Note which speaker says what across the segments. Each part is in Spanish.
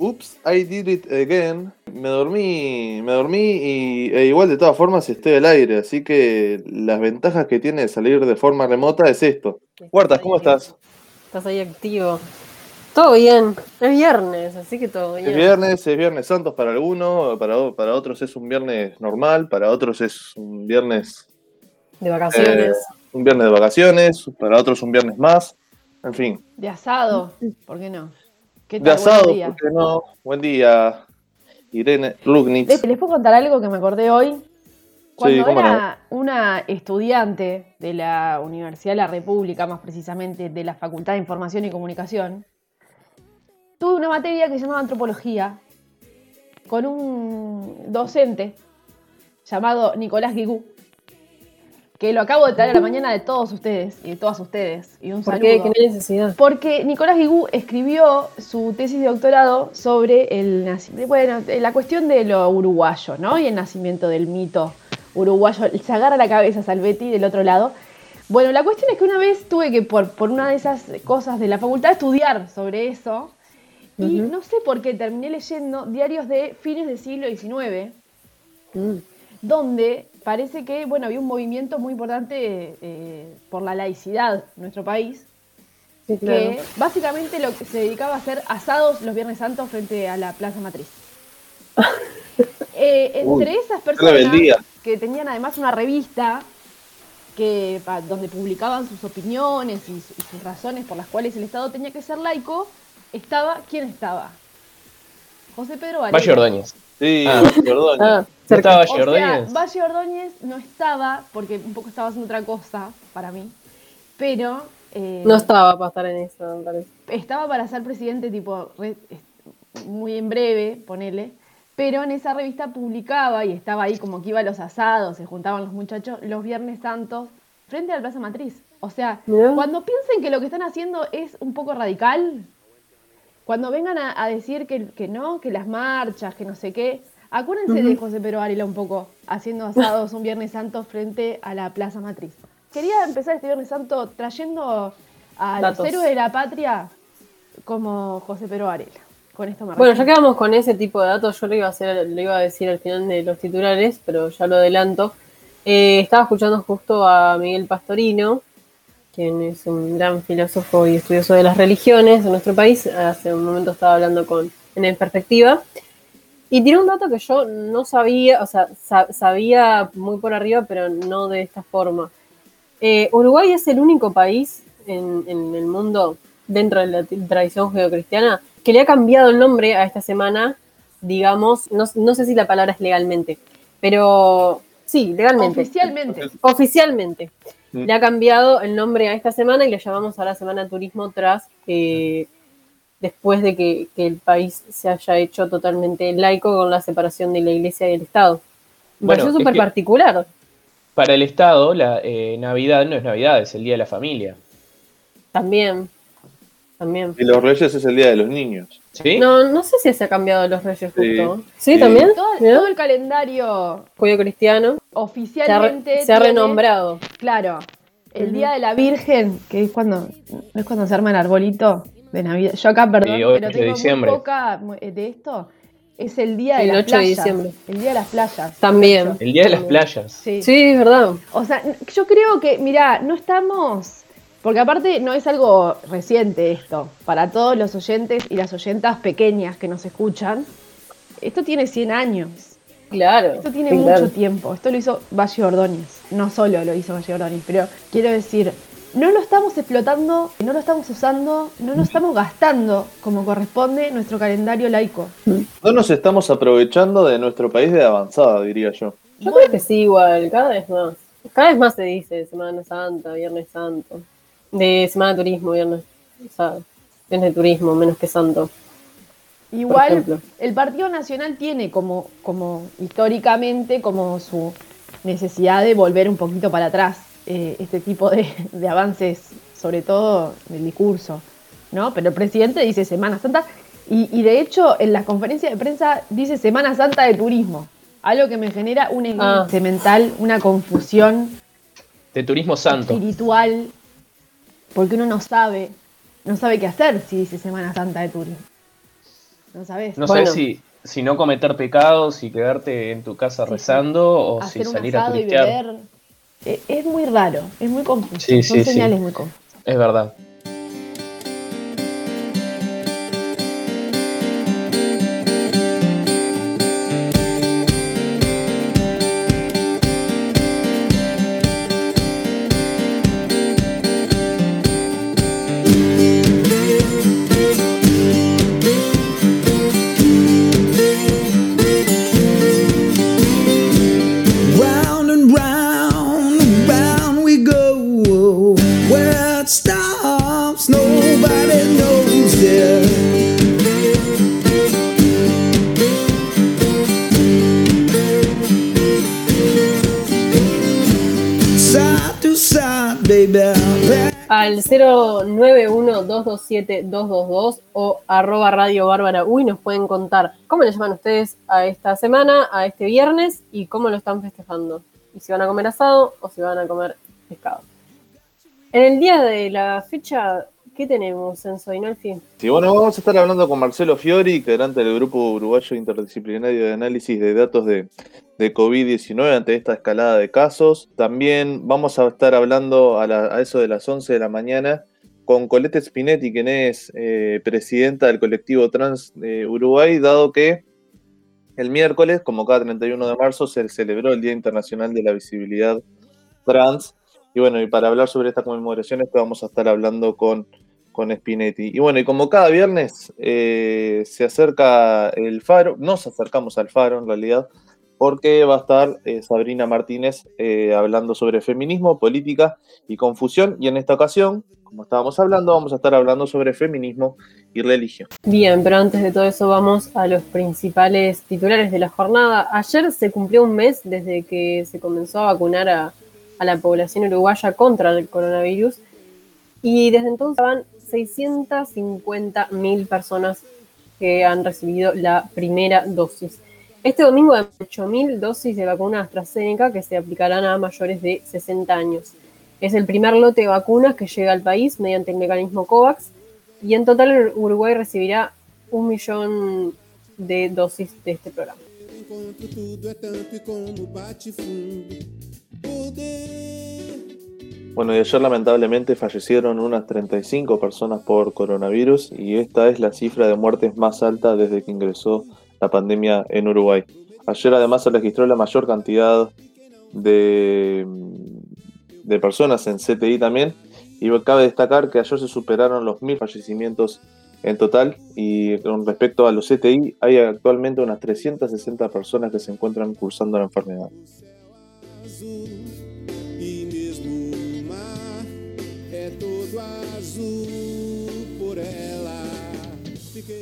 Speaker 1: Oops, I did it again. Me dormí, me dormí y e igual de todas formas estoy al aire, así que las ventajas que tiene salir de forma remota es esto. Huertas, ¿cómo estás?
Speaker 2: Estás ahí activo. Todo bien. Es viernes, así que todo bien.
Speaker 1: Es viernes, es viernes santos para algunos, para, para otros es un viernes normal, para otros es un viernes
Speaker 2: De vacaciones.
Speaker 1: eh, un viernes de vacaciones, para otros un viernes más, en fin.
Speaker 3: De asado, ¿por qué no? ¿Qué
Speaker 1: De
Speaker 3: tal? Buen
Speaker 1: asado,
Speaker 3: día.
Speaker 1: ¿por qué no? Buen día, Irene Lugnitz.
Speaker 3: Les, les puedo contar algo que me acordé hoy. Cuando
Speaker 1: no.
Speaker 3: era una estudiante de la Universidad de la República, más precisamente de la Facultad de Información y Comunicación, tuve una materia que se llamaba Antropología con un docente llamado Nicolás Guigú, que lo acabo de traer a la mañana de todos ustedes y de todas ustedes. Y un
Speaker 2: ¿Por
Speaker 3: saludo.
Speaker 2: qué? ¿Qué necesidad?
Speaker 3: Porque Nicolás Guigú escribió su tesis de doctorado sobre el nacimiento, bueno, la cuestión de lo uruguayo, ¿no? Y el nacimiento del mito uruguayo. Se agarra la cabeza Salvetti del otro lado. Bueno, la cuestión es que una vez tuve que, por, por una de esas cosas de la facultad, estudiar sobre eso. Y no sé por qué terminé leyendo diarios de fines del siglo XIX,
Speaker 2: Mm.
Speaker 3: donde parece que, bueno, había un movimiento muy importante eh, por la laicidad en nuestro país
Speaker 2: Sí, claro.
Speaker 3: que básicamente lo que se dedicaba a hacer asados los Viernes Santos frente a la Plaza Matriz. Eh, entre
Speaker 1: Uy,
Speaker 3: esas personas que tenían además una revista que, pa- donde publicaban sus opiniones y sus razones por las cuales el Estado tenía que ser laico, estaba, ¿quién estaba? José Pedro Varela.
Speaker 4: Valle Ordóñez.
Speaker 1: Sí,
Speaker 4: Ah.
Speaker 1: perdón.
Speaker 2: Ah,
Speaker 4: ¿No estaba
Speaker 3: O
Speaker 4: Valle
Speaker 3: sea,
Speaker 4: Ordóñez?
Speaker 3: Valle Ordóñez no estaba, porque un poco estaba haciendo otra cosa para mí, pero... eh,
Speaker 2: No estaba para estar en eso, me parece.
Speaker 3: estaba para ser presidente tipo re- muy en breve, ponele, pero en esa revista publicaba y estaba ahí como que iba a los asados, se juntaban los muchachos los viernes santos frente a la Plaza Matriz. O sea, cuando piensen que lo que están haciendo es un poco radical, cuando vengan a, a decir que, que no, que las marchas, que no sé qué, acuérdense de José Pedro Varela un poco haciendo asados un viernes santo frente a la Plaza Matriz. Quería empezar este viernes santo trayendo a
Speaker 2: Datos.
Speaker 3: los héroes de la patria como José Pedro Varela. Con esto me
Speaker 2: Bueno, ya quedamos con ese tipo de datos. Yo lo iba a hacer, lo iba a decir al final de los titulares, pero ya lo adelanto. Eh, estaba escuchando justo a Miguel Pastorino, quien es un gran filósofo y estudioso de las religiones en nuestro país. Hace un momento estaba hablando con en Perspectiva. Y tiró un dato que yo no sabía, o sea, sa- sabía muy por arriba, pero no de esta forma. Eh, Uruguay es el único país en, en el mundo, dentro de la tradición judeocristiana, que le ha cambiado el nombre a esta semana, digamos, no, no sé si la palabra es legalmente, pero sí, legalmente.
Speaker 3: Oficialmente.
Speaker 2: Oficialmente.
Speaker 1: Mm.
Speaker 2: Le ha cambiado el nombre a esta semana y le llamamos ahora Semana Turismo tras eh, después de que, que el país se haya hecho totalmente laico con la separación de la iglesia y el Estado. Me
Speaker 4: Bueno, es
Speaker 2: súper
Speaker 4: que-
Speaker 2: particular.
Speaker 4: Para el Estado, la eh, Navidad no es Navidad, es el Día de la Familia.
Speaker 2: También. También.
Speaker 1: Y los Reyes es el Día de los Niños.
Speaker 4: ¿Sí?
Speaker 2: No, no sé si se ha cambiado los reyes justo. ¿Sí,
Speaker 1: Sí.
Speaker 2: también?
Speaker 3: Todo, el calendario
Speaker 2: Judío cristiano. Se ha, re-
Speaker 3: oficialmente
Speaker 2: se ha
Speaker 3: tiene-
Speaker 2: renombrado.
Speaker 3: Claro, el. Día de la Virgen, que es cuando, ¿no es cuando se arma el arbolito de Navidad? Yo acá, perdón,
Speaker 4: Sí, 8
Speaker 3: pero
Speaker 4: de
Speaker 3: tengo
Speaker 4: diciembre.
Speaker 3: muy poca mu- de esto. Es el Día de
Speaker 2: El
Speaker 3: las
Speaker 2: 8 de
Speaker 3: playas.
Speaker 2: diciembre.
Speaker 3: El Día de las playas.
Speaker 2: También.
Speaker 4: El Día de las Playas.
Speaker 3: Sí.
Speaker 2: Sí, es verdad.
Speaker 3: O sea, yo creo que, mirá, no estamos. Porque aparte no es algo reciente esto. Para todos los oyentes y las oyentas pequeñas que nos escuchan, esto tiene 100 años.
Speaker 2: Claro.
Speaker 3: Esto tiene
Speaker 2: Sí,
Speaker 3: mucho
Speaker 2: claro.
Speaker 3: tiempo. Esto lo hizo Valle Ordóñez. No solo lo hizo Valle Ordóñez, pero quiero decir, no lo estamos explotando, no lo estamos usando, no lo estamos gastando como corresponde nuestro calendario laico.
Speaker 1: No nos estamos aprovechando de nuestro país de avanzada, diría yo.
Speaker 2: Yo creo que sí, igual, cada vez más. Cada vez más se dice Semana Santa, Viernes Santo. De Semana de Turismo, Viernes. O sea, Viernes de Turismo, menos que Santo.
Speaker 3: Igual, el Partido Nacional tiene como, como históricamente como su necesidad de volver un poquito para atrás eh, este tipo de, de avances, sobre todo del discurso, ¿no? Pero el presidente dice Semana Santa y, y de hecho en las conferencias de prensa dice Semana Santa de Turismo, algo que me genera un
Speaker 2: Ah.
Speaker 3: enganche mental, una confusión
Speaker 4: De Turismo Santo.
Speaker 3: espiritual, porque uno no sabe, no sabe qué hacer si dice Semana Santa de Turismo. No sabes.
Speaker 4: No
Speaker 2: Bueno.
Speaker 4: sabes si, si no cometer pecados y quedarte en tu casa
Speaker 3: Sí, sí.
Speaker 4: rezando o si
Speaker 3: Hacer un
Speaker 4: salir a
Speaker 3: asado y
Speaker 4: turistear.
Speaker 3: beber. Eh, Es muy raro, es muy confuso.
Speaker 4: Sí,
Speaker 3: Son señales muy confusas.
Speaker 4: Es verdad.
Speaker 2: Al 091-227-222 o arroba Radio Bárbara Uy nos pueden contar cómo le llaman ustedes a esta semana, a este viernes y cómo lo están festejando. Y si van a comer asado o si van a comer pescado. En el día de la fecha, ¿qué tenemos, Enzo Inolfi?
Speaker 1: Sí, bueno, vamos a estar hablando con Marcelo Fiori, integrante del Grupo Uruguayo Interdisciplinario de Análisis de Datos de, de COVID-19 ante esta escalada de casos. También vamos a estar hablando a, eso de las 11 de la mañana con Colette Spinetti, quien es eh, presidenta del colectivo Trans de Uruguay, dado que el miércoles, como cada 31 de marzo, se celebró el Día Internacional de la Visibilidad Trans. Y bueno, y para hablar sobre esta conmemoración, es vamos a estar hablando con con Spinetti. Y bueno, y como cada viernes eh, se acerca el faro, nos acercamos al faro en realidad, porque va a estar eh, Sabrina Martínez eh, hablando sobre feminismo, política y confusión. Y en esta ocasión, como estábamos hablando, vamos a estar hablando sobre feminismo y religión.
Speaker 2: Bien, pero antes de todo eso vamos a los principales titulares de la jornada. Ayer se cumplió un mes desde que se comenzó a vacunar a, a la población uruguaya contra el coronavirus y desde entonces van 650 mil personas que han recibido la primera dosis. Este domingo hay 8.000 dosis de vacuna AstraZeneca que se aplicarán a mayores de 60 años. Es el primer lote de vacunas que llega al país mediante el mecanismo COVAX y en total Uruguay recibirá un millón de dosis de este programa.
Speaker 1: Bueno, y ayer lamentablemente fallecieron unas 35 personas por coronavirus y esta es la cifra de muertes más alta desde que ingresó la pandemia en Uruguay. Ayer además se registró la mayor cantidad de, personas en CTI también y cabe destacar que ayer se superaron los mil fallecimientos en total y con respecto a los CTI hay actualmente unas 360 personas que se encuentran cursando la enfermedad.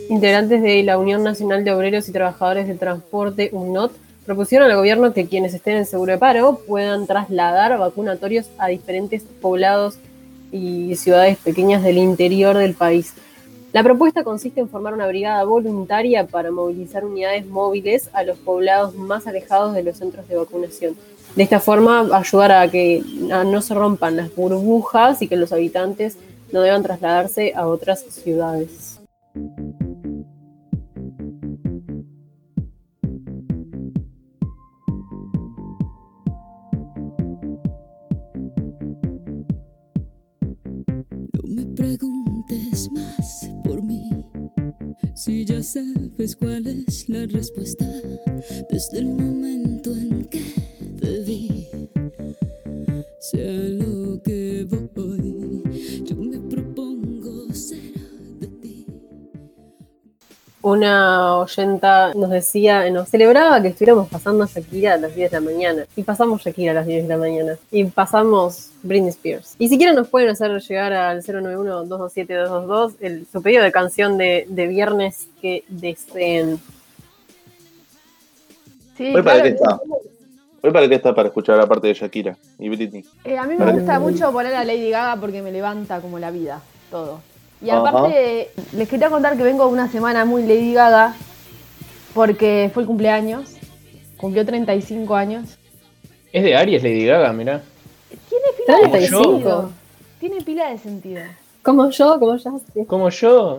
Speaker 2: Integrantes de la Unión Nacional de Obreros y Trabajadores del Transporte, UNOT, propusieron al gobierno que quienes estén en seguro de paro puedan trasladar vacunatorios a diferentes poblados y ciudades pequeñas del interior del país. La propuesta consiste en formar una brigada voluntaria para movilizar unidades móviles a los poblados más alejados de los centros de vacunación. De esta forma, ayudar a que no se rompan las burbujas y que los habitantes no deban trasladarse a otras ciudades.
Speaker 5: Preguntes más por mí, si ya sabes cuál es la respuesta desde el momento en que te vi. Sea
Speaker 2: una oyenta nos decía, nos celebraba que estuviéramos pasando Shakira a las 10 de la mañana. Y pasamos Shakira a las 10 de la mañana. Y pasamos Britney Spears. Y si quieren nos pueden hacer llegar al 091-227-222 el, su pedido de canción de, de viernes que deseen.
Speaker 3: Sí,
Speaker 1: ¿Hoy para
Speaker 3: claro,
Speaker 1: qué está? ¿Hoy para qué está para escuchar aparte de Shakira y Britney?
Speaker 3: eh, a mí me
Speaker 1: Para-
Speaker 3: gusta mucho poner a Lady Gaga porque me levanta como la vida, todo. Y aparte, les quería contar que vengo de una semana muy Lady Gaga porque fue el cumpleaños, cumplió 35 años.
Speaker 4: Es de Aries Lady Gaga, mirá.
Speaker 3: Tiene pila de
Speaker 2: 35.
Speaker 3: sentido. Tiene pila de sentido.
Speaker 2: Como yo, como ya.
Speaker 4: Como yo.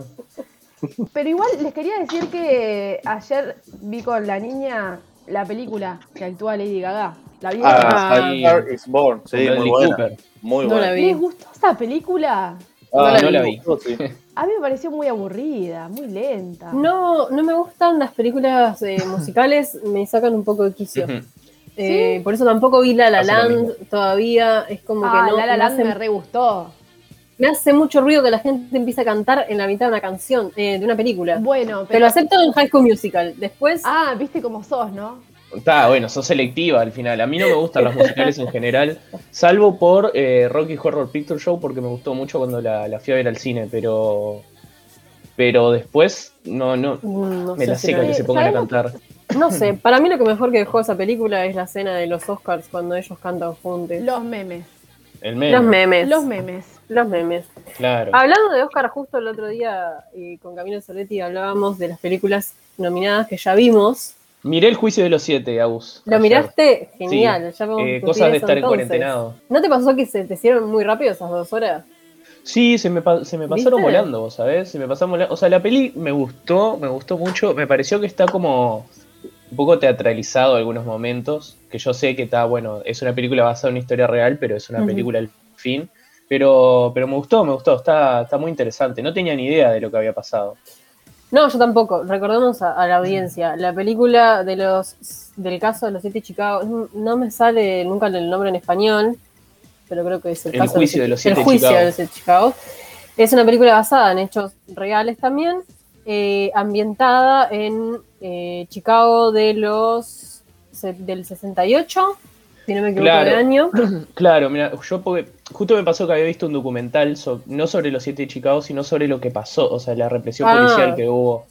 Speaker 3: Pero igual les quería decir que ayer vi con la niña la película que actúa Lady Gaga. ¿La vieron?
Speaker 1: Ah,
Speaker 2: Ah,
Speaker 1: Star is Born. Sí, muy buena.
Speaker 4: Cooper.
Speaker 1: Muy
Speaker 2: No
Speaker 1: buena.
Speaker 2: la vi.
Speaker 3: ¿Les gustó esa película?
Speaker 1: Ah,
Speaker 4: no la vi.
Speaker 1: sí.
Speaker 3: A mí me pareció muy aburrida, muy lenta.
Speaker 2: No, no me gustan las películas eh, musicales, me sacan un poco de quicio. Eh, Por eso tampoco vi La La Land todavía. Es como
Speaker 3: ah,
Speaker 2: que no.
Speaker 3: La La
Speaker 2: me
Speaker 3: Land
Speaker 2: hace-
Speaker 3: me re gustó.
Speaker 2: me hace mucho ruido que la gente empiece a cantar en la mitad de una canción, eh, de una película.
Speaker 3: Bueno,
Speaker 2: Te
Speaker 3: pero...
Speaker 2: lo acepto en High School Musical. Después,
Speaker 3: Ah, viste cómo sos, ¿no?
Speaker 4: Está, bueno, sos selectiva al final. A mí no me gustan los musicales en general, salvo por eh, Rocky Horror Picture Show, porque me gustó mucho cuando la, la fui a ver al cine, pero pero después no, no,
Speaker 2: mm, no
Speaker 4: me
Speaker 2: sé
Speaker 4: la
Speaker 2: si
Speaker 4: seca que se pongan a cantar.
Speaker 2: No sé, para mí lo que mejor que dejó esa película es la escena de los Oscars cuando ellos cantan juntos.
Speaker 3: Los memes.
Speaker 4: El meme,
Speaker 2: Los memes.
Speaker 3: Los memes.
Speaker 2: Los memes.
Speaker 4: claro.
Speaker 2: Hablando de Oscar, justo el otro día eh, con Camilo Soletti hablábamos de las películas nominadas que ya vimos.
Speaker 4: Miré el juicio de los siete, Agus.
Speaker 2: ¿Lo
Speaker 4: ayer.
Speaker 2: miraste? Genial. ya
Speaker 4: Eh, cosas de estar en cuarentenado.
Speaker 2: ¿No te pasó que se te hicieron muy rápido esas dos horas?
Speaker 4: Sí, se me, pa- se me pasaron
Speaker 2: ¿Viste?
Speaker 4: volando, vos sabés, se me pasaron volando. O sea, la peli me gustó, me gustó mucho. Me pareció que está como un poco teatralizado en algunos momentos. Que yo sé que está, bueno, es una película basada en una historia real, pero es una película al fin. Pero, pero me gustó, me gustó, está, está muy interesante. No tenía ni idea de lo que había pasado.
Speaker 2: No, yo tampoco. Recordemos a, a la audiencia. La película de los del caso de los siete Chicago, no- me sale nunca el nombre en español, pero creo que es el,
Speaker 4: El
Speaker 2: caso
Speaker 4: juicio de los siete
Speaker 2: El juicio
Speaker 4: Chicago.
Speaker 2: de los siete Chicago. Es una película basada en hechos reales también, eh, ambientada en eh, Chicago de los del 68, si no me equivoco
Speaker 4: Claro.
Speaker 2: de año.
Speaker 4: Claro, mira, yo porque justo me pasó que había visto un documental, so- no sobre los siete de Chicago, sino sobre lo que pasó, o sea, la represión
Speaker 2: Ah.
Speaker 4: policial que hubo.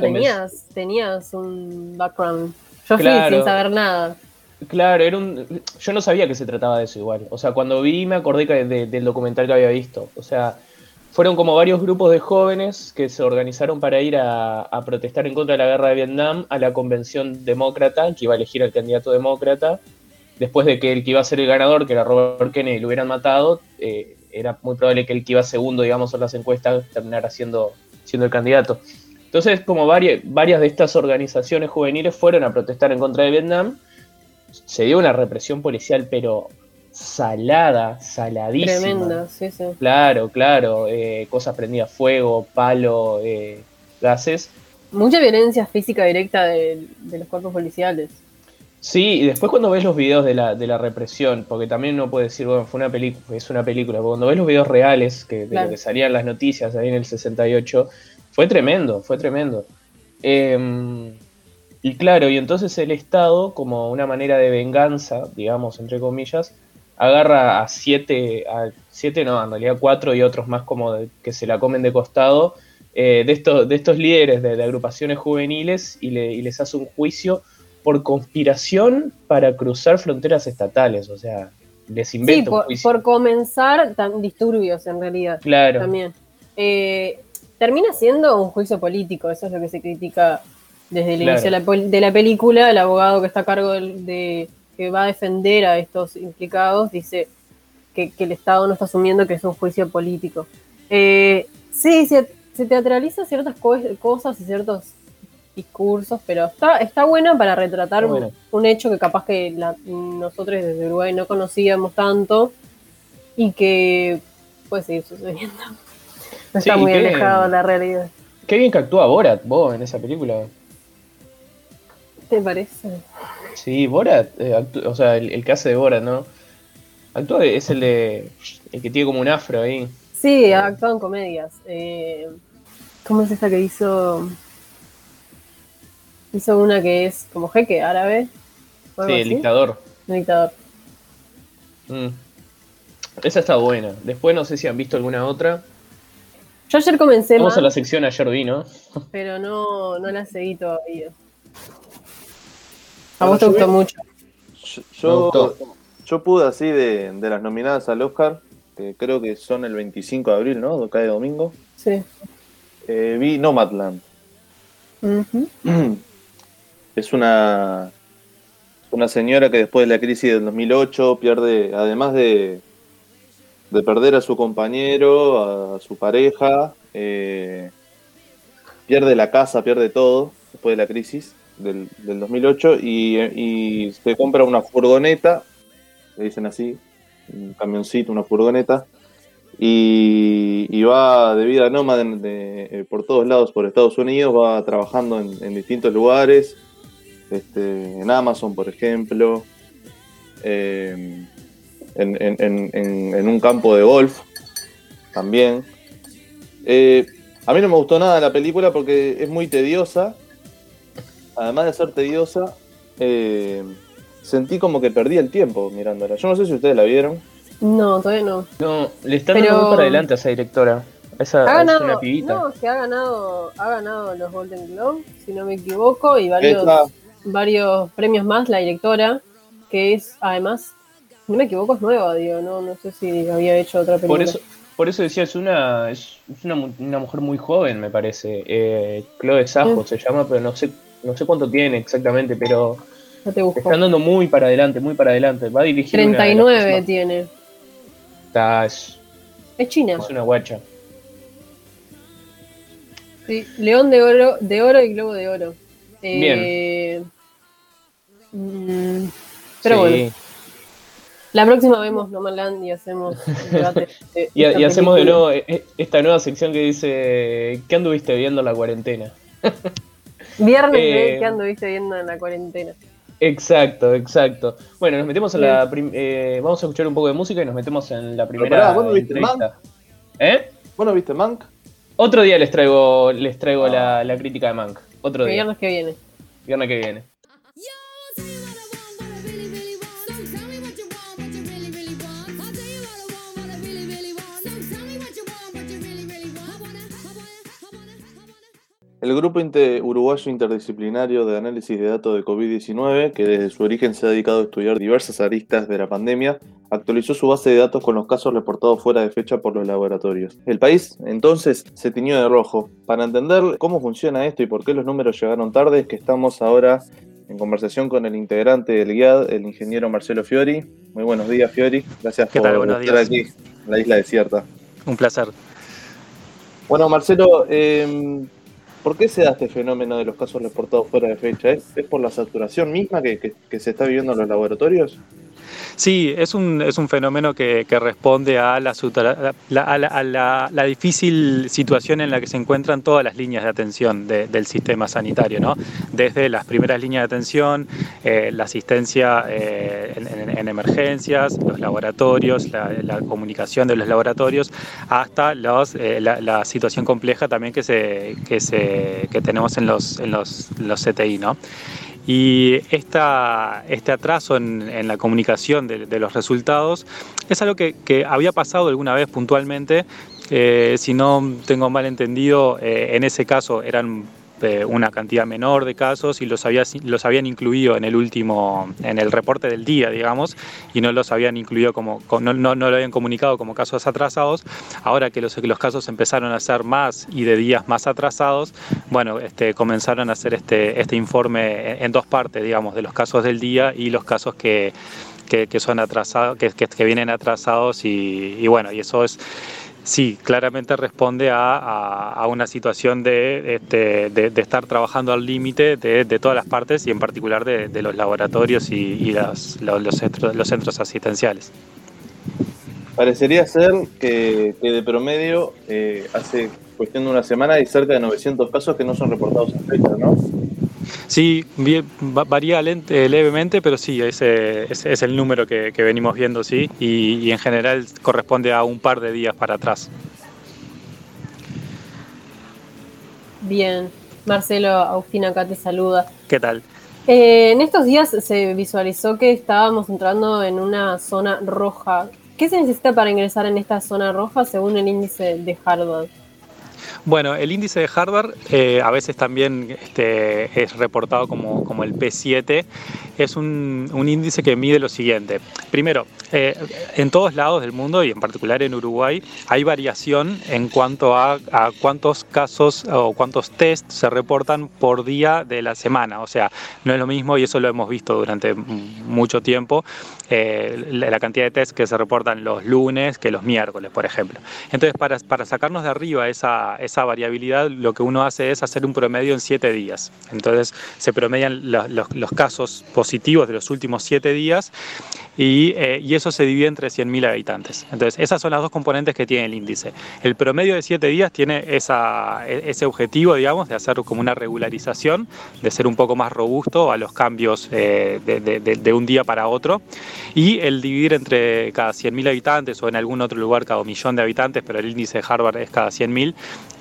Speaker 2: Tenías, tenías un background. Yo fui
Speaker 4: Claro.
Speaker 2: sin saber nada.
Speaker 4: Claro, era un, yo no sabía que se trataba de eso igual. O sea, cuando vi me acordé que de- del documental que había visto. O sea, fueron como varios grupos de jóvenes que se organizaron para ir a, a protestar en contra de la guerra de Vietnam a la convención demócrata, que iba a elegir al candidato demócrata. Después de que el que iba a ser el ganador, que era Robert Kennedy, lo hubieran matado, eh, era muy probable que el que iba segundo, digamos, en las encuestas terminara siendo, siendo el candidato. Entonces, como varias, varias de estas organizaciones juveniles fueron a protestar en contra de Vietnam, se dio una represión policial, pero salada, saladísima.
Speaker 2: Tremenda, sí, sí.
Speaker 4: Claro, claro, eh, cosas prendidas fuego, palo, eh, gases.
Speaker 2: Mucha violencia física directa de, de los cuerpos policiales.
Speaker 4: Sí, y después cuando ves los videos de la, de la represión, porque también no puede decir, bueno, fue una película, es una película, pero cuando ves los videos reales que, de
Speaker 2: Claro.
Speaker 4: lo que salían las noticias ahí en el 68, fue tremendo, fue tremendo. Eh, y claro, y entonces el Estado, como una manera de venganza, digamos, entre comillas, agarra a siete, a siete no, en realidad cuatro y otros más como de- que se la comen de costado, eh, de, estos, de estos líderes de, de agrupaciones juveniles y, le- y les hace un juicio por conspiración para cruzar fronteras estatales, o sea, les
Speaker 2: Sí,
Speaker 4: inventa un
Speaker 2: por, por comenzar, tan disturbios en realidad.
Speaker 4: Claro,
Speaker 2: También. Eh, termina siendo un juicio político, eso es lo que se critica desde el
Speaker 4: Claro.
Speaker 2: inicio de la, de la película. El abogado que está a cargo de, que va a defender a estos implicados dice que, que el Estado no está asumiendo que es un juicio político. Eh, sí, se, se teatraliza ciertas co- cosas y ciertos discursos, pero está, está buena para retratar
Speaker 4: Está
Speaker 2: un, hecho que capaz que la- nosotros desde Uruguay no conocíamos tanto y que puede seguir sucediendo. No está
Speaker 4: Sí,
Speaker 2: muy alejado de la realidad.
Speaker 4: qué bien que actúa Borat, vos, en esa película.
Speaker 2: ¿Te parece?
Speaker 4: Sí, Borat, eh, o sea, el, el que hace de Borat, ¿no? Actúa, es el de. el que tiene como un afro ahí.
Speaker 2: Sí, ha actuado en comedias. Eh, ¿Cómo es esta que hizo? Hizo una que es como jeque árabe.
Speaker 4: Sí, el dictador.
Speaker 2: El dictador.
Speaker 4: Mm. Esa está buena. Después no sé si han visto alguna otra.
Speaker 2: Yo ayer comencé
Speaker 4: Vamos
Speaker 2: más,
Speaker 4: a la sección ayer vi, ¿no?
Speaker 2: pero no, no la seguí todavía. A
Speaker 1: Bueno,
Speaker 2: vos te gustó
Speaker 1: vi-
Speaker 2: mucho.
Speaker 1: Yo, yo,
Speaker 4: gustó.
Speaker 1: yo pude así de, de las nominadas al Oscar, que creo que son el 25 de abril, ¿no? Cae domingo.
Speaker 2: Sí.
Speaker 1: Eh, vi Nomadland.
Speaker 2: Ujú.
Speaker 1: Es una, una señora que después de la crisis del 2008 pierde, además de, de perder a su compañero, a su pareja, eh, pierde la casa, pierde todo después de la crisis del, del 2008 y, y se compra una furgoneta, le dicen así, un camioncito, una furgoneta, y, va de vida nómada eh, por todos lados, por Estados Unidos, va trabajando en distintos lugares, este, en Amazon, por ejemplo, eh, en, en- en- en- en un campo de golf también. Eh, a mí no me gustó nada la película porque es muy tediosa. Además de ser tediosa, eh, sentí como que perdí el tiempo mirándola. Yo no sé si ustedes la vieron.
Speaker 2: No, todavía no.
Speaker 4: No, le están
Speaker 2: Pero-
Speaker 4: dando muy para adelante a esa directora. Esa,
Speaker 2: Ha ganado,
Speaker 4: una pibita.
Speaker 2: no, que ha ganado, ha ganado los Golden Globe, si no me equivoco, y varios,
Speaker 1: Esta-
Speaker 2: varios premios más la directora, que es además, no me equivoco, es nueva, digo, no, no sé si había hecho otra película.
Speaker 4: Por eso, por eso decía, es una, es, una, una mujer muy joven, me parece. Eh, Chloe Sajo
Speaker 2: Mm.
Speaker 4: se llama, pero no sé, no sé cuánto tiene exactamente, pero
Speaker 2: Ya te
Speaker 4: le
Speaker 2: busco.
Speaker 4: están dando muy para adelante, muy para adelante. Va a dirigir una de las
Speaker 2: 39
Speaker 4: próximas-
Speaker 2: tiene.
Speaker 4: Está- es,
Speaker 2: Es China.
Speaker 4: es una guacha.
Speaker 2: Sí, León de oro, de oro y Globo de oro. Eh, mm, pero
Speaker 4: Sí.
Speaker 2: bueno, la próxima vemos Nomadland y hacemos un debate. de
Speaker 4: Y, hacemos de nuevo eh, esta nueva sección que dice ¿Qué anduviste viendo en la cuarentena?
Speaker 2: Viernes
Speaker 4: Eh,
Speaker 2: de que anduviste viendo en la cuarentena.
Speaker 4: Exacto, exacto. Bueno, nos metemos en la eh, vamos a escuchar un poco de música y nos metemos en la primera
Speaker 1: pará, ¿vos no viste
Speaker 4: entrevista. ¿Eh?
Speaker 1: ¿Vos no viste Mank?
Speaker 4: Otro día les traigo, les traigo
Speaker 1: Ah.
Speaker 4: la, la crítica de Mank. Otro día,
Speaker 2: viernes que viene.
Speaker 4: viernes que viene.
Speaker 1: El Grupo Uruguayo Interdisciplinario de Análisis de Datos de COVID-19, que desde su origen se ha dedicado a estudiar diversas aristas de la pandemia, actualizó su base de datos con los casos reportados fuera de fecha por los laboratorios. El país, entonces, se tiñó de rojo. Para entender cómo funciona esto y por qué los números llegaron tarde, es que estamos ahora en conversación con el integrante del GIAD, el ingeniero Marcelo Fiori. Muy buenos días, Fiori. Gracias
Speaker 6: ¿Qué
Speaker 1: por
Speaker 6: tal? Buenos
Speaker 1: estar
Speaker 6: días.
Speaker 1: aquí, en la isla desierta.
Speaker 6: Un placer.
Speaker 1: Bueno, Marcelo, eh, ¿por qué se da este fenómeno de los casos reportados fuera de fecha? ¿Es, por la saturación misma que, que- que se está viviendo en los laboratorios?
Speaker 6: Sí, es un, es un fenómeno que, que responde a, la, a la- a la- difícil situación en la que se encuentran todas las líneas de atención de- del sistema sanitario, ¿no? Desde las primeras líneas de atención, eh, la asistencia eh, en, en- en emergencias, los laboratorios, la, comunicación de los laboratorios, hasta los, eh, la, la situación compleja también que, se, que, se, que tenemos en los, en los, los CTI, ¿no? Y esta, este atraso en, en la comunicación de, los resultados es algo que, que había pasado alguna vez puntualmente. Eh, si no tengo mal entendido, eh, en ese caso eran una cantidad menor de casos y los, había, los habían incluido en el último, en el reporte del día, digamos, y no los habían incluido como, co- no, no, no lo habían comunicado como casos atrasados. Ahora que los, los casos empezaron a ser más y de días más atrasados, bueno, este, comenzaron a hacer este, este informe en, dos partes, digamos, de los casos del día y los casos que, que, son atrasados, que, que, vienen atrasados y bueno, y eso es sí, claramente responde a, a- una situación de, este, de, estar trabajando al límite de, de todas las partes y en particular de, los laboratorios y, y los, los centros asistenciales.
Speaker 1: Parecería ser que, que de promedio eh, hace cuestión de una semana hay cerca de 900 casos que no son reportados en fecha, ¿no?
Speaker 6: Sí, bien, varía lent- eh, levemente, pero sí, ese, ese es el número que, que venimos viendo, sí, y, y en general corresponde a un par de días para atrás.
Speaker 2: Bien, Marcelo, Agustina acá te saluda.
Speaker 6: ¿Qué tal?
Speaker 2: Eh, en estos días se visualizó que estábamos entrando en una zona roja. ¿Qué se necesita para ingresar en esta zona roja según el índice de Harvard?
Speaker 6: Bueno, el índice de Harvard eh, a veces también este, es reportado como, como el P7. Es un, un índice que mide lo siguiente. Primero, eh, en todos lados del mundo y en particular en Uruguay hay variación en cuanto a, a cuántos casos o cuántos test se reportan por día de la semana. O sea, no es lo mismo y eso lo hemos visto durante mucho tiempo, eh, la cantidad de test que se reportan los lunes que los miércoles, por ejemplo. Entonces, para, para sacarnos de arriba esa, esa variabilidad, lo que uno hace es hacer un promedio en siete días. Entonces, se promedian los- los casos positivos de los últimos siete días y, eh, y eso se divide entre 100.000 habitantes. Entonces, esas son las dos componentes que tiene el índice. El promedio de 7 días tiene esa, e- ese objetivo, digamos, de hacer como una regularización, de ser un poco más robusto a los cambios eh, de, de- un día para otro. Y el dividir entre cada 100.000 habitantes o en algún otro lugar cada millón de habitantes, pero el índice de Harvard es cada 100.000,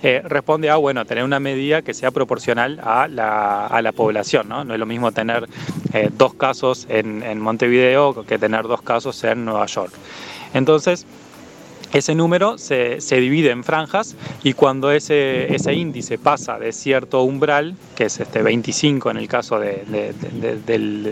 Speaker 6: eh, responde a, bueno, tener una medida que sea proporcional a la, a la población, ¿no? No es lo mismo tener eh, dos casos en, en Montevideo que tener dos casos en Nueva York. Entonces, ese número se, se divide en franjas y cuando ese, ese índice pasa de cierto umbral, que es este 25 en el caso de, de-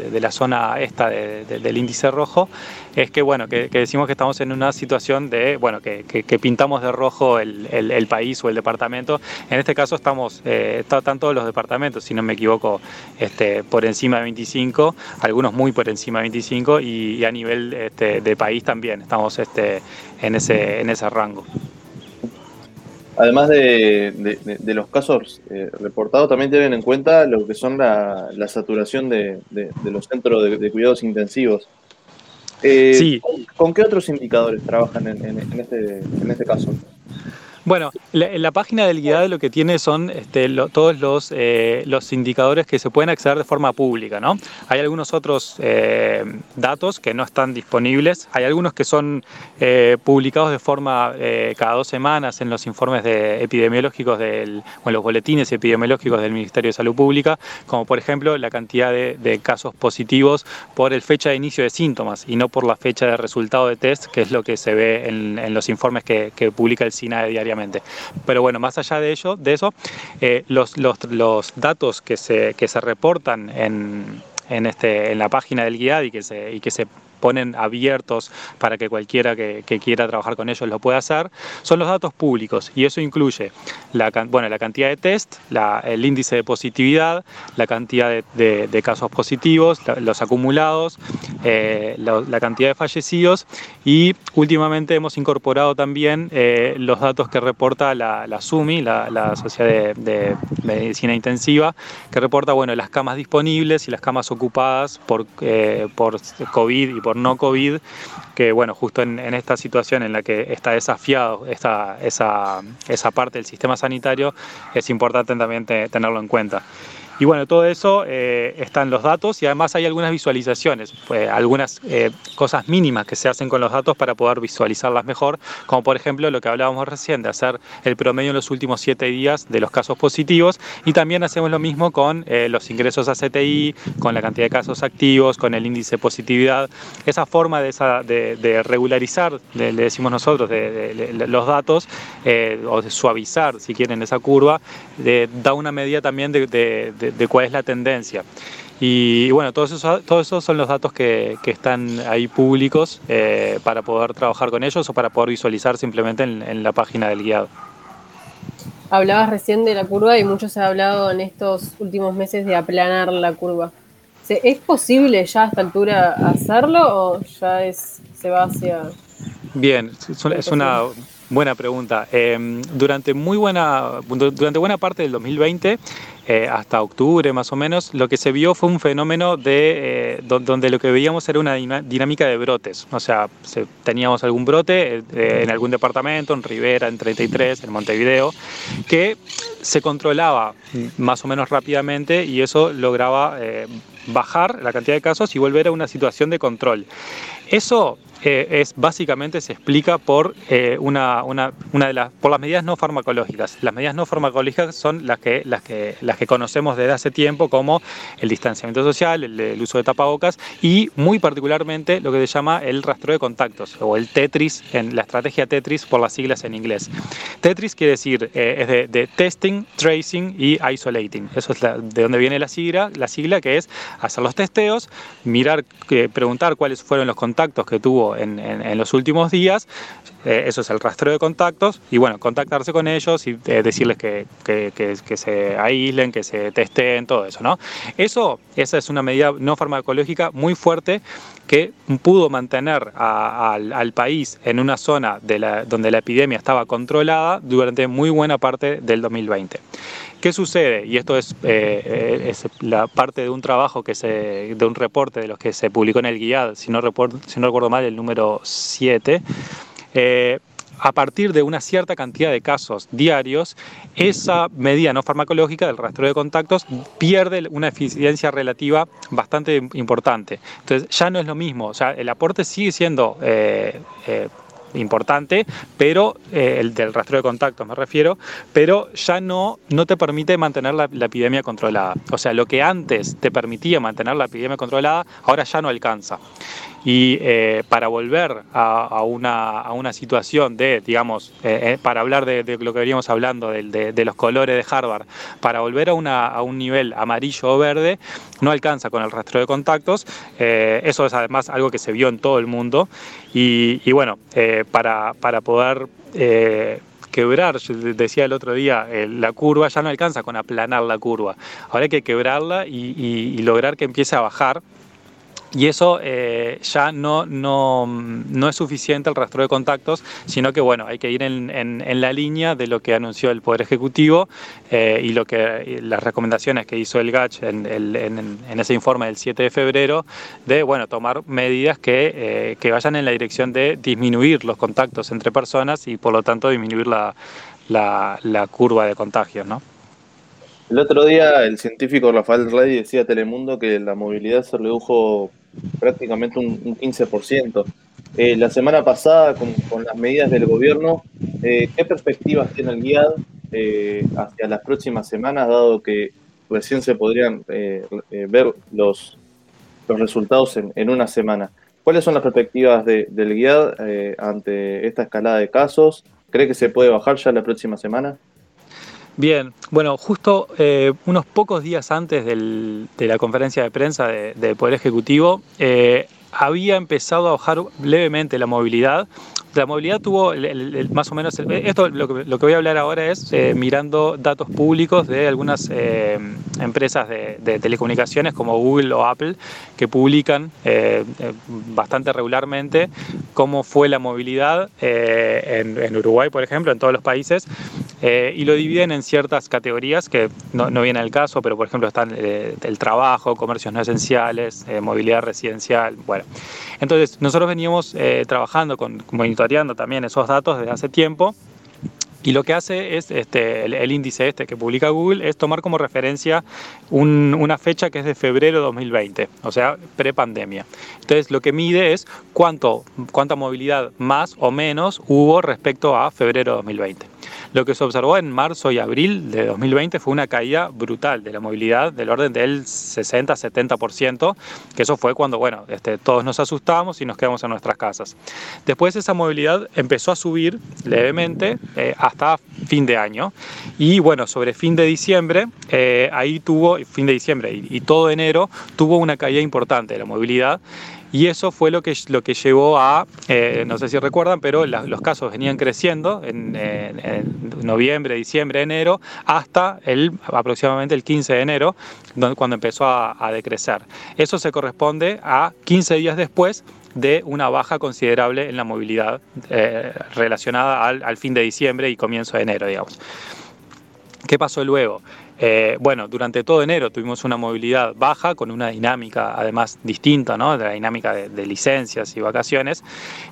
Speaker 6: de- la zona esta de- de- del índice rojo, es que bueno, que, que decimos que estamos en una situación de, bueno, que, que- pintamos de rojo el, el- país o el departamento. En este caso estamos, eh, está- están todos los departamentos, si no me equivoco, este, por encima de 25, algunos muy por encima de 25 y, a nivel este, de país también estamos este, en, ese, en ese rango.
Speaker 1: Además de, de- los casos eh, reportados, también tienen en cuenta lo que son la, la saturación de, de- los centros de cuidados intensivos. Eh,
Speaker 6: Sí.
Speaker 1: ¿con, con qué otros indicadores trabajan en, en- en este, en este caso?
Speaker 6: Bueno, la, la página del guiado lo que tiene son este, todos los, eh, los indicadores que se pueden acceder de forma pública, ¿no? Hay algunos otros eh, datos que no están disponibles, hay algunos que son eh, publicados de forma eh, cada dos semanas en los informes de epidemiológicos del, o en los boletines epidemiológicos del Ministerio de Salud Pública, como por ejemplo la cantidad de, casos positivos por el fecha de inicio de síntomas y no por la fecha de resultado de test, que es lo que se ve en, los informes que, que publica el SINAE diariamente. Pero bueno, más allá de ello, de eso, eh, los, los, los datos que se, que se reportan en, en, este, en la página del guiad y que se, y que se ponen abiertos para que cualquiera que, quiera trabajar con ellos lo pueda hacer, son los datos públicos. Y eso incluye la, bueno, la cantidad de test, el índice de positividad, la cantidad de, casos positivos, los acumulados, eh, la, cantidad de fallecidos. Y últimamente hemos incorporado también eh, los datos que reporta la, la SUMI, la, la Sociedad de, de Medicina Intensiva, que reporta bueno, las camas disponibles y las camas ocupadas por, eh, por COVID y por no COVID, que bueno, justo en, esta situación en la que está desafiado esta, esa, esa parte del sistema sanitario, es importante también te- tenerlo en cuenta. Y bueno, todo eso eh, está en los datos y además hay algunas visualizaciones, pues, algunas eh, cosas mínimas que se hacen con los datos para poder visualizarlas mejor, como por ejemplo lo que hablábamos recién de hacer el promedio en los últimos siete días de los casos positivos y también hacemos lo mismo con eh, los ingresos a CTI, con la cantidad de casos activos, con el índice de positividad. Esa forma de, regularizar, le decimos nosotros, de, los datos eh, o de suavizar, si quieren, esa curva, da una medida también de, de- cuál es la tendencia. Y, bueno, todos esos, todos esos son los datos que, que están ahí públicos eh, para poder trabajar con ellos o para poder visualizar simplemente en, en la página del guiado.
Speaker 2: Hablabas recién de la curva y mucho se ha hablado en estos últimos meses de aplanar la curva. ¿Se- ¿Es posible ya a esta altura hacerlo o ya es, se va hacia...
Speaker 6: Bien, es una buena pregunta. Eh, durante muy buena, durante buena parte del 2020, eh, hasta octubre más o menos, lo que se vio fue un fenómeno de eh, do- donde lo que veíamos era una dinámica de brotes. O sea, se- teníamos algún brote eh, en algún departamento, en Rivera, en 33, en Montevideo, que se controlaba más o menos rápidamente y eso lograba bajar la cantidad de casos y volver a una situación de control. Eso eh, es básicamente se explica por eh, una, una, una de las por las medidas no farmacológicas. Las medidas no farmacológicas son las que las que las que conocemos desde hace tiempo como el distanciamiento social, el, el uso de tapabocas y muy particularmente lo que se llama el rastreo de contactos o el Tetris en la estrategia Tetris por las siglas en inglés. Tetris quiere decir eh, es de, de testing, tracing y isolating. Eso es la- de donde viene la sigla, la sigla que es hacer los testeos, mirar, que- preguntar cuáles fueron los contactos que tuvo en, los últimos días. Eh, eso es el rastreo de contactos y bueno, contactarse con ellos y eh, decirles que, que- que- se aíslen, que se testen, todo eso, ¿no? Eso, esa es una medida no farmacológica muy fuerte que pudo mantener al, país en una zona de donde la epidemia estaba controlada durante muy buena parte del 2020. ¿Qué sucede? Y esto es, eh, eh, es la parte de un trabajo que se, de un reporte de los que se publicó en el GIAD, si no, recuerdo, si no recuerdo mal, el número 7. eh, a partir de una cierta cantidad de casos diarios, esa medida no farmacológica del rastreo de contactos pierde una eficiencia relativa bastante importante. Entonces ya no es lo mismo, o sea, el aporte sigue siendo importante, pero eh, el del rastreo de contactos me refiero, pero ya no, no te permite mantener la, la epidemia controlada. O sea, lo que antes te permitía mantener la epidemia controlada, ahora ya no alcanza. Y eh, para volver a, una, a una situación de, digamos, eh, eh, para hablar de, lo que veníamos hablando, de, los colores de Harvard, para volver a, una, a un nivel amarillo o verde, no alcanza con el rastreo de contactos. Eso es además algo que se vio en todo el mundo. Y, bueno, para, para poder quebrar, decía el otro día, la curva ya no alcanza con aplanar la curva. Ahora hay que quebrarla y lograr que empiece a bajar. Y eso eh, ya no, no, no es suficiente el rastreo de contactos, sino que bueno, hay que ir en, en- la línea de lo que anunció el Poder Ejecutivo eh, y lo que las recomendaciones que hizo el GACH en, en- ese informe del 7 de febrero, de bueno, tomar medidas que, eh, que vayan en la dirección de disminuir los contactos entre personas y por lo tanto disminuir la, la- la curva de contagios, ¿no?
Speaker 1: El otro día el científico Rafael Rey decía a Telemundo que la movilidad se redujo prácticamente un, un 15%. Eh, la semana pasada, con, las medidas del gobierno, eh, ¿qué perspectivas tiene el GIAD eh, hacia las próximas semanas, dado que recién se podrían eh, ver los, los resultados en, en una semana? ¿Cuáles son las perspectivas de- del GIAD eh, ante esta escalada de casos? ¿Cree que se puede bajar ya la próxima semana?
Speaker 6: Bien, bueno, justo eh, unos pocos días antes del- de la conferencia de prensa de- del Poder Ejecutivo, eh, había empezado a bajar levemente la movilidad. La movilidad tuvo el- más o menos, el- esto lo que, lo que voy a hablar ahora es eh, mirando datos públicos de algunas eh, empresas de, de telecomunicaciones como Google o Apple que publican eh, eh, bastante regularmente cómo fue la movilidad eh, en, Uruguay, por ejemplo, en todos los países, eh, y lo dividen en ciertas categorías que no, viene al caso, pero por ejemplo están el trabajo, comercios no esenciales, movilidad residencial, bueno. Entonces, nosotros veníamos trabajando, con, monitoreando también esos datos desde hace tiempo. Y lo que hace es, este, el, índice este que publica Google, es tomar como referencia un- una fecha que es de febrero de 2020, o sea, prepandemia. Entonces, lo que mide es cuánto, cuánta movilidad más o menos hubo respecto a febrero de 2020. Lo que se observó en marzo y abril de 2020 fue una caída brutal de la movilidad del orden del 60-70%, que eso fue cuando, bueno, este, todos nos asustamos y nos quedamos en nuestras casas. Después esa movilidad empezó a subir levemente eh, hasta fin de año y bueno, sobre fin de diciembre, eh, ahí tuvo, fin de diciembre y, todo enero, tuvo una caída importante de la movilidad. Y eso fue lo que, lo que llevó a, eh, no sé si recuerdan, pero los casos venían creciendo en, noviembre, diciembre, enero, hasta el, aproximadamente el 15 de enero, donde- cuando empezó a decrecer. Eso se corresponde a 15 días después de una baja considerable en la movilidad eh, relacionada al, fin de diciembre y comienzo de enero, digamos. ¿Qué pasó luego? Eh, bueno, durante todo enero tuvimos una movilidad baja con una dinámica además distinta, ¿no? De la dinámica de, de licencias y vacaciones.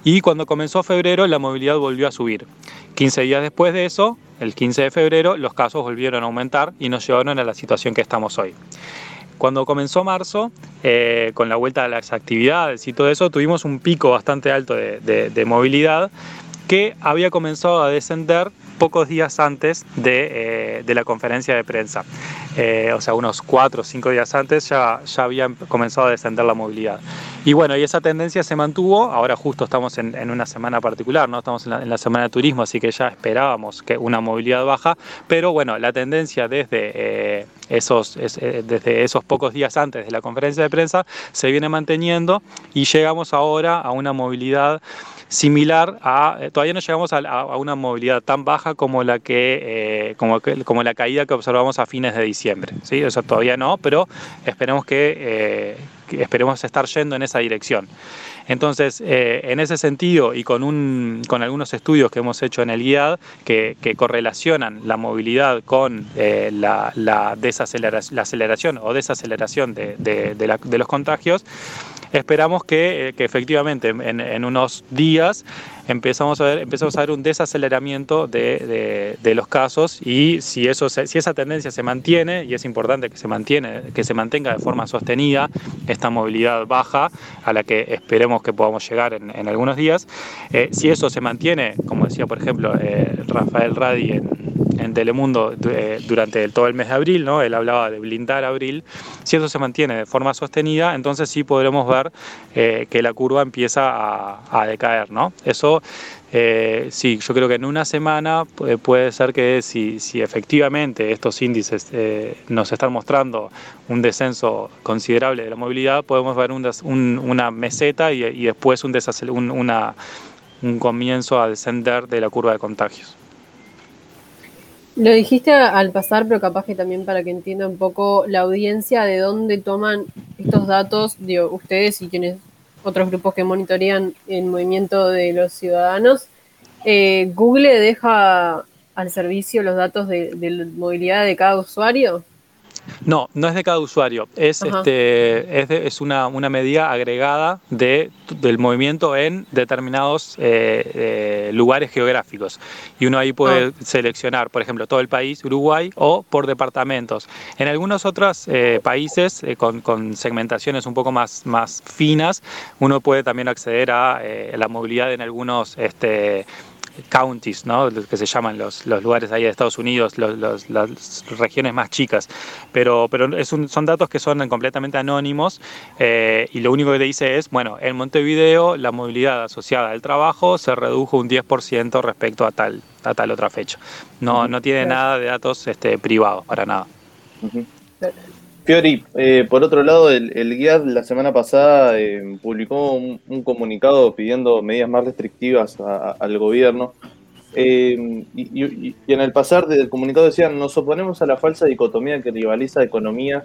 Speaker 6: Y cuando comenzó febrero la movilidad volvió a subir. 15 días después de eso, el 15 de febrero, los casos volvieron a aumentar y nos llevaron a la situación que estamos hoy. Cuando comenzó marzo, eh, con la vuelta de las actividades y todo eso, tuvimos un pico bastante alto de, movilidad que había comenzado a descender pocos días antes de, eh, de la conferencia de prensa. Eh, o sea, unos cuatro o cinco días antes ya, ya había comenzado a descender la movilidad. Y bueno, y esa tendencia se mantuvo, ahora justo estamos en, en una semana particular, ¿no? Estamos en la, en la, semana de turismo, así que ya esperábamos que una movilidad baja, pero bueno, la tendencia desde, eh, esos, es, eh, desde esos pocos días antes de la conferencia de prensa se viene manteniendo y llegamos ahora a una movilidad similar a, eh, todavía no llegamos a, una movilidad tan baja como la que, eh, como, que, como la caída que observamos a fines de diciembre, ¿sí? O sea, todavía no, pero esperemos que, eh, esperemos estar yendo en esa dirección. Entonces, en ese sentido y con, un, con algunos estudios que hemos hecho en el GIAD que, que correlacionan la movilidad con la, la, desaceleración, la aceleración o desaceleración de los contagios, esperamos que, eh, que efectivamente en, en, unos días empezamos a ver, empezamos a ver un desaceleramiento de, de, de, los casos y si, eso si esa tendencia se mantiene, y es importante que se, mantiene, que se mantenga de forma sostenida esta movilidad baja a la que esperemos que podamos llegar en, en algunos días, eh, si eso se mantiene, como decía por ejemplo eh, Rafael Radi en, en Telemundo eh, durante todo el mes de abril, ¿no? él hablaba de blindar abril, si eso se mantiene de forma sostenida, entonces sí podremos ver eh, que la curva empieza a, a decaer. ¿no? Eso eh, sí, yo creo que en una semana puede, ser que si, si, efectivamente estos índices eh, nos están mostrando un descenso considerable de la movilidad, podemos ver una meseta y, después un, un, un comienzo a descender de la curva de contagios.
Speaker 2: Lo dijiste al pasar, pero capaz que también para que entienda un poco la audiencia de dónde toman estos datos, digo, ustedes y quienes otros grupos que monitorean el movimiento de los ciudadanos. Eh, ¿Google deja al servicio los datos de, de movilidad de cada usuario?
Speaker 6: No, no es de cada usuario, es, este, es, de, es una, una, medida agregada de, del movimiento en determinados eh, eh, lugares geográficos. Y uno ahí puede ah. seleccionar, por ejemplo, todo el país, Uruguay, o por departamentos. En algunos otros eh, países, con, con, segmentaciones un poco más, más finas, uno puede también acceder a la movilidad en algunos... Este, counties, ¿no? que se llaman los, los lugares ahí de Estados Unidos, los, los, las regiones más chicas. Pero, pero es un, son datos que son completamente anónimos eh, y lo único que te dice es, bueno, en Montevideo la movilidad asociada al trabajo se redujo un 10% respecto a tal, a tal otra fecha. No, no tiene nada de datos este, privados, para nada.
Speaker 1: Uh -huh. Fiori, eh, por otro lado, el, el la semana pasada eh, publicó un, un, comunicado pidiendo medidas más restrictivas a, al gobierno. Eh, y, en el pasar del comunicado decían, nos oponemos a la falsa dicotomía que rivaliza economía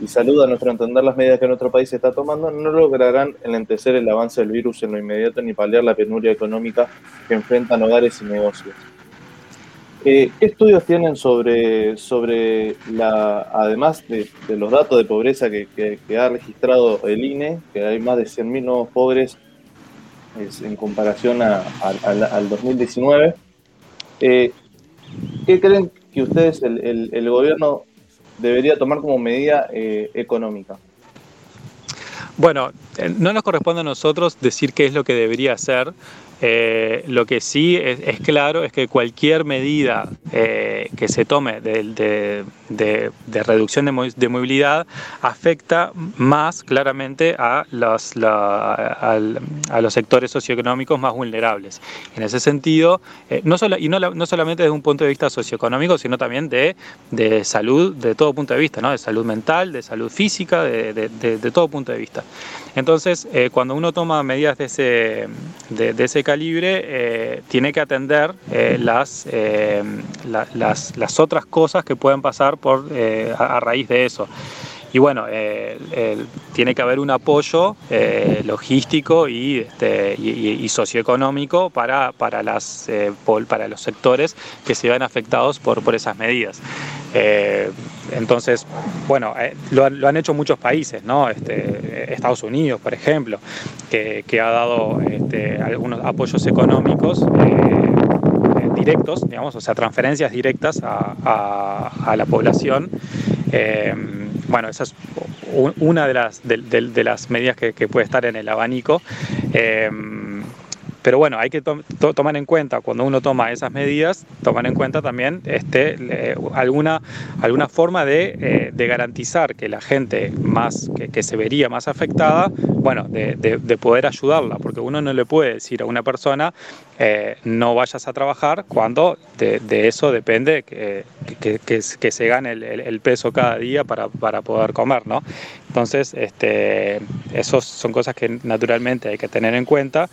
Speaker 1: y salud, a nuestro entender las medidas que nuestro país está tomando no lograrán enlentecer el avance del virus en lo inmediato ni paliar la penuria económica que enfrentan hogares y negocios. Eh, ¿Qué estudios tienen sobre, sobre la, además de, los datos de pobreza que, ha registrado el INE, que hay más de 100.000 nuevos pobres es, en comparación al 2019? Eh, ¿Qué creen que ustedes, el, gobierno, debería tomar como medida eh, económica?
Speaker 6: Bueno, no nos corresponde a nosotros decir qué es lo que debería hacer. Eh, lo que sí es, es, claro es que cualquier medida eh, que se tome de, de, de, de reducción de, movilidad afecta más claramente a los, la, a, a los sectores socioeconómicos más vulnerables. En ese sentido, eh, no solo, y no, no, solamente desde un punto de vista socioeconómico, sino también de, salud, de todo punto de vista, ¿no? de salud mental, de salud física, de, todo punto de vista. Entonces, eh, cuando uno toma medidas de ese, de, ese calibre, eh, tiene que atender eh, las, la, las, otras cosas que pueden pasar por, a, raíz de eso. Y bueno, tiene que haber un apoyo logístico y, este, y, socioeconómico para, para, las, para los sectores que se ven afectados por, por esas medidas. Eh, entonces, bueno, eh, lo, han hecho muchos países, ¿no? Este, Estados Unidos, por ejemplo, que, que ha dado este, algunos apoyos económicos eh, directos, digamos, o sea, transferencias directas a, a la población. Bueno, esa es una de las, de, de, las medidas que, puede estar en el abanico. Pero bueno, hay que to to tomar en cuenta, cuando uno toma esas medidas, tomar en cuenta también este, alguna, alguna forma de, eh, de, garantizar que la gente más, que, que, se vería más afectada bueno, de, de- de poder ayudarla, porque uno no le puede decir a una persona eh, no vayas a trabajar cuando de, eso depende que, que- se gane el, peso cada día para, para poder comer, ¿no? Entonces, este, son cosas que naturalmente hay que tener en cuenta.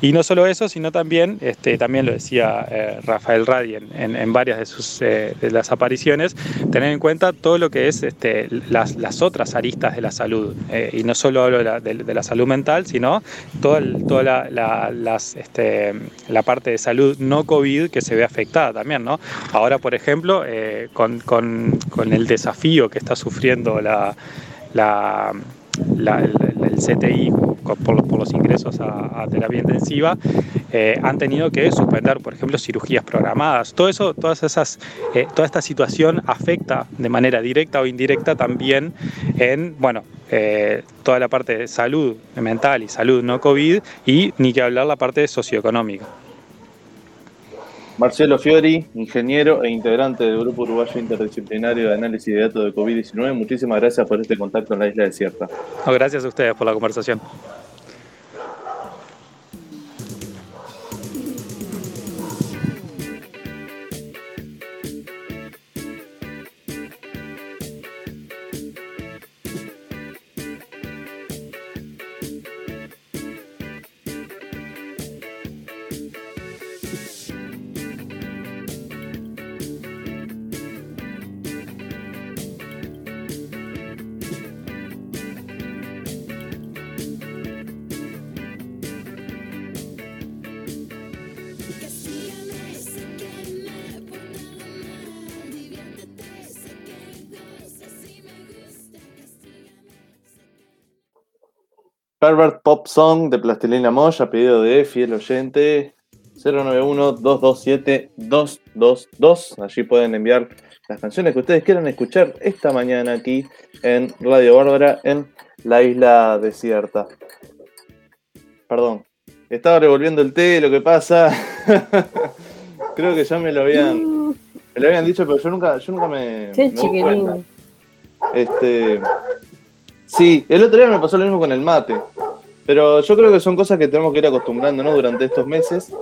Speaker 6: Y no solo eso, sino también, este, también lo decía eh, Rafael Radi en, en- varias de sus eh, de las apariciones, tener en cuenta todo lo que es este, las, otras aristas de la salud. Y no solo hablo de la, salud mental, sino toda, el- toda la, la- las, este, la parte de salud no COVID que se ve afectada también. ¿no? Ahora, por ejemplo, eh, con, con- el desafío que está sufriendo la, la- la- el, CTI por, los- por los ingresos a, a terapia intensiva, eh, han tenido que suspender, por ejemplo, cirugías programadas. Todo eso, todas esas, eh, toda esta situación afecta de manera directa o indirecta también en, bueno, eh, toda la parte de salud mental y salud no COVID y ni que hablar la parte socioeconómica.
Speaker 1: Marcelo Fiori, ingeniero e integrante del Grupo Uruguayo Interdisciplinario de Análisis de Datos de COVID-19, muchísimas gracias por este contacto en la isla desierta.
Speaker 6: No, gracias a ustedes por la conversación.
Speaker 1: Pervert Pop Song de Plastilina Mosh, a pedido de fiel oyente 091-227-222. Allí pueden enviar las canciones que ustedes quieran escuchar esta mañana aquí en Radio Bárbara en la isla desierta. Perdón, estaba revolviendo el té, lo que pasa. Creo que ya me lo habían, me lo habían dicho, pero yo nunca, yo nunca me.
Speaker 2: Qué
Speaker 1: me. Este. Sí, el otro día me pasó lo mismo con el mate. Pero yo creo que son cosas que tenemos que ir acostumbrándonos durante estos meses.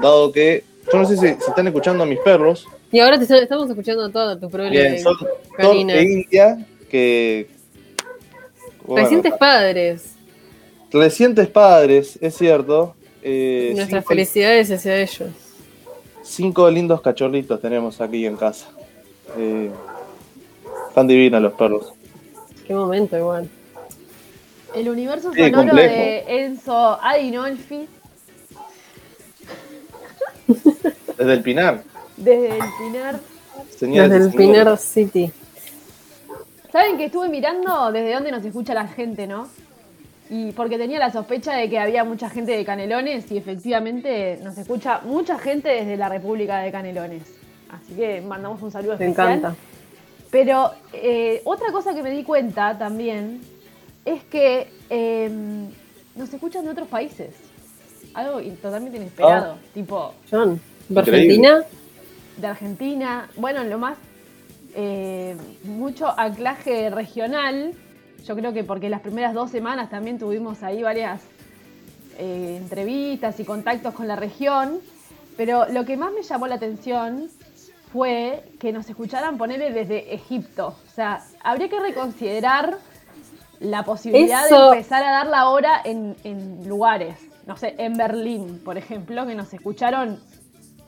Speaker 1: Dado que. Yo no sé si, si están escuchando a mis perros.
Speaker 2: Y ahora te estamos escuchando todo tu problema.
Speaker 1: Bien, son Thor
Speaker 2: Karina.
Speaker 1: e India que. bueno,
Speaker 2: Recientes padres.
Speaker 1: recientes padres, es cierto. Eh,
Speaker 2: Nuestras
Speaker 1: cinco,
Speaker 2: felicidades hacia ellos.
Speaker 1: cinco lindos cachorritos tenemos aquí en casa. Eh, están divinos los perros.
Speaker 2: Qué momento igual.
Speaker 3: El universo
Speaker 1: Sí,
Speaker 3: sonoro
Speaker 1: complejo.
Speaker 3: de Enzo Adinolfi
Speaker 1: Desde el Pinar.
Speaker 3: desde el Pinar.
Speaker 2: Desde el. Pinar City.
Speaker 3: ¿Saben que estuve mirando desde dónde nos escucha la gente, no? Y porque tenía la sospecha de que había mucha gente de Canelones y efectivamente nos escucha mucha gente desde la República de Canelones. Así que mandamos un saludo
Speaker 2: Me
Speaker 3: especial.
Speaker 2: encanta.
Speaker 3: Pero eh, otra cosa que me di cuenta también es que eh, nos escuchan de otros países. Algo totalmente inesperado. Tipo,
Speaker 2: John, ¿de. Argentina?
Speaker 3: de Argentina. Bueno, lo más. eh, mucho anclaje regional. Yo creo que porque las primeras dos semanas también tuvimos ahí varias eh, entrevistas y contactos con la región. Pero lo que más me llamó la atención fue que nos escucharan ponerle desde Egipto. O sea, habría que reconsiderar la posibilidad
Speaker 2: Eso-
Speaker 3: de empezar a dar la hora en, en lugares. No sé, en Berlín, por ejemplo, que nos escucharon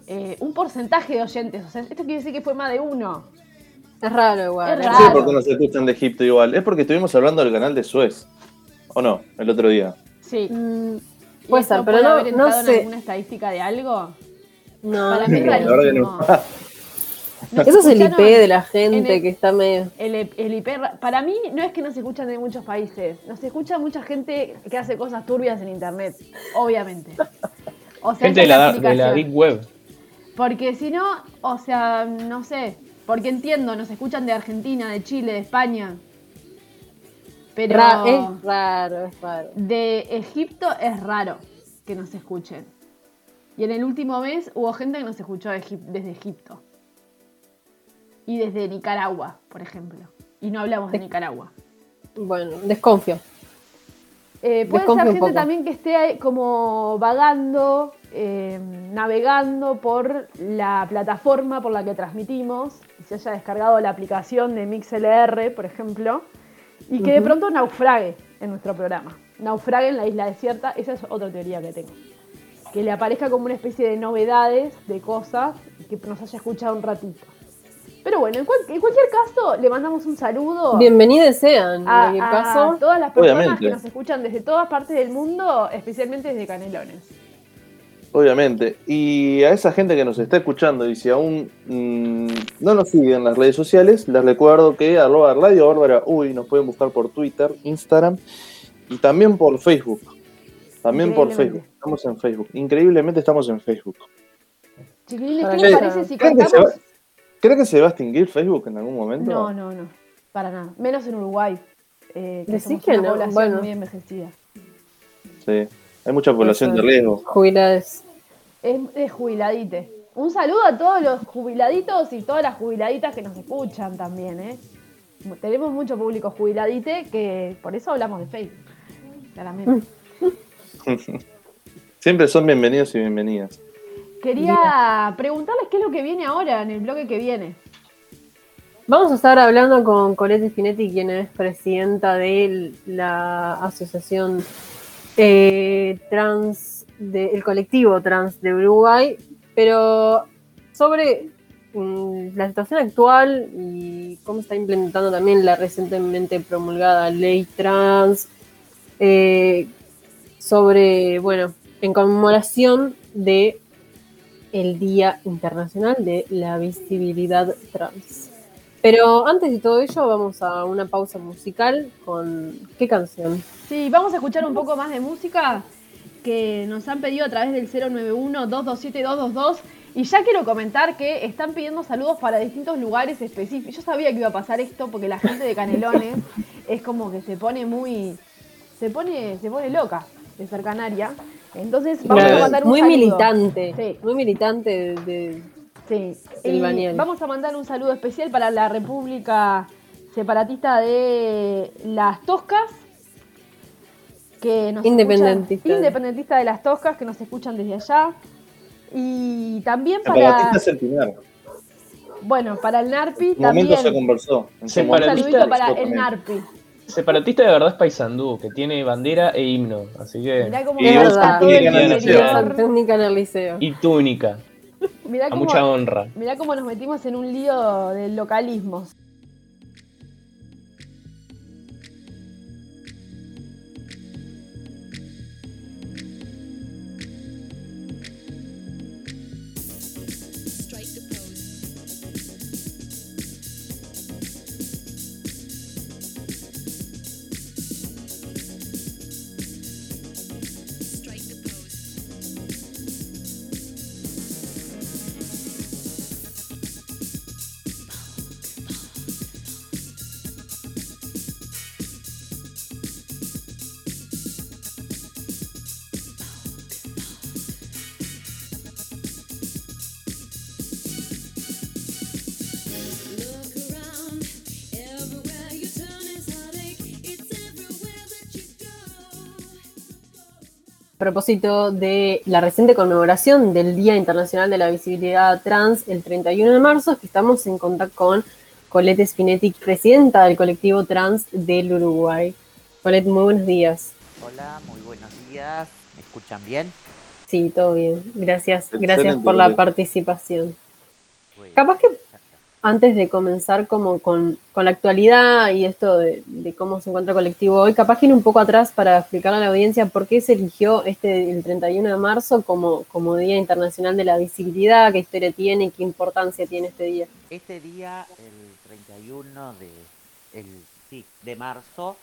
Speaker 3: eh, un porcentaje de oyentes. O sea, esto quiere decir que fue más de uno.
Speaker 2: Es raro igual.
Speaker 3: Es
Speaker 2: ¿eh?
Speaker 1: No sé
Speaker 3: raro.
Speaker 1: por qué nos escuchan de Egipto igual. Es porque estuvimos hablando del canal de Suez. ¿O no? El otro día.
Speaker 3: Sí.
Speaker 2: Mm,
Speaker 3: ¿Y
Speaker 2: puede ser, pero
Speaker 3: puede
Speaker 2: no-
Speaker 3: haber
Speaker 2: no
Speaker 3: entrado en alguna estadística de algo?
Speaker 2: No,
Speaker 3: Para mí es
Speaker 1: La verdad que
Speaker 3: rarísimo.
Speaker 2: Eso es el IP de la
Speaker 3: en
Speaker 2: gente
Speaker 3: el-
Speaker 2: que está medio.
Speaker 3: El, el IP, ra- para mí no es que nos escuchan de muchos países, nos escucha mucha gente que hace cosas turbias en internet, obviamente. O sea,
Speaker 4: Gente de la, de la
Speaker 3: explicación.
Speaker 4: Deep Web.
Speaker 3: Porque si no, o sea, no sé, porque entiendo, nos escuchan de Argentina, de Chile, de España. Pero
Speaker 2: Ra- es raro, es raro.
Speaker 3: de Egipto es raro que nos escuchen. Y en el último mes hubo gente que nos escuchó de Egip- desde Egipto. Y desde Nicaragua, por ejemplo. Y no hablamos de Nicaragua.
Speaker 2: Bueno, desconfío.
Speaker 3: Eh, puede
Speaker 2: Desconfío
Speaker 3: ser gente también que esté ahí como vagando, eh, navegando por la plataforma por la que transmitimos, y se haya descargado la aplicación de MixLR, por ejemplo, y que de pronto naufrague en nuestro programa. Naufrague en la isla desierta, esa es otra teoría que tengo. Que le aparezca como una especie de novedades, de cosas, y que nos haya escuchado un ratito. Pero bueno, en, cual- en cualquier caso, le mandamos un saludo
Speaker 2: Bienvenidos sean, en
Speaker 3: a,
Speaker 2: cualquier
Speaker 3: a
Speaker 2: caso.
Speaker 3: todas las personas
Speaker 1: Obviamente.
Speaker 3: que nos escuchan desde todas partes del mundo, especialmente desde Canelones.
Speaker 1: Obviamente. Y a esa gente que nos está escuchando y si aún mm, no nos siguen en las redes sociales, les recuerdo que arroba Radio Bárbara Uy nos pueden buscar por Twitter, Instagram y también por Facebook. También por. Facebook. Estamos en Facebook. Increíblemente estamos en Facebook.
Speaker 3: Chiquilines, ¿qué les parece si
Speaker 1: ¿Creen que, se va,
Speaker 3: contamos?
Speaker 1: Creen que se va a extinguir Facebook en algún momento?
Speaker 3: No, no, no, para nada. Menos en Uruguay, eh, que
Speaker 2: Decís
Speaker 3: somos
Speaker 2: que
Speaker 3: una
Speaker 2: no,
Speaker 3: población
Speaker 2: bueno.
Speaker 3: muy envejecida.
Speaker 1: Sí. Hay mucha población de riesgo.
Speaker 2: Jubilados.
Speaker 3: Es, es jubiladite. Un saludo a todos los jubiladitos y todas las jubiladitas que nos escuchan también, ¿eh? Tenemos mucho público jubiladite que por eso hablamos de Facebook, claramente.
Speaker 1: Siempre son bienvenidos y bienvenidas.
Speaker 3: Quería preguntarles qué es lo que viene ahora en el bloque que viene.
Speaker 2: Vamos a estar hablando con Colette Spinetti, quien es presidenta de la asociación eh, trans, del colectivo trans de Uruguay, pero sobre mm, la situación actual y cómo está implementando también la recientemente promulgada ley trans, eh, sobre, bueno, en conmemoración de el Día Internacional de la Visibilidad Trans. Pero antes de todo ello, vamos a una pausa musical con ¿qué canción?
Speaker 3: Sí, vamos a escuchar un poco más de música que nos han pedido a través del 091-227-222. Y ya quiero comentar que están pidiendo saludos para distintos lugares específicos. Yo sabía que iba a pasar esto porque la gente de Canelones es como que se pone muy. se pone, se pone loca de ser canaria. Entonces vamos a mandar un
Speaker 2: muy
Speaker 3: saludo.
Speaker 2: militante,
Speaker 3: Sí.
Speaker 2: muy militante de, de-
Speaker 3: Sí,
Speaker 2: El
Speaker 3: y vamos a mandar un saludo especial para la República Separatista de las Toscas. Que nos
Speaker 2: Independentista.
Speaker 3: escuchan- independentista de las Toscas, que nos escuchan desde allá. Y también para,
Speaker 1: Separatista es el
Speaker 3: bueno, para el NARPI
Speaker 1: momento
Speaker 3: también.
Speaker 1: se conversó.
Speaker 3: Un saludito para el. NARPI.
Speaker 4: Separatista de verdad es Paysandú, que tiene bandera e himno. Así que.
Speaker 3: Mirá cómo
Speaker 1: Y
Speaker 2: verdad.
Speaker 1: Túnica en el
Speaker 3: interior.
Speaker 1: liceo.
Speaker 2: técnica en el liceo.
Speaker 4: Y túnica.
Speaker 3: Mirá
Speaker 4: A
Speaker 3: cómo,
Speaker 4: mucha honra.
Speaker 3: mirá cómo nos metimos en un lío de localismos.
Speaker 2: Propósito de la reciente conmemoración del Día Internacional de la Visibilidad Trans, el 31 de marzo, es que estamos en contacto con Colette Spinetti, presidenta del colectivo trans del Uruguay. Colette, muy buenos días.
Speaker 7: Hola, muy buenos días. ¿Me escuchan bien?
Speaker 2: Sí, todo bien. Gracias, gracias
Speaker 1: Excelente,
Speaker 2: por la participación. Capaz que antes de comenzar como con, con la actualidad y esto de, cómo se encuentra el colectivo hoy, capaz que ir un poco atrás para explicarle a la audiencia por qué se eligió este el 31 de marzo como, como Día Internacional de la Visibilidad, qué historia tiene, qué importancia tiene este día.
Speaker 7: Este día, el 31 de, el, sí, de marzo,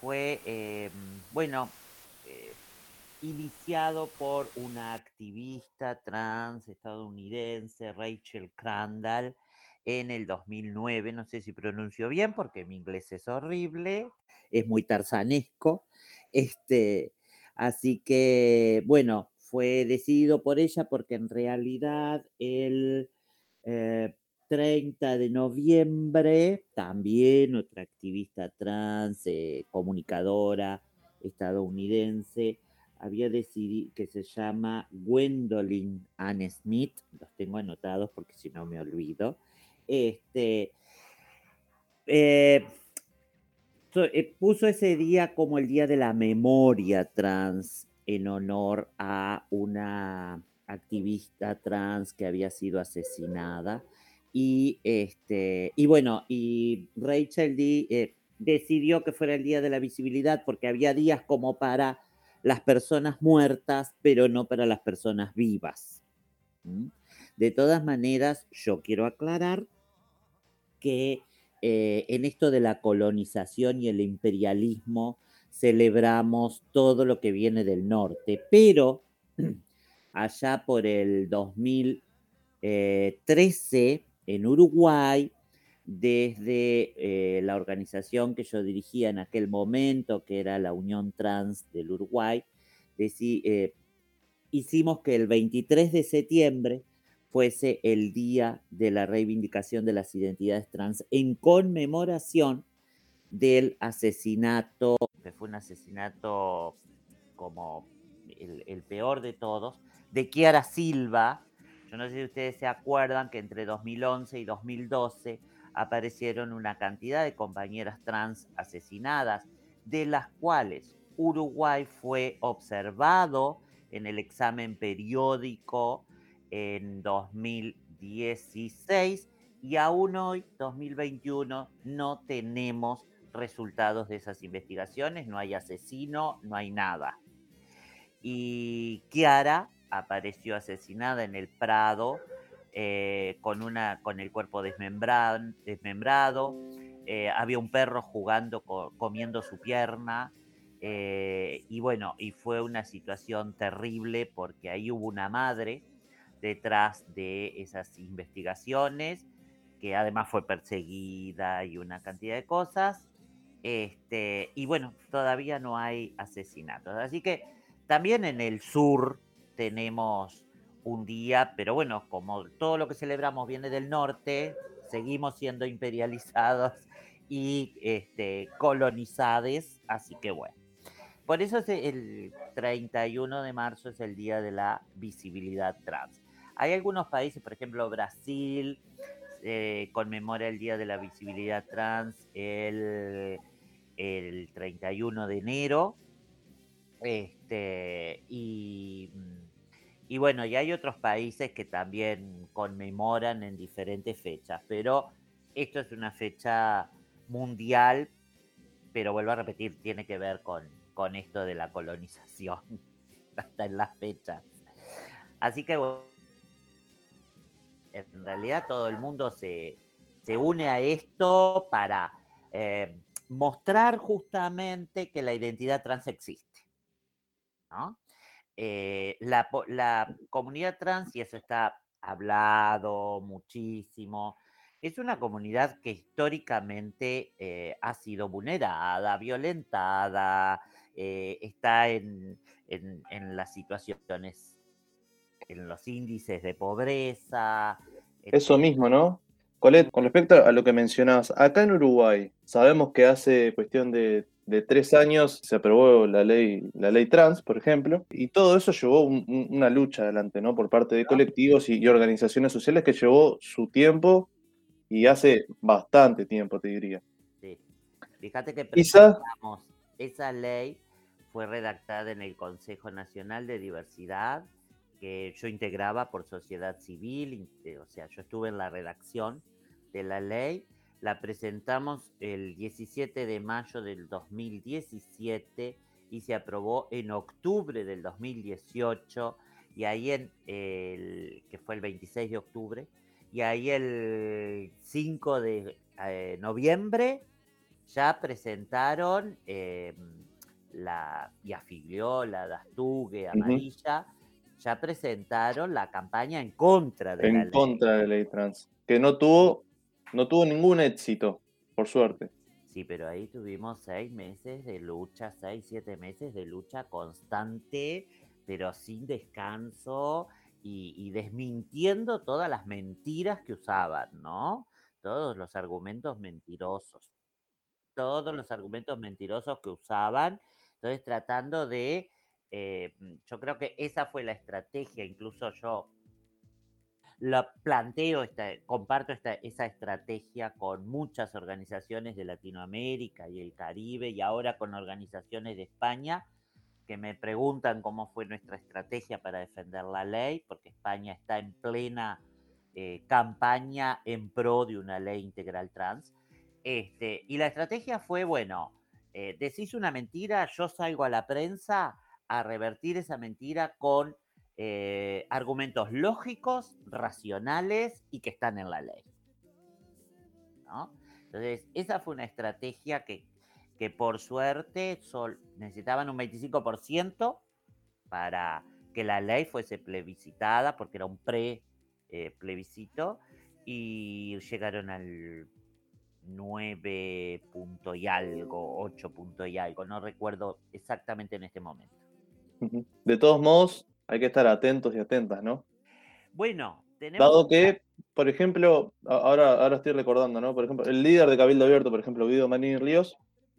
Speaker 7: fue, eh, bueno, eh, iniciado por una activista trans estadounidense, Rachel Crandall, en el 2009. No sé si pronuncio bien porque mi inglés es horrible, es muy tarzanesco. Este, así que, bueno, fue decidido por ella porque en realidad el eh, 30 de noviembre, también otra activista trans, eh, comunicadora, estadounidense había decidido que se llama Gwendolyn Ann Smith, los tengo anotados porque si no me olvido. Este, eh, eh, puso ese día como el día de la memoria trans en honor a una activista trans que había sido asesinada. Y, este, bueno, y Rachel D eh, decidió que fuera el día de la visibilidad porque había días como para las personas muertas, pero no para las personas vivas. ¿m? De todas maneras, yo quiero aclarar que eh, en esto de la colonización y el imperialismo celebramos todo lo que viene del norte, pero allá por el 2013 en Uruguay, desde eh, la organización que yo dirigía en aquel momento, que era la Unión Trans del Uruguay, eh, hicimos que el 23 de septiembre fuese el día de la reivindicación de las identidades trans en conmemoración del asesinato, que fue un asesinato como el, peor de todos, de Kiara Silva. Yo no sé si ustedes se acuerdan que entre 2011 y 2012 aparecieron una cantidad de compañeras trans asesinadas, de las cuales Uruguay fue observado en el examen periódico en 2016 y aún hoy, 2021, no tenemos resultados de esas investigaciones, no hay asesino, no hay nada. Y Kiara apareció asesinada en el Prado eh, con, una, con el cuerpo desmembrado, desmembrado. eh, había un perro jugando, co- comiendo su pierna. eh, y bueno, y fue una situación terrible porque ahí hubo una madre detrás de esas investigaciones, que además fue perseguida y una cantidad de cosas. Este, y bueno, todavía no hay asesinatos. Así que también en el sur tenemos un día, pero bueno, como todo lo que celebramos viene del norte, seguimos siendo imperializados y este, colonizados, así que bueno. Por eso es el 31 de marzo es el día de la visibilidad trans. Hay algunos países, por ejemplo Brasil, eh, conmemora el día de la visibilidad trans el, el 31 de enero. Este, y, mm, y bueno, y hay otros países que también conmemoran en diferentes fechas, pero esto es una fecha mundial, pero vuelvo a repetir, tiene que ver con, con esto de la colonización, hasta en las fechas. Así que bueno, en realidad todo el mundo se, se une a esto para eh, mostrar justamente que la identidad trans existe. ¿no? Eh, la, comunidad trans, y eso está hablado muchísimo, es una comunidad que históricamente eh, ha sido vulnerada, violentada, está en- en las situaciones, en los índices de pobreza.
Speaker 1: Eso mismo, ¿no? Colette, con respecto a lo que mencionabas, acá en Uruguay sabemos que hace cuestión de, de tres años se aprobó la ley, la ley trans, por ejemplo, y todo eso llevó un- un- una lucha adelante, ¿no? Por parte de colectivos y, y organizaciones sociales que llevó su tiempo y hace bastante tiempo, te diría.
Speaker 7: Sí. Fíjate que presentamos esa ley fue redactada en el Consejo Nacional de Diversidad que yo integraba por sociedad civil, eh, o sea, yo estuve en la redacción de la ley, la presentamos el 17 de mayo del 2017 y se aprobó en octubre del 2018 y ahí en el que fue el 26 de octubre y ahí el 5 de eh, noviembre ya presentaron eh, la y afilió la Dastugue amarilla ya presentaron la campaña en contra de la
Speaker 1: En contra de la ley trans, que no tuvo, no tuvo ningún éxito, por suerte.
Speaker 7: Sí, pero ahí tuvimos seis meses de lucha, seis, siete meses de lucha constante, pero sin descanso y, y desmintiendo todas las mentiras que usaban, ¿no? Todos los argumentos mentirosos. Todos los argumentos mentirosos que usaban. Entonces, tratando de, eh, yo creo que esa fue la estrategia, incluso yo la planteo, esta, comparto esta, esa estrategia con muchas organizaciones de Latinoamérica y el Caribe y ahora con organizaciones de España que me preguntan cómo fue nuestra estrategia para defender la ley, porque España está en plena eh, campaña en pro de una ley integral trans. Este, y la estrategia fue, bueno, eh, decís una mentira, yo salgo a la prensa a revertir esa mentira con eh, argumentos lógicos, racionales y que están en la ley. Entonces, esa fue una estrategia que, que por suerte necesitaban un 25% para que la ley fuese plebiscitada, porque era un pre-plebiscito, y llegaron al 9 punto y algo, 8 punto y algo, no recuerdo exactamente en este momento.
Speaker 1: De todos modos, hay que estar atentos y atentas, ¿no?
Speaker 7: Bueno, tenemos...
Speaker 1: Dado que, por ejemplo, ahora, ahora estoy recordando, ¿no? Por ejemplo, el líder de Cabildo Abierto, por ejemplo, Guido Manini Ríos,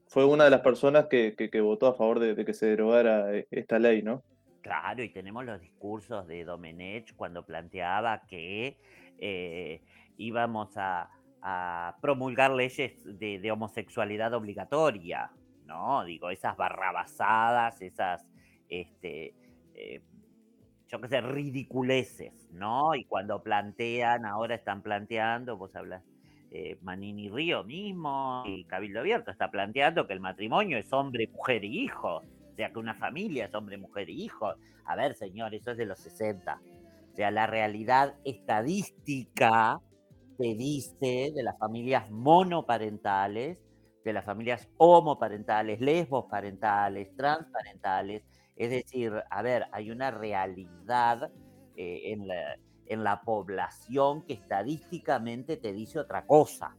Speaker 1: fue una de las personas que, que- que votó a favor de, de que se derogara eh, esta ley, ¿no?
Speaker 7: Claro, y tenemos los discursos de Domenech cuando planteaba que eh, íbamos a, a promulgar leyes de, de homosexualidad obligatoria, ¿no? Digo, esas barrabasadas, esas, este, eh, yo qué sé, ridiculeces, ¿no? Y cuando plantean, ahora están planteando, vos hablas, eh, Manini Río mismo y Cabildo Abierto está planteando que el matrimonio es hombre, mujer y hijos. O sea, que una familia es hombre, mujer y hijos. A ver, señor, eso es de los 60. O sea, la realidad estadística te dice de las familias monoparentales, de las familias homoparentales, lesbosparentales, transparentales. Es decir, a ver, hay una realidad eh, en, la, población que estadísticamente te dice otra cosa.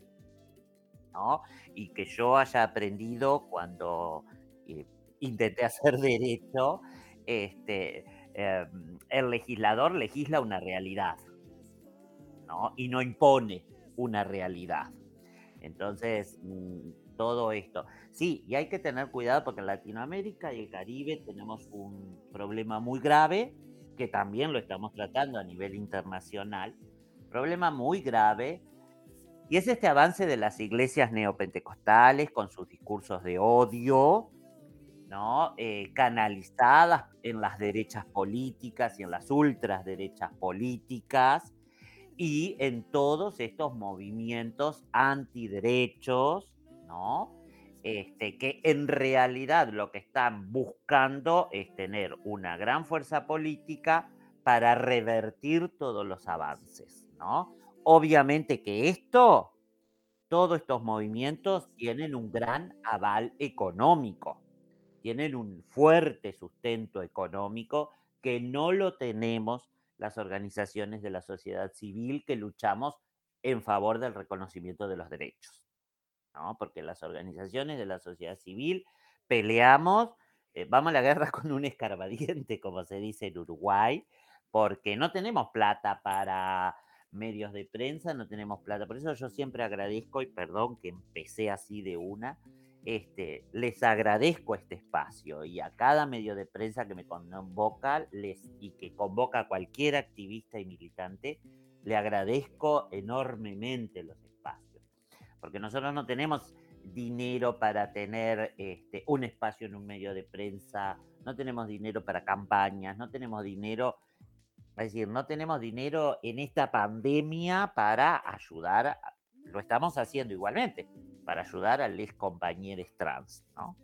Speaker 7: ¿no? Y que yo haya aprendido cuando eh, intenté hacer derecho, este, eh, el legislador legisla una realidad, ¿no? Y no impone una realidad. Entonces, mm, todo esto. Sí, y hay que tener cuidado porque en Latinoamérica y el Caribe tenemos un problema muy grave, que también lo estamos tratando a nivel internacional, problema muy grave, y es este avance de las iglesias neopentecostales con sus discursos de odio, ¿no? Eh, canalizadas en las derechas políticas y en las ultraderechas políticas y en todos estos movimientos antiderechos, ¿no? Este, que en realidad lo que están buscando es tener una gran fuerza política para revertir todos los avances, ¿no? Obviamente que esto, todos estos movimientos tienen un gran aval económico tienen un fuerte sustento económico que no lo tenemos las organizaciones de la sociedad civil que luchamos en favor del reconocimiento de los derechos. Porque las organizaciones de la sociedad civil peleamos, eh, vamos a la guerra con un escarbadiente, como se dice en Uruguay, porque no tenemos plata para medios de prensa, no tenemos plata. Por eso yo siempre agradezco, y perdón que empecé así de una, este, les agradezco este espacio y a cada medio de prensa que me convoca les, y que convoca a cualquier activista y militante, le agradezco enormemente los espacios. Porque nosotros no tenemos dinero para tener este, un espacio en un medio de prensa, no tenemos dinero para campañas, no tenemos dinero, es decir, no tenemos dinero en esta pandemia para ayudar, lo estamos haciendo igualmente, para ayudar a los compañeros trans, ¿no?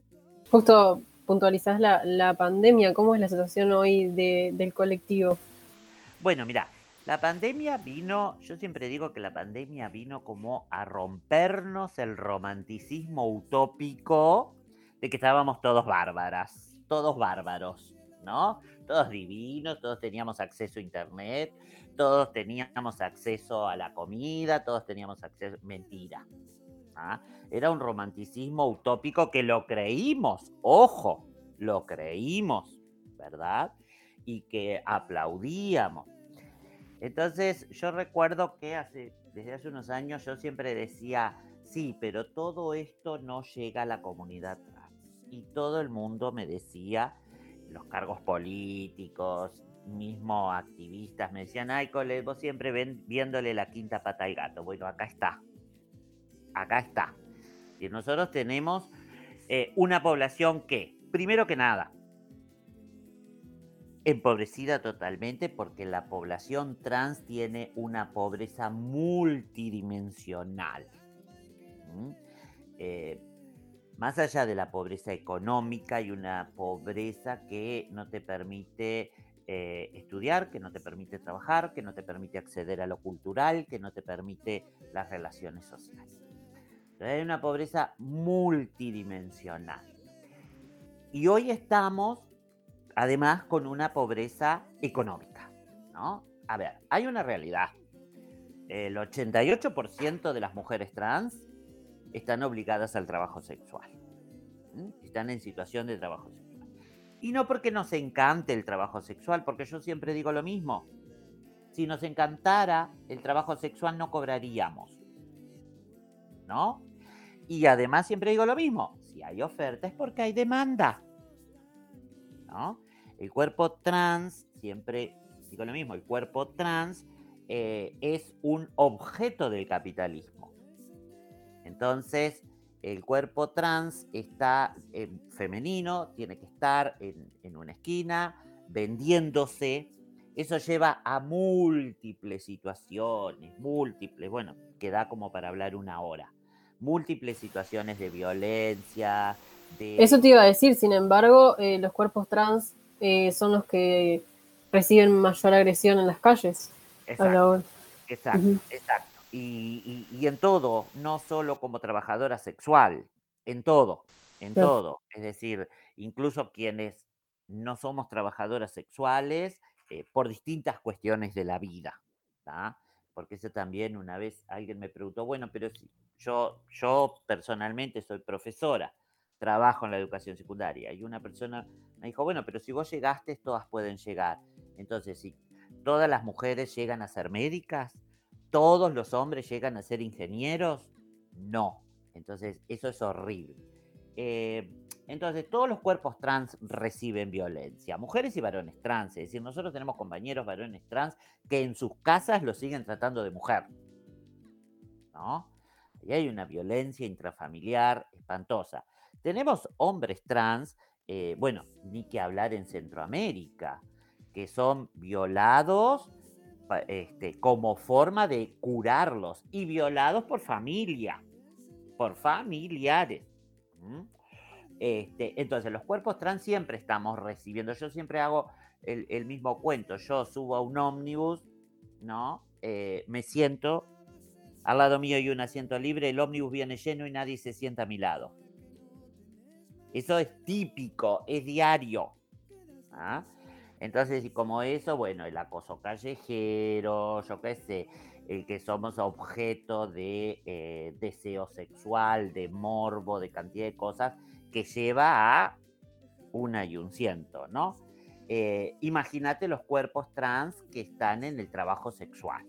Speaker 2: Justo puntualizás la, la pandemia, ¿cómo es la situación hoy de- del colectivo?
Speaker 7: Bueno, mira, la pandemia vino, yo siempre digo que la pandemia vino como a rompernos el romanticismo utópico de que estábamos todos bárbaras, todos bárbaros, ¿no? Todos divinos, todos teníamos acceso a internet, todos teníamos acceso a la comida, todos teníamos acceso... Mentira. ¿ah? Era un romanticismo utópico que lo creímos, ojo, lo creímos, ¿verdad? Y que aplaudíamos. Entonces yo recuerdo que hace, desde hace unos años yo siempre decía, sí, pero todo esto no llega a la comunidad trans. y todo el mundo me decía, los cargos políticos, mismo activistas, me decían, ay, Cole, vos siempre ven, viéndole la quinta pata al gato. Bueno, acá está. Acá está. Y nosotros tenemos eh, una población que, primero que nada, empobrecida totalmente porque la población trans tiene una pobreza multidimensional. Eh, más allá de la pobreza económica, hay una pobreza que no te permite eh, estudiar, que no te permite trabajar, que no te permite acceder a lo cultural, que no te permite las relaciones sociales. Entonces, hay una pobreza multidimensional. Y hoy estamos, además, con una pobreza económica. ¿no? A ver, hay una realidad. El 88% de las mujeres trans están obligadas al trabajo sexual. Están en situación de trabajo sexual. Y no porque nos encante el trabajo sexual, porque yo siempre digo lo mismo. Si nos encantara el trabajo sexual no cobraríamos. ¿No? Y además siempre digo lo mismo. Si hay oferta es porque hay demanda. ¿No? El cuerpo trans, siempre digo lo mismo, el cuerpo trans eh, es un objeto del capitalismo. Entonces, el cuerpo trans está eh, femenino, tiene que estar en, en una esquina, vendiéndose. Eso lleva a múltiples situaciones, múltiples, bueno, que da como para hablar una hora. Múltiples situaciones de violencia.
Speaker 2: Eso te iba a decir, sin embargo, eh, los cuerpos trans eh, son los que reciben mayor agresión en las calles.
Speaker 7: Exacto,
Speaker 2: Ujú.
Speaker 7: exacto. Y, y- y en todo, no solo como trabajadora sexual, en todo, en
Speaker 2: Claro.
Speaker 7: todo. Es decir, incluso quienes no somos trabajadoras sexuales eh, por distintas cuestiones de la vida. ¿tá? Porque eso también una vez alguien me preguntó, bueno, pero si yo, yo personalmente soy profesora, trabajo en la educación secundaria, y una persona me dijo, bueno, pero si vos llegaste, todas pueden llegar. Entonces, si todas las mujeres llegan a ser médicas, todos los hombres llegan a ser ingenieros, no. Entonces, eso es horrible. Eh, entonces, todos los cuerpos trans reciben violencia, mujeres y varones trans. Es decir, nosotros tenemos compañeros varones trans que en sus casas lo siguen tratando de mujer. ¿No? Y hay una violencia intrafamiliar espantosa. Tenemos hombres trans, eh, bueno, ni que hablar en Centroamérica, que son violados este, como forma de curarlos y violados por familia, por familiares. Este, entonces, los cuerpos trans siempre estamos recibiendo. Yo siempre hago el, el mismo cuento. Yo subo a un ómnibus, ¿no? Eh, me siento, al lado mío hay un asiento libre, el ómnibus viene lleno y nadie se sienta a mi lado. Eso es típico, es diario. ¿ah? Entonces, como eso, bueno, el acoso callejero, yo qué sé, el que somos objeto de eh, deseo sexual, de morbo, de cantidad de cosas que lleva a una y un ciento, ¿no? Eh, Imagínate los cuerpos trans que están en el trabajo sexual.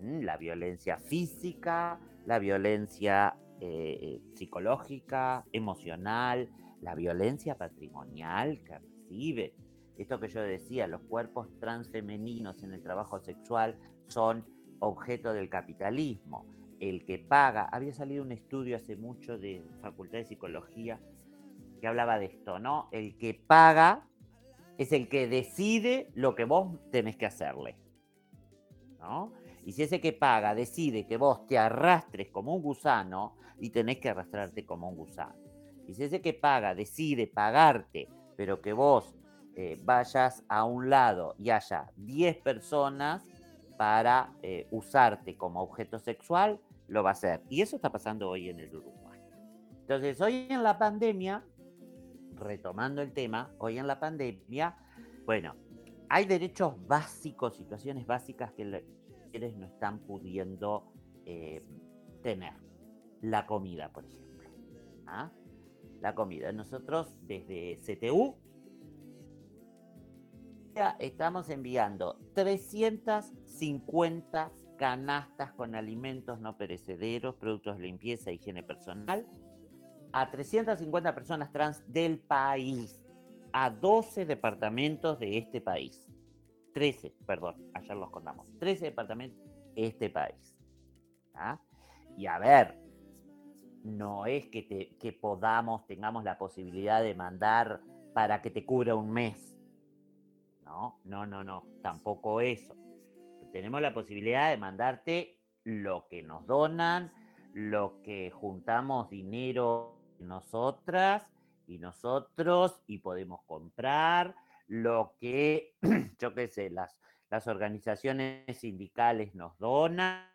Speaker 7: La violencia física, la violencia eh, psicológica, emocional, la violencia patrimonial que recibe. Esto que yo decía, los cuerpos transfemeninos en el trabajo sexual son objeto del capitalismo. El que paga, había salido un estudio hace mucho de Facultad de Psicología que hablaba de esto, ¿no? El que paga es el que decide lo que vos tenés que hacerle, ¿no? Y si ese que paga decide que vos te arrastres como un gusano y tenés que arrastrarte como un gusano. Y si ese que paga decide pagarte, pero que vos eh, vayas a un lado y haya 10 personas para eh, usarte como objeto sexual, lo va a hacer. Y eso está pasando hoy en el Uruguay. Entonces, hoy en la pandemia, retomando el tema, hoy en la pandemia, bueno, hay derechos básicos, situaciones básicas que las mujeres no están pudiendo eh, tener. La comida, por ejemplo. ¿ah? La comida. Nosotros desde CTU ya estamos enviando 350 canastas con alimentos no perecederos, productos de limpieza e higiene personal a 350 personas trans del país, a 12 departamentos de este país. 13, perdón, ayer los contamos. 13 departamentos de este país. ¿ah? Y a ver, no es que, te- que podamos, tengamos la posibilidad de mandar para que te cubra un mes. No, no, no, no, tampoco eso. Tenemos la posibilidad de mandarte lo que nos donan, lo que juntamos dinero nosotras y nosotros y podemos comprar, lo que, yo qué sé, las, las organizaciones sindicales nos donan.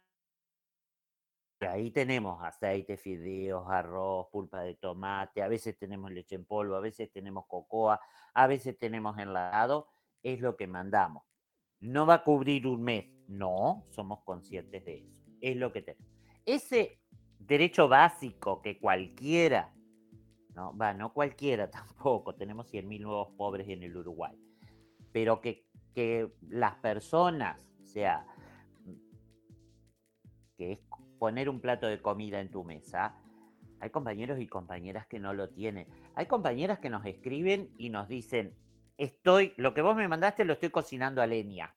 Speaker 7: Ahí tenemos aceite, fideos, arroz, pulpa de tomate, a veces tenemos leche en polvo, a veces tenemos cocoa, a veces tenemos enlatado, es lo que mandamos. No va a cubrir un mes, no, somos conscientes de eso, es lo que tenemos. Ese derecho básico que cualquiera, no, va, no cualquiera tampoco, tenemos 100.000 nuevos pobres en el Uruguay, pero que, que las personas, o sea, que es poner un plato de comida en tu mesa, hay compañeros y compañeras que no lo tienen. Hay compañeras que nos escriben y nos dicen, estoy, lo que vos me mandaste lo estoy cocinando a leña.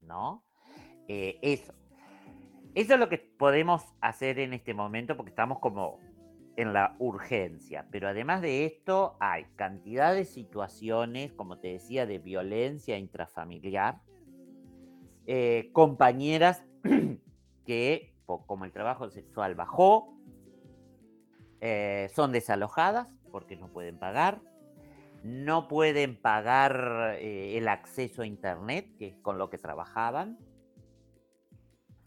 Speaker 7: ¿No? Eh, eso. Eso es lo que podemos hacer en este momento porque estamos como en la urgencia. Pero además de esto, hay cantidad de situaciones, como te decía, de violencia intrafamiliar. eh, compañeras que, como el trabajo sexual bajó, eh, son desalojadas porque no pueden pagar, no pueden pagar eh, el acceso a Internet, que es con lo que trabajaban,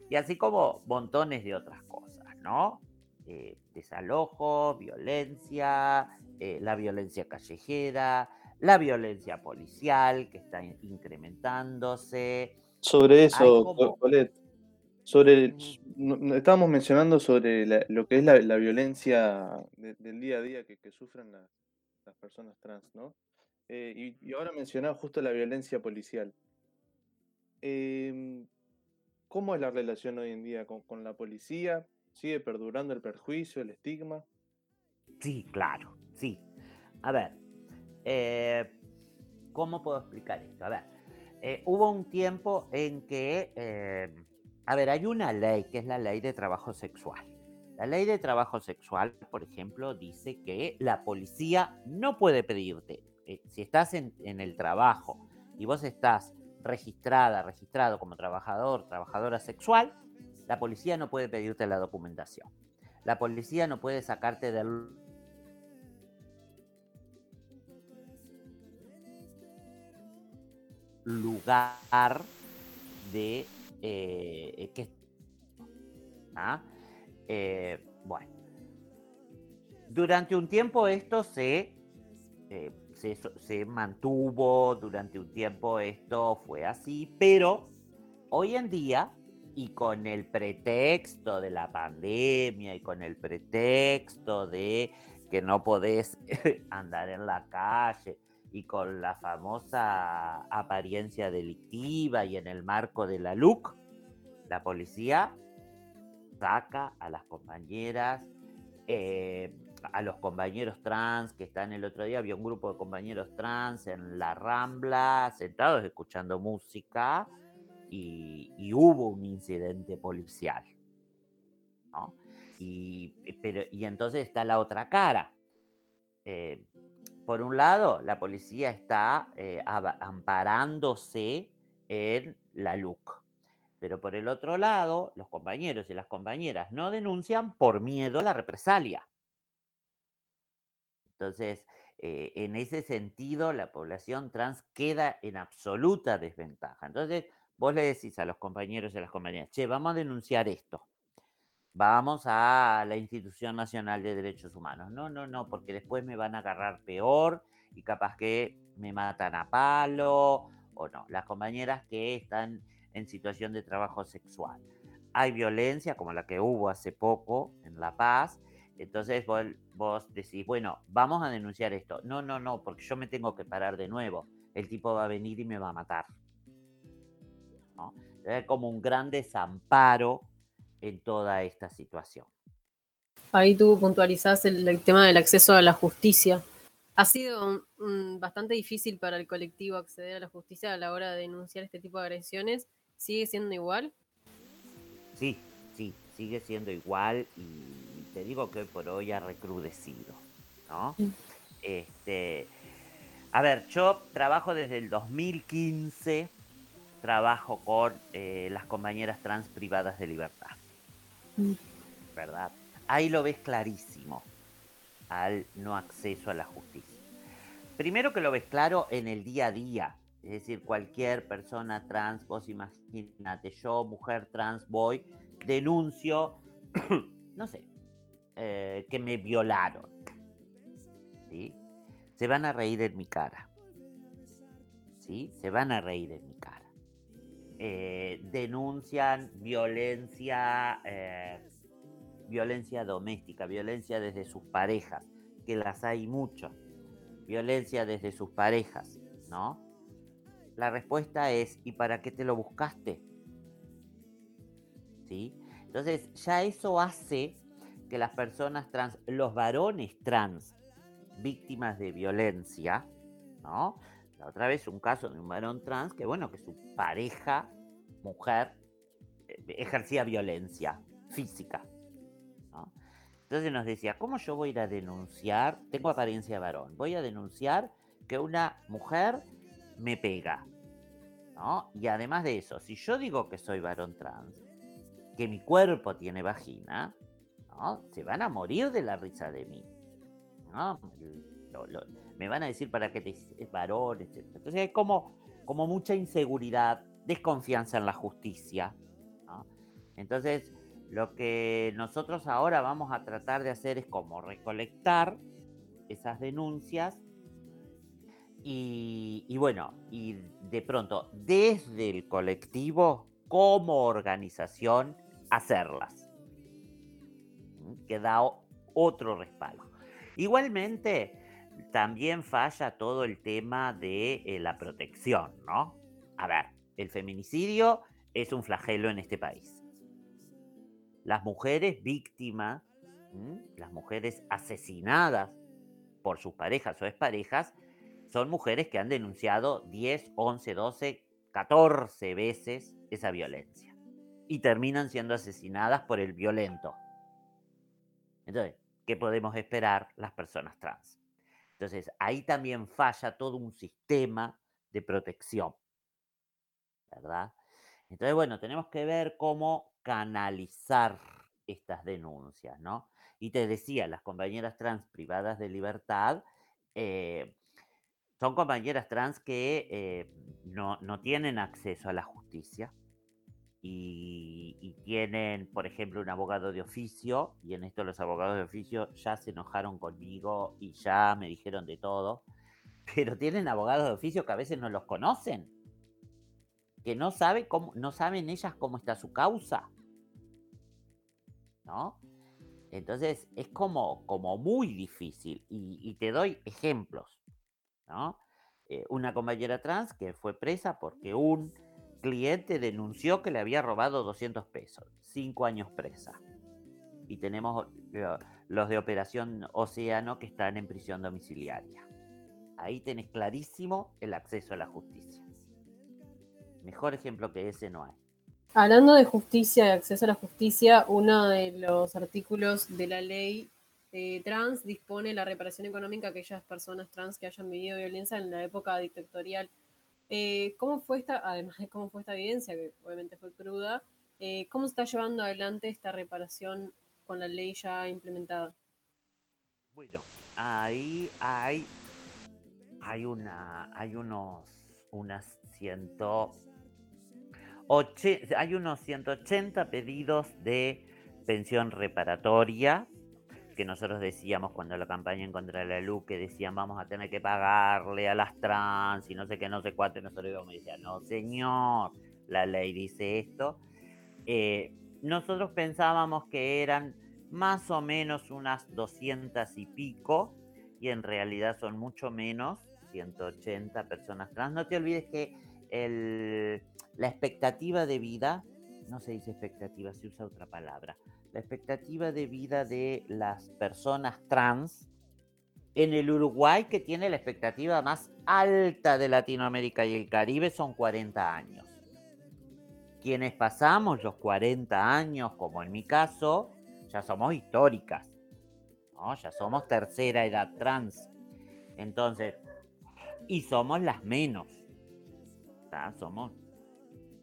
Speaker 7: y así como montones de otras cosas, ¿no? Eh, desalojo, violencia, eh, la violencia callejera, la violencia policial que está in- incrementándose.
Speaker 1: Sobre eso,
Speaker 7: como-
Speaker 1: Co- Colette, sobre no- estábamos mencionando sobre la- lo que es la, la violencia de- del día a día que, que sufren la- las personas trans, ¿no? Eh, y, y ahora mencionaba justo la violencia policial. Em, ¿cómo es la relación hoy en día con, con la policía? ¿Sigue perdurando el perjuicio, el estigma?
Speaker 7: Sí, claro, sí. A ver, eh, ¿cómo puedo explicar esto? A ver, eh, hubo un tiempo en que, eh, a ver, hay una ley que es la ley de trabajo sexual. La ley de trabajo sexual, por ejemplo, dice que la policía no puede pedirte, eh, si estás en, en el trabajo y vos estás registrada, registrado como trabajador, trabajadora sexual, la policía no puede pedirte la documentación. La policía no puede sacarte del lugar de eh, que ¿ah? Eh, bueno durante un tiempo esto se, eh, se mantuvo durante un tiempo esto fue así pero hoy en día y con el pretexto de la pandemia y con el pretexto de que no podés andar en la calle y con la famosa apariencia delictiva y en el marco de la LUC, la policía saca a las compañeras, eh, a los compañeros trans que están el otro día, había un grupo de compañeros trans en la Rambla, sentados escuchando música, y, hubo un incidente policial. ¿no? Y, pero, y entonces está la otra cara. Eh, por un lado, la policía está eh, amparándose en la LUC. Pero por el otro lado, los compañeros y las compañeras no denuncian por miedo a la represalia. Entonces, eh, en ese sentido, la población trans queda en absoluta desventaja. Entonces, vos le decís a los compañeros y a las compañeras, che, vamos a denunciar esto. Vamos a la Institución Nacional de Derechos Humanos. No, no, no, porque después me van a agarrar peor y capaz que me matan a palo o no. Las compañeras que están en situación de trabajo sexual. Hay violencia como la que hubo hace poco en La Paz. Entonces vos, decís, bueno, vamos a denunciar esto. No, no, no, porque yo me tengo que parar de nuevo. El tipo va a venir y me va a matar. Hay como un gran desamparo en toda esta situación.
Speaker 2: Ahí tú puntualizás el, el tema del acceso a la justicia. Ha sido mm, bastante difícil para el colectivo acceder a la justicia a la hora de denunciar este tipo de agresiones. ¿Sigue siendo igual?
Speaker 7: Sí, sí, sigue siendo igual y te digo que hoy por hoy ha recrudecido, ¿no? Este, a ver, yo trabajo desde el 2015, trabajo con eh, las compañeras trans privadas de libertad, ¿verdad? Ahí lo ves clarísimo al no acceso a la justicia. Primero que lo ves claro en el día a día, es decir, cualquier persona trans, vos imagínate, yo, mujer trans, voy, denuncio, no sé, eh, que me violaron. ¿sí? Se van a reír en mi cara. ¿sí? Se van a reír en mi cara. Eh, denuncian violencia, eh, violencia doméstica, violencia desde sus parejas, que las hay mucho. Violencia desde sus parejas, ¿no? La respuesta es, ¿y para qué te lo buscaste? ¿Sí? Entonces, ya eso hace que las personas trans, los varones trans, víctimas de violencia, ¿no? Otra vez un caso de un varón trans que, bueno, que su pareja, mujer, eh, ejercía violencia física. Entonces nos decía, ¿cómo yo voy a ir a denunciar? Tengo apariencia de varón, voy a denunciar que una mujer me pega. ¿no? Y además de eso, si yo digo que soy varón trans, que mi cuerpo tiene vagina, ¿no? Se van a morir de la risa de mí. ¿no? Lo- me van a decir para qué te es varón, etc. Entonces hay como, como mucha inseguridad, desconfianza en la justicia. Entonces, lo que nosotros ahora vamos a tratar de hacer es como recolectar esas denuncias y, y bueno, y de pronto, desde el colectivo, como organización, hacerlas que da otro respaldo. Igualmente, también falla todo el tema de eh, la protección, ¿no? A ver, el feminicidio es un flagelo en este país. Las mujeres víctimas, las mujeres asesinadas por sus parejas o exparejas, son mujeres que han denunciado 10, 11, 12, 14 veces esa violencia y terminan siendo asesinadas por el violento. Entonces, ¿qué podemos esperar las personas trans? Entonces, ahí también falla todo un sistema de protección, ¿verdad? Entonces, bueno, tenemos que ver cómo canalizar estas denuncias, ¿no? Y te decía, las compañeras trans privadas de libertad eh, son compañeras trans que eh, no, no tienen acceso a la justicia, y, y tienen, por ejemplo, un abogado de oficio, y en esto los abogados de oficio ya se enojaron conmigo y ya me dijeron de todo, pero tienen abogados de oficio que a veces no los conocen, que no, sabe cómo, no saben ellas cómo está su causa, ¿no? Entonces es como, como muy difícil, y, y te doy ejemplos, ¿no? Eh, una compañera trans que fue presa porque un cliente denunció que le había robado 200 pesos, cinco años presa. Y tenemos lo- los de Operación Océano que están en prisión domiciliaria. Ahí tenés clarísimo el acceso a la justicia. Mejor ejemplo que ese no hay.
Speaker 2: Hablando de justicia y acceso a la justicia, uno de los artículos de la ley eh, trans dispone la reparación económica a aquellas personas trans que hayan vivido violencia en la época dictatorial. Eh, ¿Cómo fue esta, además de cómo fue esta evidencia, que obviamente fue cruda, eh, cómo se está llevando adelante esta reparación con la ley ya implementada?
Speaker 7: Bueno, ahí hay, hay una, hay unos, unas ciento, oche- hay unos 180 pedidos de pensión reparatoria que nosotros decíamos cuando la campaña en contra de la luz, que decían vamos a tener que pagarle a las trans y no sé qué, no sé cuánto, y nosotros íbamos y decían, no señor, la ley dice esto. Eh, nosotros pensábamos que eran más o menos unas 200 y pico, y en realidad son mucho menos, 180 personas trans. No te olvides que el- la expectativa de vida, no se dice expectativa, se usa otra palabra, la expectativa de vida de las personas trans en el Uruguay, que tiene la expectativa más alta de Latinoamérica y el Caribe, son 40 años. Quienes pasamos los 40 años, como en mi caso, ya somos históricas, ¿no? ya somos tercera edad trans. Entonces, y somos las menos. ¿tá? Somos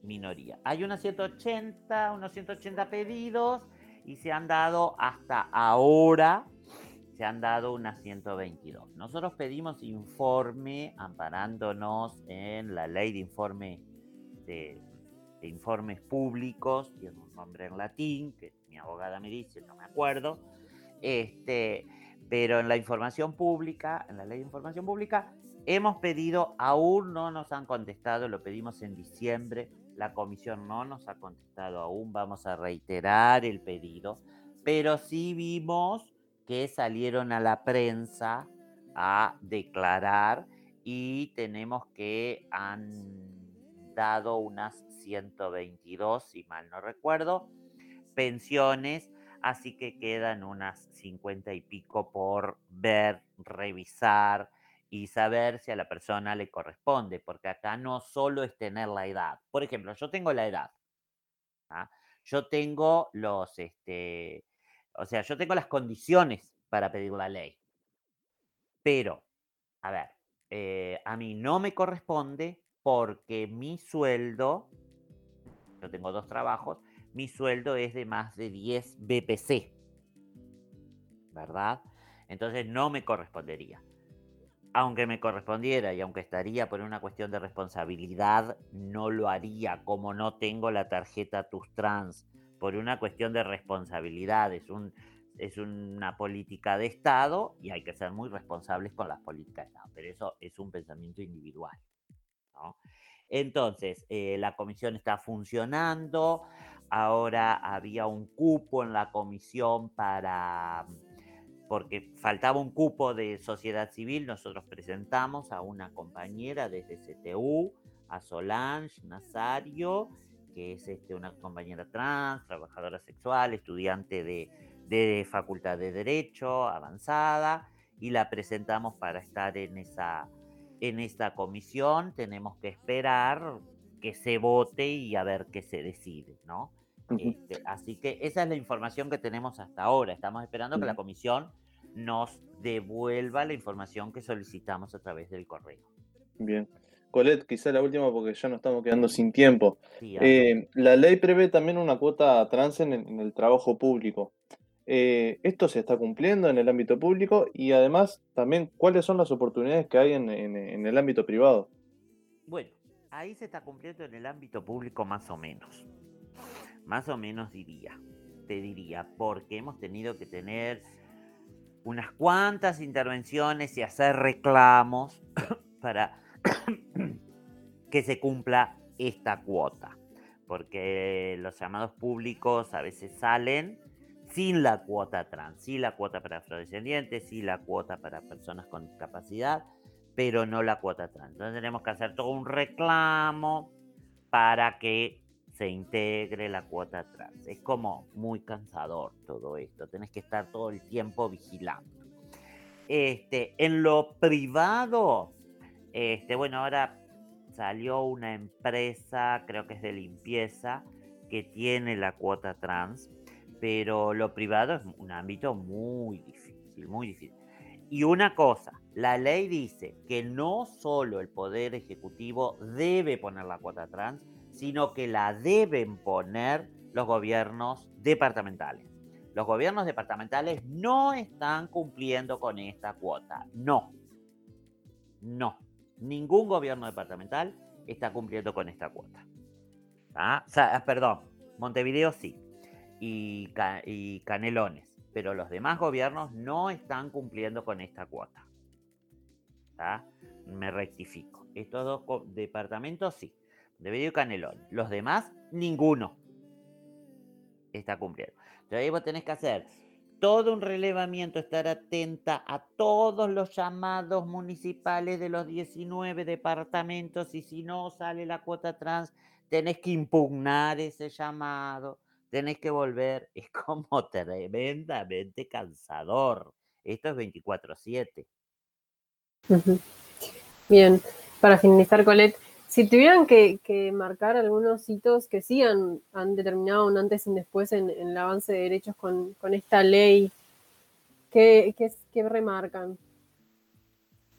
Speaker 7: minoría. Hay unos 180, unos 180 pedidos y se han dado hasta ahora, se han dado unas 122. Nosotros pedimos informe amparándonos en la ley de informe de, informes públicos, tiene un nombre en latín, que mi abogada me dice, no me acuerdo, este, pero en la información pública, en la ley de información pública, hemos pedido, aún no nos han contestado, lo pedimos en diciembre, la comisión no nos ha contestado aún, vamos a reiterar el pedido, pero sí vimos que salieron a la prensa a declarar y tenemos que han dado unas 122, si mal no recuerdo, pensiones, así que quedan unas 50 y pico por ver, revisar y saber si a la persona le corresponde, porque acá no solo es tener la edad. Por ejemplo, yo tengo la edad. ¿ah? Yo tengo los, este, o sea, yo tengo las condiciones para pedir la ley. Pero, a ver, eh, a mí no me corresponde porque mi sueldo, yo tengo dos trabajos, mi sueldo es de más de 10 BPC, ¿verdad? Entonces no me correspondería. Aunque me correspondiera y aunque estaría por una cuestión de responsabilidad, no lo haría como no tengo la tarjeta TUS Trans, por una cuestión de responsabilidad. Es, un, es una política de Estado y hay que ser muy responsables con las políticas de Estado, pero eso es un pensamiento individual. Entonces, eh, la comisión está funcionando, ahora había un cupo en la comisión para, porque faltaba un cupo de sociedad civil, nosotros presentamos a una compañera desde CTU, a Solange Nazario, que es este, una compañera trans, trabajadora sexual, estudiante de, de Facultad de Derecho avanzada, y la presentamos para estar en esa, en esta comisión. Tenemos que esperar que se vote y a ver qué se decide, ¿no? Este, así que esa es la información que tenemos hasta ahora. Estamos esperando que la comisión nos devuelva la información que solicitamos a través del correo.
Speaker 1: Bien. Colette, quizá la última porque ya nos estamos quedando sin tiempo.
Speaker 7: Sí,
Speaker 1: Eh, la ley prevé también una cuota trans en, el- en el trabajo público. Eh, ¿Esto se está cumpliendo en el ámbito público? Y además, también, ¿cuáles son las oportunidades que hay en, en- en el ámbito privado?
Speaker 7: Bueno, ahí se está cumpliendo en el ámbito público más o menos. Más o menos diría, te diría, porque hemos tenido que tener unas cuantas intervenciones y hacer reclamos para que se cumpla esta cuota. Porque los llamados públicos a veces salen sin la cuota trans, sí la cuota para afrodescendientes, sí la cuota para personas con discapacidad, pero no la cuota trans. Entonces tenemos que hacer todo un reclamo para que se integre la cuota trans. Es como muy cansador todo esto, tenés que estar todo el tiempo vigilando. Este, en lo privado, este, bueno, ahora salió una empresa, creo que es de limpieza, que tiene la cuota trans, pero lo privado es un ámbito muy difícil, muy difícil. Y una cosa, la ley dice que no solo el Poder Ejecutivo debe poner la cuota trans, sino que la deben poner los gobiernos departamentales. Los gobiernos departamentales no están cumpliendo con esta cuota. No. No. Ningún gobierno departamental está cumpliendo con esta cuota. Ah, ah, perdón, Montevideo sí. Y, y Canelones. Pero los demás gobiernos no están cumpliendo con esta cuota. ¿tá? Me rectifico. Estos dos departamentos sí. Montevideo y Canelón. Los demás, ninguno está cumpliendo. Entonces ahí vos tenés que hacer todo un relevamiento, estar atenta a todos los llamados municipales de los 19 departamentos y si no sale la cuota trans, tenés que impugnar ese llamado, tenés que volver, es como tremendamente cansador. Esto es 24/7.
Speaker 2: Ujú. Bien, para finalizar, Colette, si tuvieran que, marcar algunos hitos que sí han, han determinado un antes y un después en, el avance de derechos con, con esta ley, ¿qué, qué, remarcan?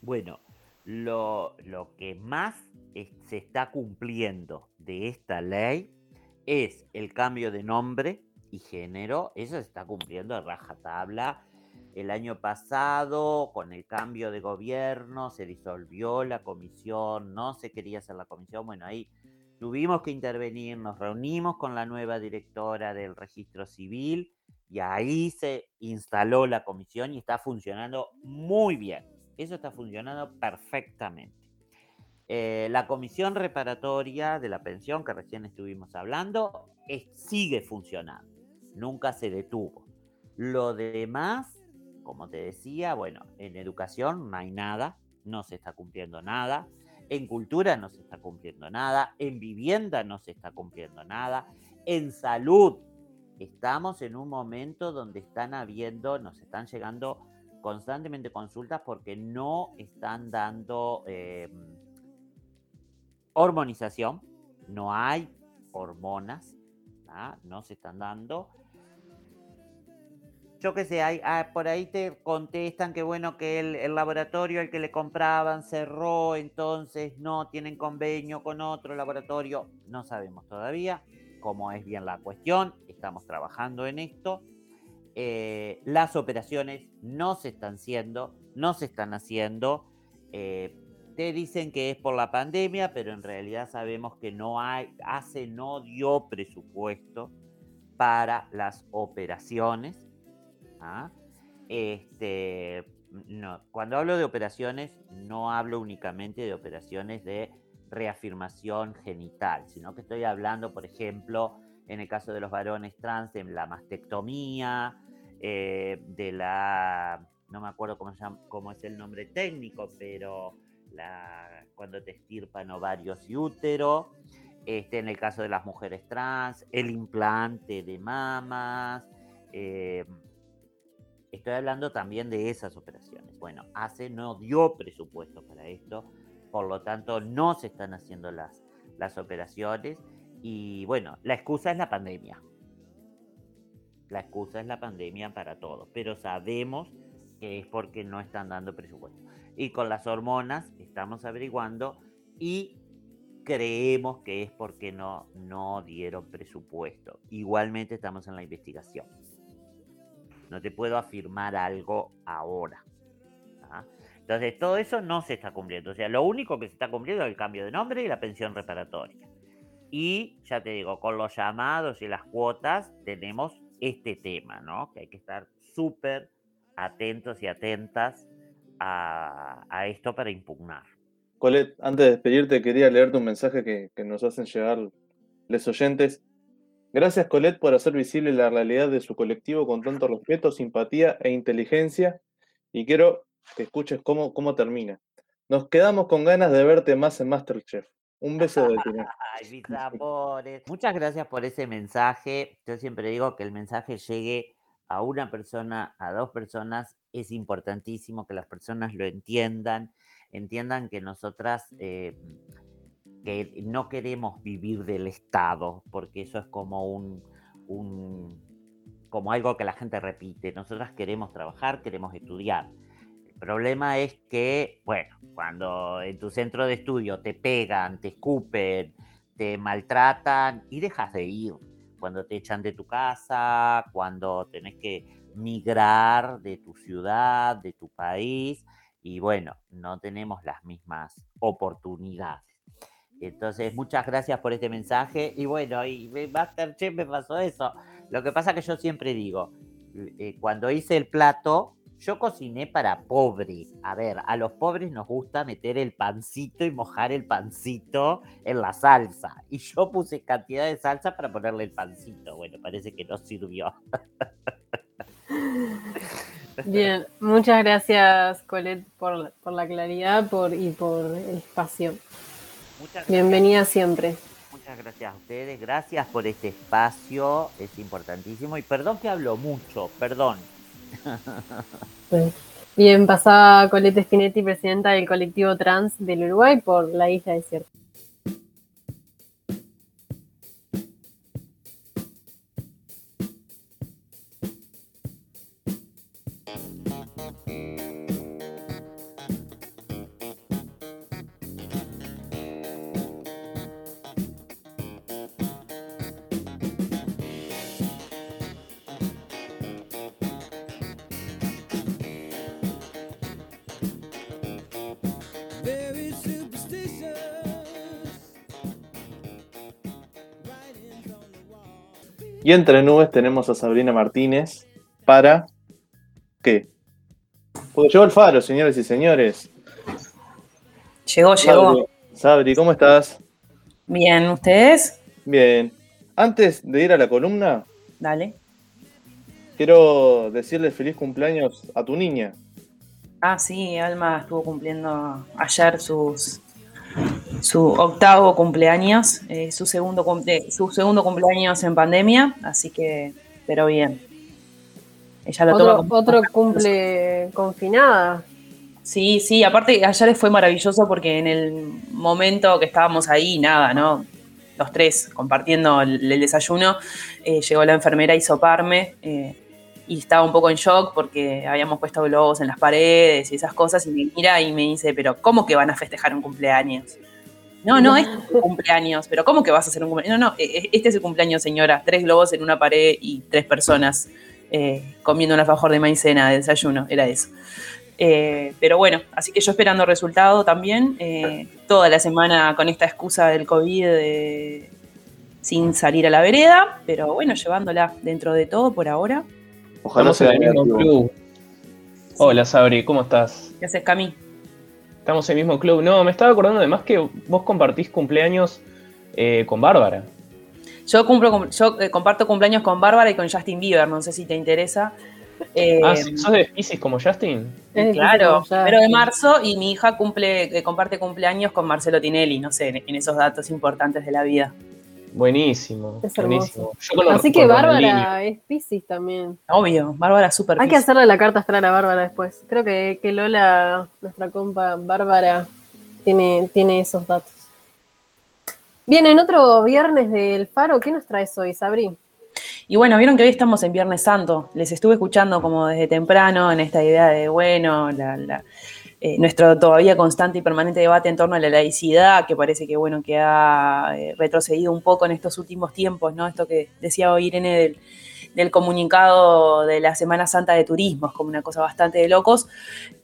Speaker 7: Bueno, lo, lo que más se está cumpliendo de esta ley es el cambio de nombre y género. Eso se está cumpliendo a rajatabla. El año pasado, con el cambio de gobierno, se disolvió la comisión, no se quería hacer la comisión. Bueno, ahí tuvimos que intervenir, nos reunimos con la nueva directora del registro civil y ahí se instaló la comisión y está funcionando muy bien. Eso está funcionando perfectamente. Eh, la comisión reparatoria de la pensión que recién estuvimos hablando sigue funcionando, nunca se detuvo. Lo demás, como te decía, bueno, en educación no hay nada, no se está cumpliendo nada, en cultura no se está cumpliendo nada, en vivienda no se está cumpliendo nada, en salud estamos en un momento donde están habiendo, nos están llegando constantemente consultas porque no están dando eh, hormonización, no hay hormonas, ¿ah? no se están dando. Yo qué sé, ah, por ahí te contestan que bueno, que el, laboratorio al que le compraban cerró, entonces no tienen convenio con otro laboratorio. No sabemos todavía cómo es bien la cuestión, estamos trabajando en esto. Eh, las operaciones no se están haciendo, no se están haciendo. eh, te dicen que es por la pandemia, pero en realidad sabemos que no hay, hace no dio presupuesto para las operaciones. Este, cuando hablo de operaciones, no hablo únicamente de operaciones de reafirmación genital, sino que estoy hablando, por ejemplo, en el caso de los varones trans, de la mastectomía, eh, de la, no me acuerdo cómo, es el nombre técnico, pero cuando te estirpan ovarios y útero, este, en el caso de las mujeres trans, el implante de mamas, eh, Estoy hablando también de esas operaciones. Bueno, ACE no dio presupuesto para esto, por lo tanto no se están haciendo las, las operaciones y bueno, la excusa es la pandemia. La excusa es la pandemia para todos, pero sabemos que es porque no están dando presupuesto. Y con las hormonas estamos averiguando y creemos que es porque no, no dieron presupuesto. Igualmente estamos en la investigación. No te puedo afirmar algo ahora. ¿ah? Entonces, todo eso no se está cumpliendo. O sea, lo único que se está cumpliendo es el cambio de nombre y la pensión reparatoria. Y ya te digo, con los llamados y las cuotas tenemos este tema, ¿no? Que hay que estar súper atentos y atentas a, a esto para impugnar.
Speaker 1: Colette, antes de despedirte, quería leerte un mensaje que, que nos hacen llegar los oyentes. Gracias, Colette, por hacer visible la realidad de su colectivo con tanto respeto, simpatía e inteligencia. Y quiero que escuches cómo, cómo termina. Nos quedamos con ganas de verte más en Masterchef. Un beso de ti.
Speaker 7: Ay, mis amores. Muchas gracias por ese mensaje. Yo siempre digo que el mensaje llegue a una persona, a dos personas. Es importantísimo que las personas lo entiendan, entiendan que nosotras eh, que no queremos vivir del Estado, porque eso es como un, como algo que la gente repite. Nosotras queremos trabajar, queremos estudiar. El problema es que, bueno, cuando en tu centro de estudio te pegan, te escupen, te maltratan y dejas de ir. Cuando te echan de tu casa, cuando tenés que migrar de tu ciudad, de tu país, y bueno, no tenemos las mismas oportunidades. Entonces, muchas gracias por este mensaje. Y bueno, y Masterchef me pasó eso. Lo que pasa que yo siempre digo, eh, cuando hice el plato, yo cociné para pobre. A ver, a los pobres nos gusta meter el pancito y mojar el pancito en la salsa. Y yo puse cantidad de salsa para ponerle el pancito. Bueno, parece que no sirvió.
Speaker 2: Bien, muchas gracias, Colette, por, por la claridad por, y por el espacio.
Speaker 7: Muchas.
Speaker 2: Bienvenida siempre.
Speaker 7: Muchas Muchas gracias a ustedes, gracias por este espacio, es importantísimo. Y perdón que hablo mucho, perdón.
Speaker 2: Bien, pasaba Colette Spinetti, presidenta del colectivo trans del Uruguay por la isla desierta.
Speaker 1: Y entre nubes tenemos a Sabrina Martínez para. ¿Qué? Porque llegó el faro, señores y señores.
Speaker 8: Llegó, llegó.
Speaker 1: Sabri, Sabri, ¿cómo estás?
Speaker 8: Bien, ¿ustedes?
Speaker 1: Bien. Antes de ir a la columna,
Speaker 8: Dale.
Speaker 1: quiero decirle feliz cumpleaños a tu niña.
Speaker 8: Ah, sí, Alma estuvo cumpliendo ayer sus, su octavo cumpleaños, eh, su, segundo cumple- su segundo cumpleaños en pandemia, así que, pero bien. Ella lo toma
Speaker 2: Otro,
Speaker 8: como-
Speaker 2: otro cumple confinada.
Speaker 8: Sí, sí, aparte ayer fue maravilloso porque en el momento que estábamos ahí, nada, ¿no? Los tres compartiendo el, el desayuno, eh, llegó la enfermera a hisoparme eh, y estaba un poco en shock porque habíamos puesto globos en las paredes y esas cosas y me mira y me dice, pero ¿cómo que van a festejar un cumpleaños? No, no, este es tu cumpleaños, pero ¿cómo que vas a hacer un cumpleaños? No, no, eh, este es el cumpleaños, señora. Tres globos en una pared y tres personas eh, comiendo un alfajor de maicena de desayuno, era eso. Eh, pero bueno, así que yo esperando resultado también, eh, toda la semana con esta excusa del COVID eh, sin salir a la vereda, pero bueno, llevándola dentro de todo por ahora.
Speaker 1: Ojalá
Speaker 4: el mismo
Speaker 1: negativo.
Speaker 4: club. Hola Sabri, ¿cómo estás?
Speaker 8: ¿Qué haces, Cami?
Speaker 4: Estamos en el mismo club. No, me estaba acordando además que vos compartís cumpleaños eh, con Bárbara.
Speaker 8: Yo, cumplo, cum- yo eh, comparto cumpleaños con Bárbara y con Justin Bieber, no sé si te interesa. Eh,
Speaker 4: ah. ¿sos de Pisces como Justin?
Speaker 8: Claro, pero de marzo y mi hija cumple, eh, comparte cumpleaños con Marcelo Tinelli, no sé, en, en esos datos importantes de la vida.
Speaker 4: Buenísimo,
Speaker 2: Es
Speaker 4: buenísimo. Yo con-
Speaker 2: Así que. Bárbara es Pisces también.
Speaker 8: Obvio, Bárbara súper
Speaker 2: Hay que hacerle la carta astral a Bárbara después. Creo que, que Lola, nuestra compa Bárbara, tiene, tiene esos datos. Bien, en otro viernes del Faro, ¿qué nos traes hoy, Sabri?
Speaker 8: Y bueno, vieron que hoy estamos en Viernes Santo. Les estuve escuchando como desde temprano en esta idea de, bueno, la- la- eh, nuestro todavía constante y permanente debate en torno a la laicidad, que parece que, bueno, que ha eh, retrocedido un poco en estos últimos tiempos, ¿no? Esto que decía hoy Irene del, del comunicado de la Semana Santa de Turismo, es como una cosa bastante de locos.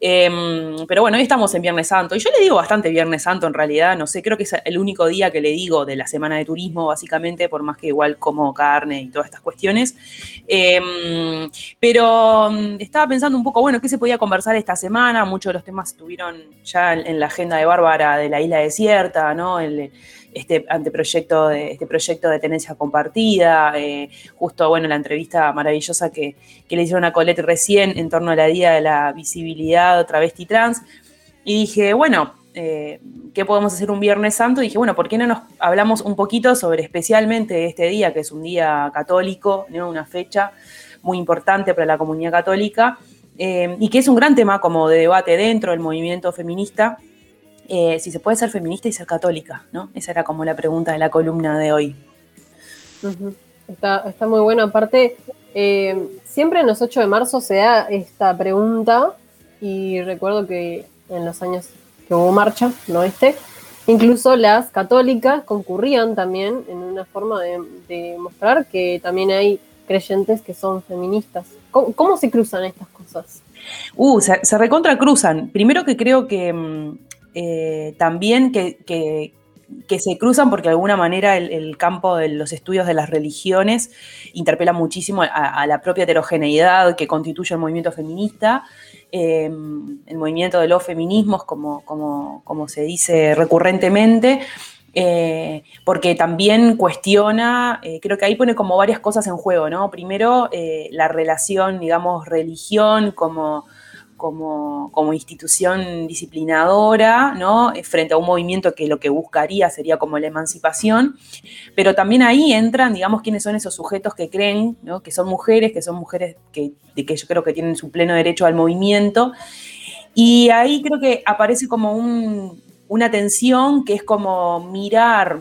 Speaker 8: Em, pero bueno, hoy estamos en Viernes Santo. Y yo le digo bastante Viernes Santo en realidad, no sé, creo que es el único día que le digo de la Semana de Turismo, básicamente, por más que igual como carne y todas estas cuestiones. Em, pero mm, estaba pensando un poco, bueno, ¿qué se podía conversar esta semana? Muchos de los temas estuvieron ya en, la agenda de Bárbara de la isla desierta, ¿no? El, este anteproyecto de este proyecto de tenencia compartida, eh, justo bueno la entrevista maravillosa que, que le hicieron a Colette recién en torno a día de la visibilidad travesti trans. Y dije, bueno, eh, ¿qué podemos hacer un Viernes Santo? Y dije, bueno, ¿por qué no nos hablamos un poquito sobre especialmente este día, que es un día católico, ¿no? una fecha muy importante para la comunidad católica, eh, y que es un gran tema como de debate dentro del movimiento feminista, eh, si se puede ser feminista y ser católica, ¿no? Esa era como la pregunta de la columna de hoy.
Speaker 2: Está, está muy bueno. Aparte, eh, siempre en los 8 de marzo se da esta pregunta y recuerdo que en los años que hubo marcha, no este, incluso las católicas concurrían también en una forma de, de mostrar que también hay creyentes que son feministas. ¿Cómo, cómo se cruzan estas cosas?
Speaker 8: Uh, se, se recontracruzan. Primero que creo que mm, eh, también que, que- se cruzan porque de alguna manera el, campo de los estudios de las religiones interpela muchísimo a, la propia heterogeneidad que constituye el movimiento feminista, eh, el movimiento de los feminismos, como, como, como se dice recurrentemente. eh, porque también cuestiona, eh, creo que ahí pone como varias cosas en juego, ¿no? Primero, la relación, digamos, religión como, como, como institución disciplinadora, ¿no? Eh, Frente a un movimiento que lo que buscaría sería como la emancipación, pero también ahí entran, digamos, quiénes son esos sujetos que creen, ¿no? Que son mujeres, que son mujeres que, de que yo creo que tienen su pleno derecho al movimiento. Y ahí creo que aparece como un- una tensión que es como mirar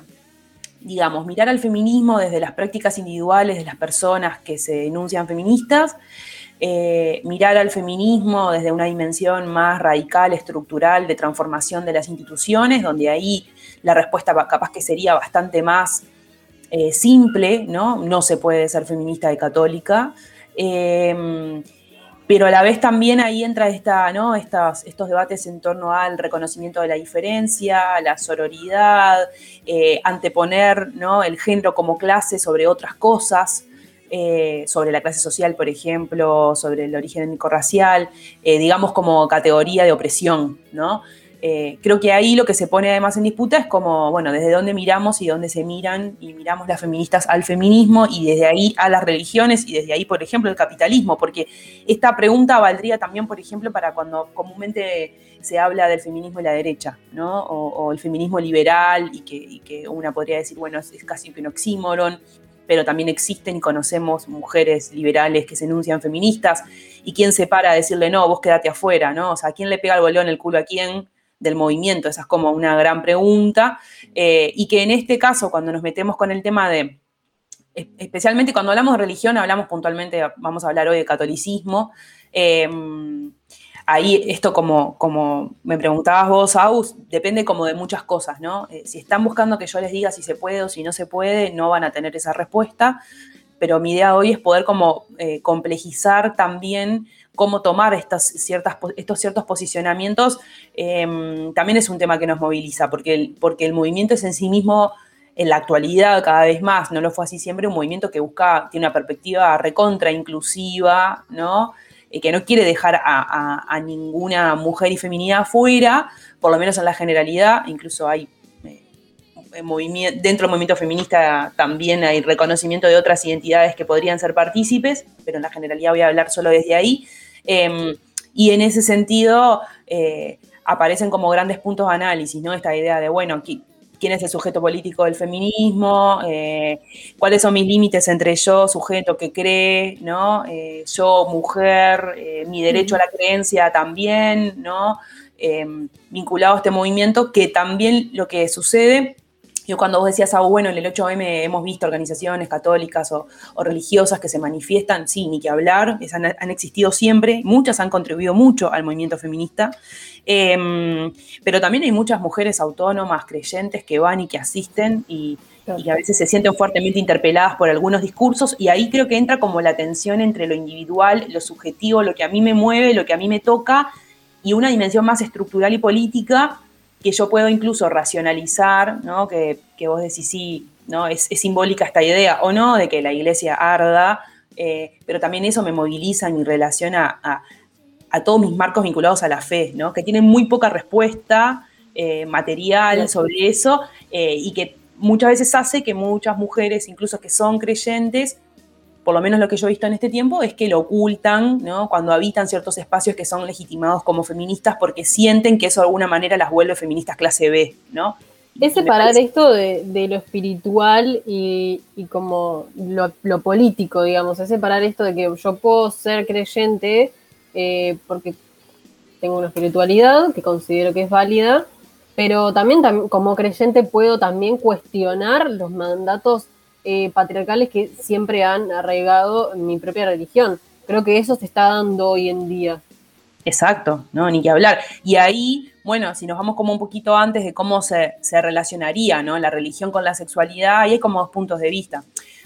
Speaker 8: digamos, mirar al feminismo desde las prácticas individuales de las personas que se denuncian feministas, eh, mirar al feminismo desde una dimensión más radical, estructural, de transformación de las instituciones, donde ahí la respuesta capaz que sería bastante más eh, simple, ¿no? No se puede ser feminista y católica. Eh, pero a la vez también ahí entra esta, ¿no? Estas, estos debates en torno al reconocimiento de la diferencia, la sororidad, eh, anteponer ¿no? el género como clase sobre otras cosas, eh, sobre la clase social, por ejemplo, sobre el origen étnico-racial, eh, digamos como categoría de opresión, ¿no? Eh, creo que ahí lo que se pone además en disputa es como, bueno, desde dónde miramos y dónde se miran, y miramos las feministas al feminismo, y desde ahí a las religiones, y desde ahí, por ejemplo, el capitalismo, porque esta pregunta valdría también, por ejemplo, para cuando comúnmente se habla del feminismo y la derecha, ¿no? O, el feminismo liberal, y que, una podría decir, bueno, es, es casi un oxímoron, pero también existen y conocemos mujeres liberales que se enuncian feministas, y quién se para a decirle, no, vos quédate afuera, ¿no? O sea, ¿quién le pega el bolón el culo a quién? del movimiento? Esa es como una gran pregunta. Eh, y que en este caso, cuando nos metemos con el tema de, es- especialmente cuando hablamos de religión, hablamos puntualmente, vamos a hablar hoy de catolicismo. eh, ahí esto como, como me preguntabas vos, Aus, depende como de muchas cosas, ¿no? Eh, si están buscando que yo les diga si se puede o si no se puede, no van a tener esa respuesta. Pero mi idea hoy es poder como eh, complejizar también cómo tomar estas ciertas, estos ciertos posicionamientos eh, también es un tema que nos moviliza, porque el, porque el movimiento es en sí mismo, en la actualidad cada vez más, no lo fue así siempre, un movimiento que busca, tiene una perspectiva recontra inclusiva, ¿no? Eh, que no quiere dejar a, ninguna mujer y feminidad afuera, por lo menos en la generalidad, incluso hay eh, movimiento, dentro del movimiento feminista también hay reconocimiento de otras identidades que podrían ser partícipes, pero en la generalidad voy a hablar solo desde ahí. Eh, y en ese sentido eh, aparecen como grandes puntos de análisis, ¿no? Esta idea de, bueno, qui- quién es el sujeto político del feminismo, Eh, cuáles son mis límites entre yo, sujeto que cree, ¿no? Eh, yo, mujer, eh, mi derecho a la creencia también, ¿no? Vinculado a este movimiento, que también lo que sucede yo cuando vos decías, ah, bueno, en el 8M hemos visto organizaciones católicas o, religiosas que se manifiestan, sí, ni que hablar, es- han, existido siempre, muchas han contribuido mucho al movimiento feminista, eh, pero también hay muchas mujeres autónomas, creyentes, que van y que asisten y, a veces se sienten fuertemente interpeladas por algunos discursos y ahí creo que entra como la tensión entre lo individual, lo subjetivo, lo que a mí me mueve, lo que a mí me toca y una dimensión más estructural y política que yo puedo incluso racionalizar, ¿no? que, que vos decís, sí, ¿no? Es, es simbólica esta idea, o no, de que la iglesia arda, eh, pero también eso me moviliza en mi relación a, a- a todos mis marcos vinculados a la fe, ¿no? que tienen muy poca respuesta eh, material sobre eso, eh, y que muchas veces hace que muchas mujeres, incluso que son creyentes, por lo menos lo que yo he visto en este tiempo, es que lo ocultan, ¿no? Cuando habitan ciertos espacios que son legitimados como feministas porque sienten que eso de alguna manera las vuelve feministas clase B, ¿no?
Speaker 2: Es separar esto de, de lo espiritual y, y como lo, lo político, digamos. Es separar esto de que yo puedo ser creyente eh, porque tengo una espiritualidad que considero que es válida, pero también tam- como creyente puedo también cuestionar los mandatos eh, patriarcales que siempre han arraigado mi propia religión. Creo que eso se está dando hoy en día.
Speaker 8: Exacto, ¿no? Ni que hablar. Y ahí, bueno, si nos vamos como un poquito antes de cómo se, se relacionaría, ¿no? La religión con la sexualidad, ahí hay como dos puntos de vista.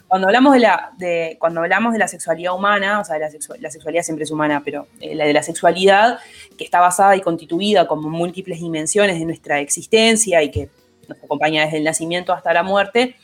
Speaker 8: Cuando hablamos de la, cuando hablamos de la sexualidad humana, o sea, la, la sexualidad siempre es humana, pero eh, la de la sexualidad, que está basada y constituida como múltiples dimensiones de nuestra existencia y que nos acompaña desde el nacimiento hasta la muerte,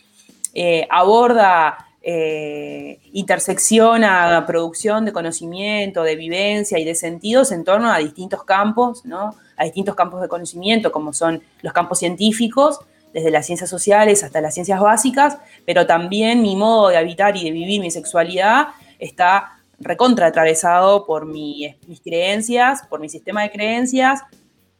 Speaker 8: eh, aborda, eh, intersecciona producción de conocimiento, de vivencia y de sentidos en torno a distintos campos, ¿no? a distintos campos de conocimiento, como son los campos científicos, desde las ciencias sociales hasta las ciencias básicas, pero también mi modo de habitar y de vivir mi sexualidad está recontra atravesado por mi- mis creencias, por mi sistema de creencias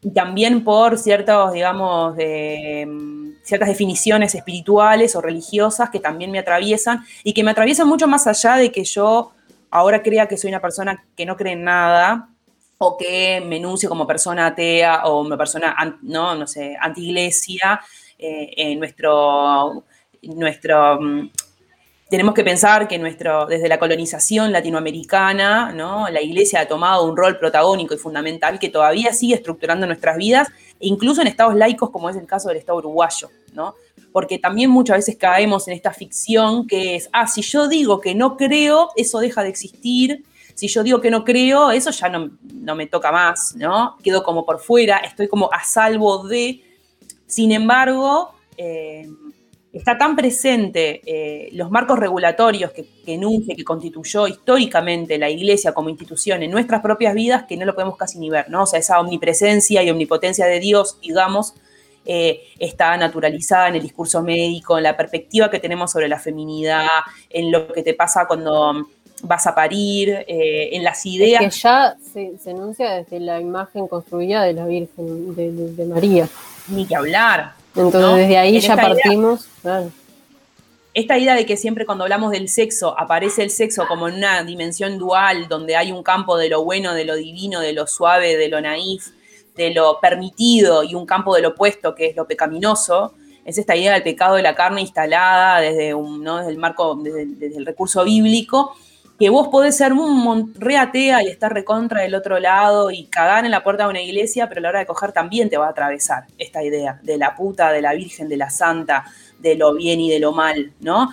Speaker 8: y también por ciertos, digamos, mm, ciertas definiciones espirituales o religiosas que también me atraviesan y que me atraviesan mucho más allá de que yo ahora crea que soy una persona que no cree en nada o que me enuncie como persona atea o una persona, no, no sé, anti-iglesia, eh, en nuestro, nuestro mm, tenemos que pensar que nuestro, desde la colonización latinoamericana, ¿no? la iglesia ha tomado un rol protagónico y fundamental que todavía sigue estructurando nuestras vidas, e incluso en estados laicos, como es el caso del Estado uruguayo, ¿no? Porque también muchas veces caemos en esta ficción que es, ah, si yo digo que no creo, eso deja de existir. Si yo digo que no creo, eso ya no, no me toca más, ¿no? Quedo como por fuera, estoy como a salvo de. Sin embargo, eh, está tan presente eh, los marcos regulatorios que, que enuncia, que constituyó históricamente la Iglesia como institución en nuestras propias vidas que no lo podemos casi ni ver, ¿no? O sea, esa omnipresencia y omnipotencia de Dios, digamos, eh, está naturalizada en el discurso médico, en la perspectiva que tenemos sobre la feminidad, en lo que te pasa cuando vas a parir, eh, en las
Speaker 2: Es
Speaker 8: ideas.
Speaker 2: que ya se, se enuncia desde la imagen construida de la Virgen, de, de- de María.
Speaker 8: Ni que hablar.
Speaker 2: Entonces
Speaker 8: ¿no?
Speaker 2: desde ahí
Speaker 8: En
Speaker 2: ya
Speaker 8: idea-
Speaker 2: partimos. claro.
Speaker 8: esta idea de que siempre cuando hablamos del sexo aparece el sexo como en una dimensión dual, donde hay un campo de lo bueno, de lo divino, de lo suave, de lo naif, de lo permitido y un campo del opuesto, que es lo pecaminoso, es esta idea del pecado de la carne instalada desde, un, ¿no? desde el marco, desde, desde el recurso bíblico, que vos podés ser un mon- re atea y estar recontra del otro lado y cagar en la puerta de una iglesia, pero a la hora de coger también te va a atravesar esta idea de la puta, de la virgen, de la santa, de lo bien y de lo mal, ¿no?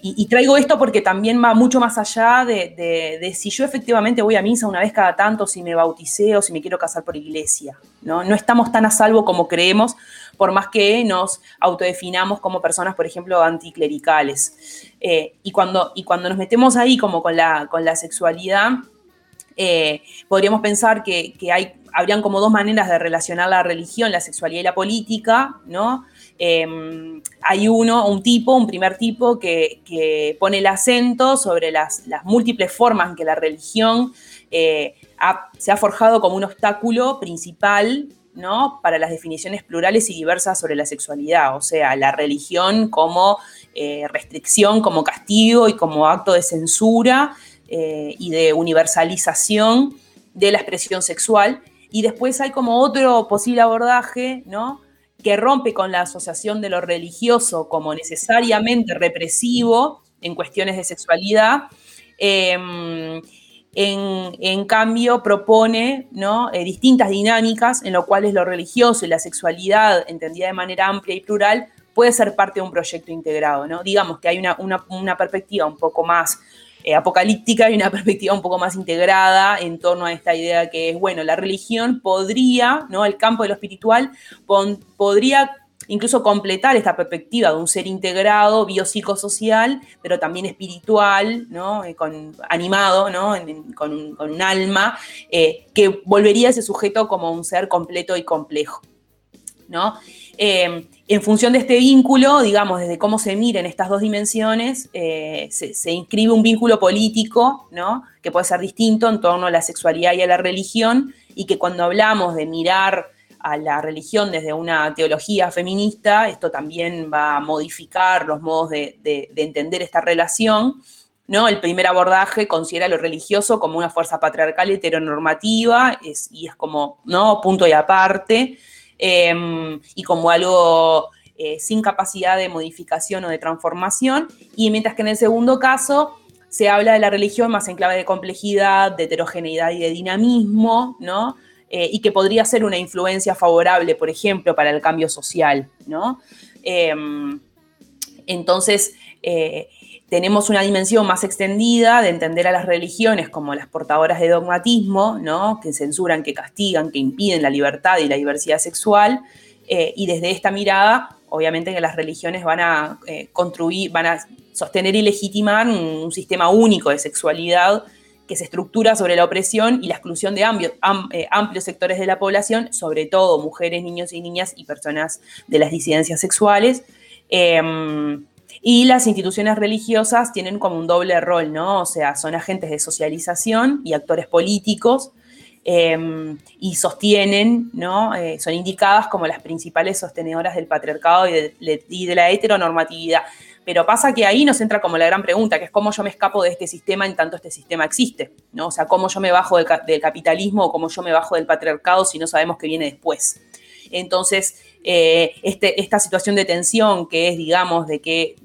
Speaker 8: Y, y traigo esto porque también va mucho más allá de, de- de si yo efectivamente voy a misa una vez cada tanto, si me bauticé o si me quiero casar por iglesia, ¿no? No estamos tan a salvo como creemos, por más que nos autodefinamos como personas, por ejemplo, anticlericales. Eh, y, cuando, y cuando nos metemos ahí como con la, con la sexualidad, eh, podríamos pensar que, que hay, habrían como dos maneras de relacionar la religión, la sexualidad y la política, ¿no? Eh, hay uno, un tipo, un primer tipo, que, que pone el acento sobre las, las múltiples formas en que la religión eh, ha- se ha forjado como un obstáculo principal ¿no? para las definiciones plurales y diversas sobre la sexualidad, o sea, la religión como eh, restricción, como castigo y como acto de censura eh, y de universalización de la expresión sexual. Y después hay como otro posible abordaje, ¿no? que rompe con la asociación de lo religioso como necesariamente represivo en cuestiones de sexualidad. em, en, cambio, propone. Eh, distintas dinámicas en lo cuales lo religioso y la sexualidad, entendida de manera amplia y plural, puede ser parte de un proyecto integrado. Digamos que hay una, perspectiva un poco más eh, apocalíptica y una perspectiva un poco más integrada en torno a esta idea que es, bueno, la religión podría, ¿no? el campo de lo espiritual, podría incluso completar esta perspectiva de un ser integrado, biopsicosocial, pero también espiritual, ¿no? Eh, con, animado, ¿no? Con, un, alma, eh, que volvería a ese sujeto como un ser completo y complejo. ¿no? Eh, en función de este vínculo, digamos, desde cómo se miren estas dos dimensiones, eh, se, se inscribe un vínculo político, ¿no? Que puede ser distinto en torno a la sexualidad y a la religión, y que cuando hablamos de mirar a la religión desde una teología feminista, esto también va a modificar los modos de, de- de entender esta relación. ¿no? El primer abordaje considera lo religioso como una fuerza patriarcal heteronormativa y es como ¿no? punto y aparte, eh, y como algo eh, sin capacidad de modificación o de transformación, y mientras que en el segundo caso se habla de la religión más en clave de complejidad, de heterogeneidad y de dinamismo, ¿no? Eh, y que podría ser una influencia favorable, por ejemplo, para el cambio social, ¿no? Em, entonces, eh, tenemos una dimensión más extendida de entender a las religiones como las portadoras de dogmatismo, ¿no? que censuran, que castigan, que impiden la libertad y la diversidad sexual. eh, y desde esta mirada, obviamente que las religiones van a construir, van a sostener y legitimar un sistema único de sexualidad que se estructura sobre la opresión y la exclusión de eh, amplios sectores de la población, sobre todo mujeres, niños y niñas y personas de las disidencias sexuales. Em, Y las instituciones religiosas tienen como un doble rol, ¿no? O sea, son agentes de socialización y actores políticos eh, y sostienen, ¿no? Eh, son indicadas como las principales sostenedoras del patriarcado y de la heteronormatividad. Pero pasa que ahí nos entra como la gran pregunta, que es cómo yo me escapo de este sistema en tanto este sistema existe, ¿no? O sea, cómo yo me bajo del, ca- del capitalismo o cómo yo me bajo del patriarcado si no sabemos qué viene después. Entonces, eh, este- esta situación de tensión que es, digamos, de que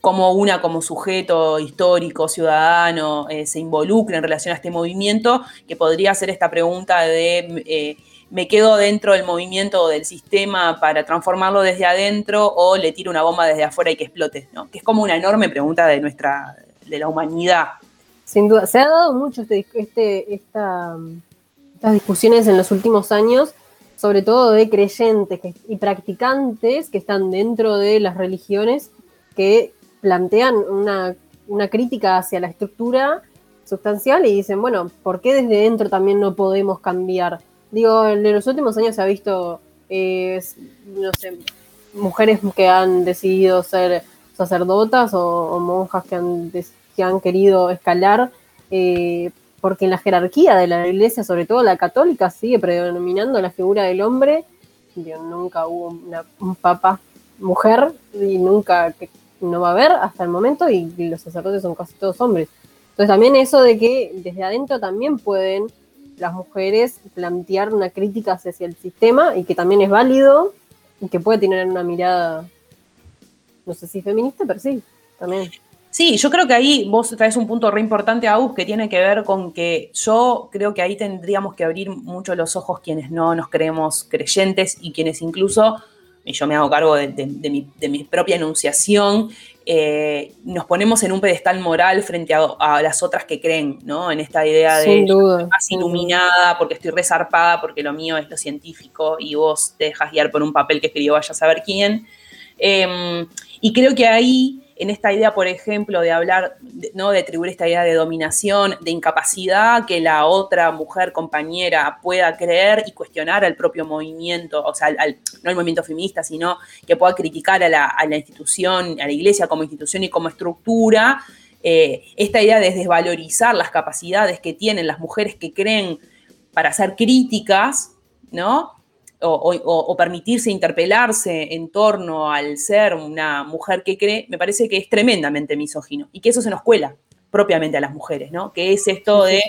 Speaker 8: como una como sujeto histórico, ciudadano, eh, se involucra en relación a este movimiento, que podría hacer esta pregunta de eh, me quedo dentro del movimiento o del sistema para transformarlo desde adentro o le tiro una bomba desde afuera y que explote, ¿no? Que es como una enorme pregunta de nuestra, de la humanidad.
Speaker 2: Sin duda, se ha dado mucho este, este, esta, estas discusiones en los últimos años, sobre todo de creyentes y practicantes que están dentro de las religiones que plantean una, una crítica hacia la estructura sustancial y dicen, bueno, ¿por qué desde dentro también no podemos cambiar? Digo, en los últimos años se ha visto, eh, no sé, mujeres que han decidido ser sacerdotas o, monjas que han, que han querido escalar, eh, porque en la jerarquía de la iglesia, sobre todo la católica, sigue predominando la figura del hombre. Digo, nunca hubo una- un papa mujer y nunca que no va a haber hasta el momento y los sacerdotes son casi todos hombres. Entonces también eso de que desde adentro también pueden las mujeres plantear una crítica hacia el sistema y que también es válido y que puede tener una mirada, no sé si feminista, pero sí, también.
Speaker 8: Sí, yo creo que ahí vos traes un punto re importante, Agus, que tiene que ver con que yo creo que ahí tendríamos que abrir mucho los ojos quienes no nos creemos creyentes y quienes incluso, y yo me hago cargo de, de- de mi, de mi propia enunciación, eh, nos ponemos en un pedestal moral frente a, a las otras que creen, ¿no? En esta idea de
Speaker 2: Sin duda,
Speaker 8: más iluminada porque estoy resarpada, porque lo mío es lo científico y vos te dejas guiar por un papel que escribió vaya a saber quién. Eh, y creo que ahí, en esta idea, por ejemplo, de hablar, ¿no? de atribuir esta idea de dominación, de incapacidad que la otra mujer compañera pueda creer y cuestionar al propio movimiento, o sea, no al movimiento feminista, sino que pueda criticar a la, institución, a la iglesia como institución y como estructura, eh, esta idea de desvalorizar las capacidades que tienen las mujeres que creen para ser críticas, ¿no? O, o- o permitirse interpelarse en torno al ser una mujer que cree, me parece que es tremendamente misógino y que eso se nos cuela propiamente a las mujeres, ¿no? Que es esto de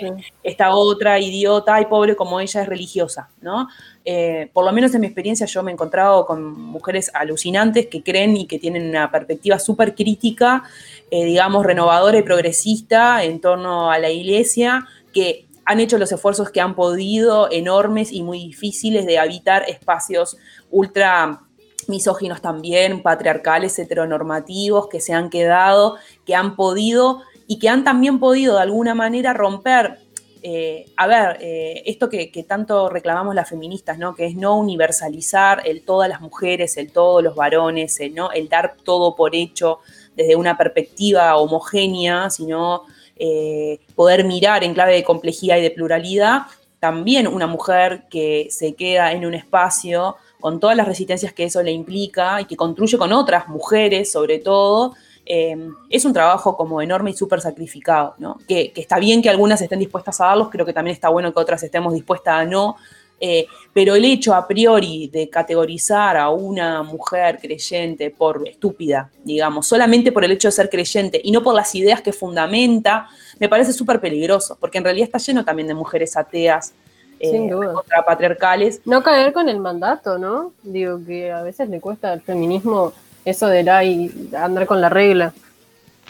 Speaker 8: esta otra idiota y pobre como ella es religiosa, ¿no? Eh, por lo menos en mi experiencia yo me he encontrado con mujeres alucinantes que creen y que tienen una perspectiva súper crítica, eh, digamos, renovadora y progresista en torno a la iglesia, que han hecho los esfuerzos que han podido, enormes y muy difíciles, de habitar espacios ultra misóginos también, patriarcales, heteronormativos, que se han quedado, que han podido y que han también podido de alguna manera romper, eh, a ver, eh, esto que, que tanto reclamamos las feministas, ¿no? Que es no universalizar el todas las mujeres, el todos los varones, el, ¿no? el dar todo por hecho desde una perspectiva homogénea, sino eh, poder mirar en clave de complejidad y de pluralidad, también una mujer que se queda en un espacio con todas las resistencias que eso le implica y que construye con otras mujeres, sobre todo, eh, es un trabajo como enorme y súper sacrificado, ¿no? Que, que está bien que algunas estén dispuestas a darlos, creo que también está bueno que otras estemos dispuestas a no, eh, pero el hecho a priori de categorizar a una mujer creyente por estúpida, digamos, solamente por el hecho de ser creyente y no por las ideas que fundamenta, me parece súper peligroso, porque en realidad está lleno también de mujeres ateas, eh,
Speaker 2: duda.
Speaker 8: contrapatriarcales.
Speaker 2: No caer con el mandato, ¿no? Digo que a veces le cuesta al feminismo eso de la y andar con la regla.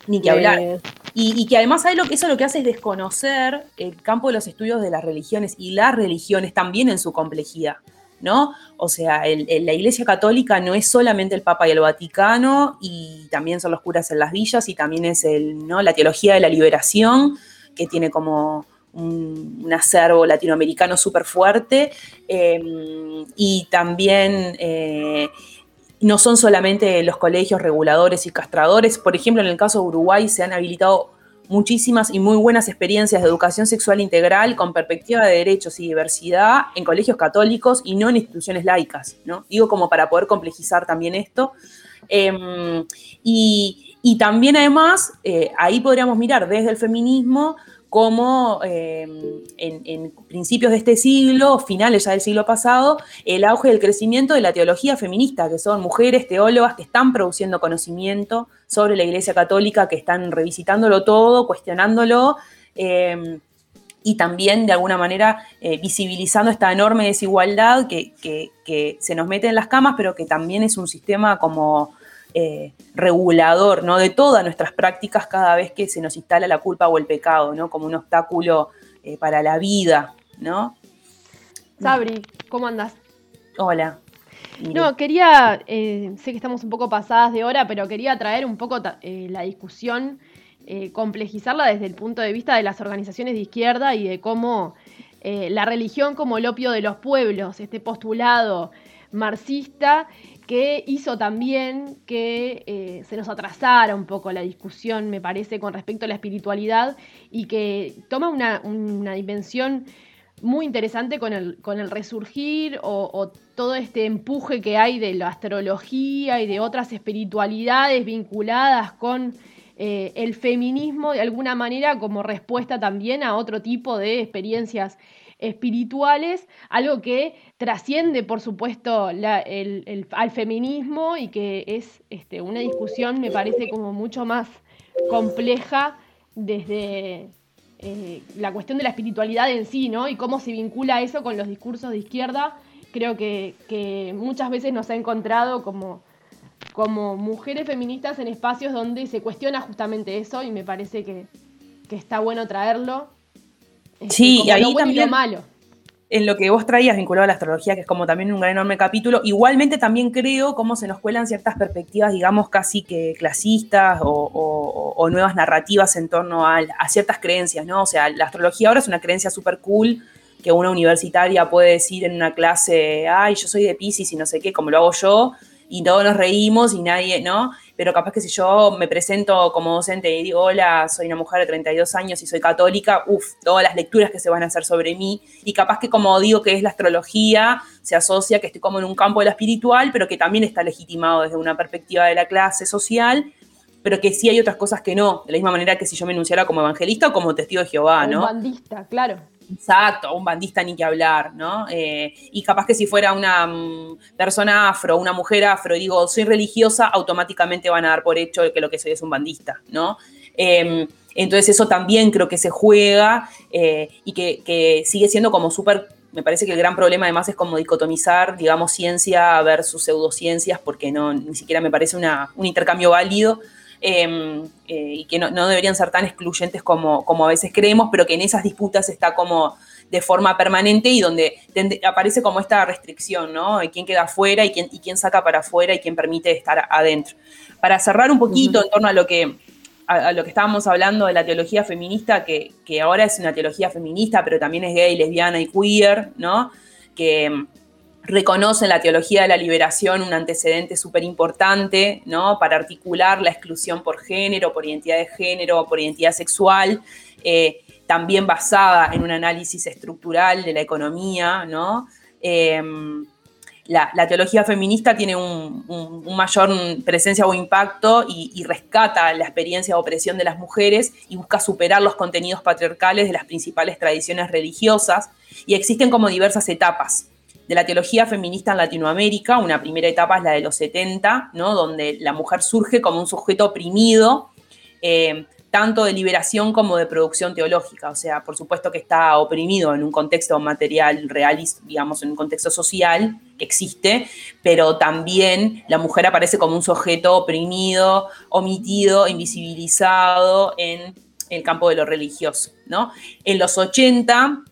Speaker 8: Ni que hablar. Y, que además ¿sabes lo que eso lo que hace es desconocer el campo de los estudios de las religiones y las religiones también en su complejidad, ¿no? O sea, la Iglesia Católica no es solamente el Papa y el Vaticano, y también son los curas en las villas, y también es la teología de la liberación, que tiene como un, acervo latinoamericano súper fuerte, eh, y también... eh, no son solamente los colegios reguladores y castradores. Por ejemplo, en el caso de Uruguay se han habilitado muchísimas y muy buenas experiencias de educación sexual integral con perspectiva de derechos y diversidad en colegios católicos y no en instituciones laicas, ¿no? Digo como para poder complejizar también esto. Em, y, y también además, eh, ahí podríamos mirar desde el feminismo como em, en, principios de este siglo, finales ya del siglo pasado, el auge del crecimiento de la teología feminista, que son mujeres teólogas que están produciendo conocimiento sobre la Iglesia Católica, que están revisitándolo todo, cuestionándolo. em, y también de alguna manera eh, visibilizando esta enorme desigualdad que se nos mete en las camas, pero que también es un sistema como eh, regulador ¿no? de todas nuestras prácticas cada vez que se nos instala la culpa o el pecado, ¿no? como un obstáculo eh, para la vida. ¿no?
Speaker 3: Sabri, ¿cómo andas?
Speaker 8: Hola. Mire.
Speaker 3: No, quería, eh, sé que estamos un poco pasadas de hora, pero quería traer un poco la discusión, complejizarla desde el punto de vista de las organizaciones de izquierda y de cómo la religión como el opio de los pueblos, este postulado marxista que hizo también que eh, se nos atrasara un poco la discusión, me parece, con respecto a la espiritualidad y que toma una, una dimensión muy interesante con el, con el resurgir o, todo este empuje que hay de la astrología y de otras espiritualidades vinculadas con eh, el feminismo de alguna manera como respuesta también a otro tipo de experiencias espirituales, algo que trasciende, por supuesto, al feminismo y que es este, una discusión, me parece, como mucho más compleja desde eh, la cuestión de la espiritualidad en sí, ¿no? Y cómo se vincula eso con los discursos de izquierda. Creo que, muchas veces nos ha encontrado como, mujeres feministas en espacios donde se cuestiona justamente eso y me parece que está bueno traerlo. Este,
Speaker 8: Sí, y ahí
Speaker 3: lo bueno y lo
Speaker 8: también-
Speaker 3: malo.
Speaker 8: en lo que vos traías vinculado a la astrología, que es como también un gran enorme capítulo, igualmente también creo cómo se nos cuelan ciertas perspectivas, digamos, casi que clasistas o, o- o nuevas narrativas en torno a, a ciertas creencias, ¿no? O sea, la astrología ahora es una creencia súper cool que una universitaria puede decir en una clase, ay, yo soy de Pisces y no sé qué, como lo hago yo, y todos nos reímos y nadie, ¿no? Pero capaz que si yo me presento como docente y digo, hola, soy una mujer de 32 años y soy católica, uff, todas las lecturas que se van a hacer sobre mí, y capaz que como digo que es la astrología, se asocia que estoy como en un campo de lo espiritual, pero que también está legitimado desde una perspectiva de la clase social, pero que sí hay otras cosas que no, de la misma manera que si yo me enunciara como evangelista o como testigo de Jehová,
Speaker 3: un
Speaker 8: ¿no?
Speaker 3: bandista, claro.
Speaker 8: Exacto, un bandista ni que hablar, ¿no? Eh, y capaz que si fuera una mm, persona afro, una mujer afro, digo, soy religiosa, automáticamente van a dar por hecho que lo que soy es un bandista, ¿no? Eh, entonces eso también creo que se juega eh, y que, que sigue siendo como súper, me parece que el gran problema además es como dicotomizar, digamos, ciencia versus pseudociencias, porque no, ni siquiera me parece una- un intercambio válido eh, eh, y que no, no deberían ser tan excluyentes como, como a veces creemos, pero que en esas disputas está como de forma permanente y donde aparece como esta restricción, ¿no? De quién queda afuera y quién, y quién saca para afuera y quién permite estar adentro. Para cerrar un poquito en torno a lo que, a, lo que estábamos hablando de la teología feminista, que, que ahora es una teología feminista, pero también es gay, lesbiana y queer, ¿no? Que reconoce en la teología de la liberación un antecedente súper importante, ¿no? Para articular la exclusión por género, por identidad de género, por identidad sexual, eh, también basada en un análisis estructural de la economía, ¿no? Eh, la, teología feminista tiene un, mayor presencia o impacto y, rescata la experiencia de opresión de las mujeres y busca superar los contenidos patriarcales de las principales tradiciones religiosas. Y existen como diversas etapas de la teología feminista en Latinoamérica. Una primera etapa es la de los 70, ¿no? donde la mujer surge como un sujeto oprimido, eh, tanto de liberación como de producción teológica. O sea, por supuesto que está oprimido en un contexto material, real, digamos, en un contexto social que existe, pero también la mujer aparece como un sujeto oprimido, omitido, invisibilizado en el campo de lo religioso. ¿no? En los 80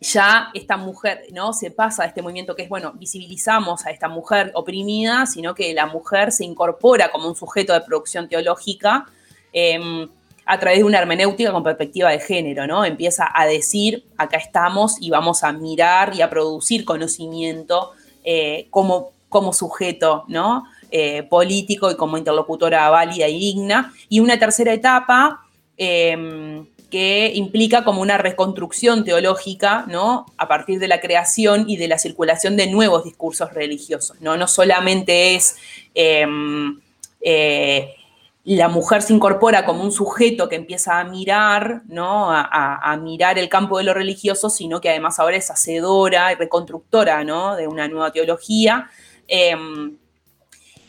Speaker 8: ya esta mujer, ¿no? Se pasa a este movimiento que es, bueno, visibilizamos a esta mujer oprimida, sino que la mujer se incorpora como un sujeto de producción teológica eh, a través de una hermenéutica con perspectiva de género, ¿no? Empieza a decir, acá estamos y vamos a mirar y a producir conocimiento eh, como, como sujeto, ¿no? Eh, político y como interlocutora válida y digna. Y una tercera etapa, eh, que implica como una reconstrucción teológica, ¿no? A partir de la creación y de la circulación de nuevos discursos religiosos, ¿no? No solamente es em, eh, la mujer se incorpora como un sujeto que empieza a mirar, ¿no? A, mirar el campo de lo religioso, sino que además ahora es hacedora y reconstructora, ¿no? De una nueva teología. Em,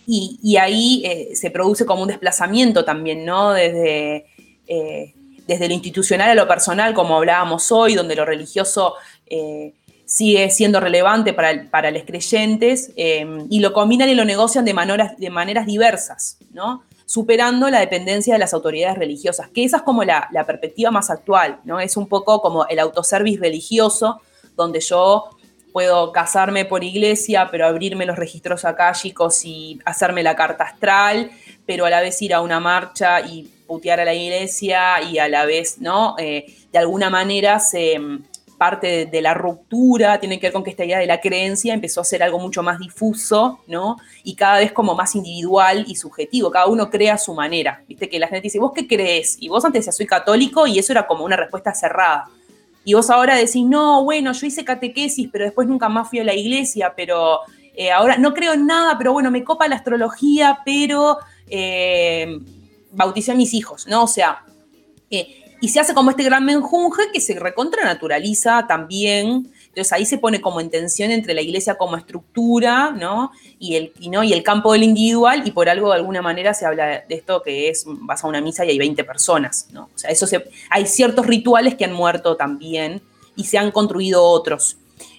Speaker 8: y, y ahí eh, se produce como un desplazamiento también, ¿no? Desde, eh, desde lo institucional a lo personal, como hablábamos hoy, donde lo religioso eh, sigue siendo relevante para, para los creyentes, eh, y lo combinan y lo negocian de maneras, de maneras diversas, ¿no? superando la dependencia de las autoridades religiosas, que esa es como la, la perspectiva más actual, ¿no? Es un poco como el autoservice religioso, donde yo puedo casarme por iglesia, pero abrirme los registros acálicos y hacerme la carta astral, pero a la vez ir a una marcha y putear a la iglesia y a la vez, ¿no? Eh, de alguna manera se mm, parte de, la ruptura, tiene que ver con que esta idea de la creencia empezó a ser algo mucho más difuso, ¿no? Y cada vez como más individual y subjetivo, cada uno crea a su manera, ¿viste? Que la gente dice, ¿vos qué crees? Y vos antes decías, soy católico, y eso era como una respuesta cerrada. Y vos ahora decís, no, bueno, yo hice catequesis, pero después nunca más fui a la iglesia, pero eh, ahora no creo en nada, pero bueno, me copa la astrología, pero eh, bauticé a mis hijos, ¿no? O sea, eh, y se hace como este gran menjunje que se recontranaturaliza también. Entonces ahí se pone como en tensión entre la iglesia como estructura, ¿no? Y el, y, ¿no? y el campo del individual, y por algo de alguna manera se habla de esto que es, vas a una misa y hay 20 personas, ¿no? O sea, eso se, hay ciertos rituales que han muerto también y se han construido otros.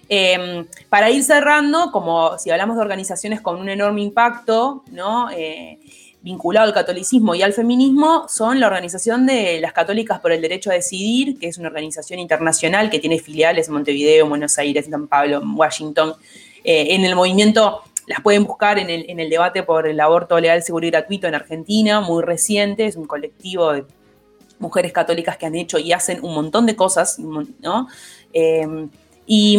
Speaker 8: Eh, para ir cerrando, como si hablamos de organizaciones con un enorme impacto, ¿no? Eh, vinculado al catolicismo y al feminismo son la Organización de las Católicas por el Derecho a Decidir, que es una organización internacional que tiene filiales en Montevideo, en Buenos Aires, San Pablo, Washington. Eh, en el movimiento las pueden buscar en el, en el, debate por el aborto legal, seguro y gratuito en Argentina, muy reciente, es un colectivo de mujeres católicas que han hecho y hacen un montón de cosas, ¿no? Eh, y...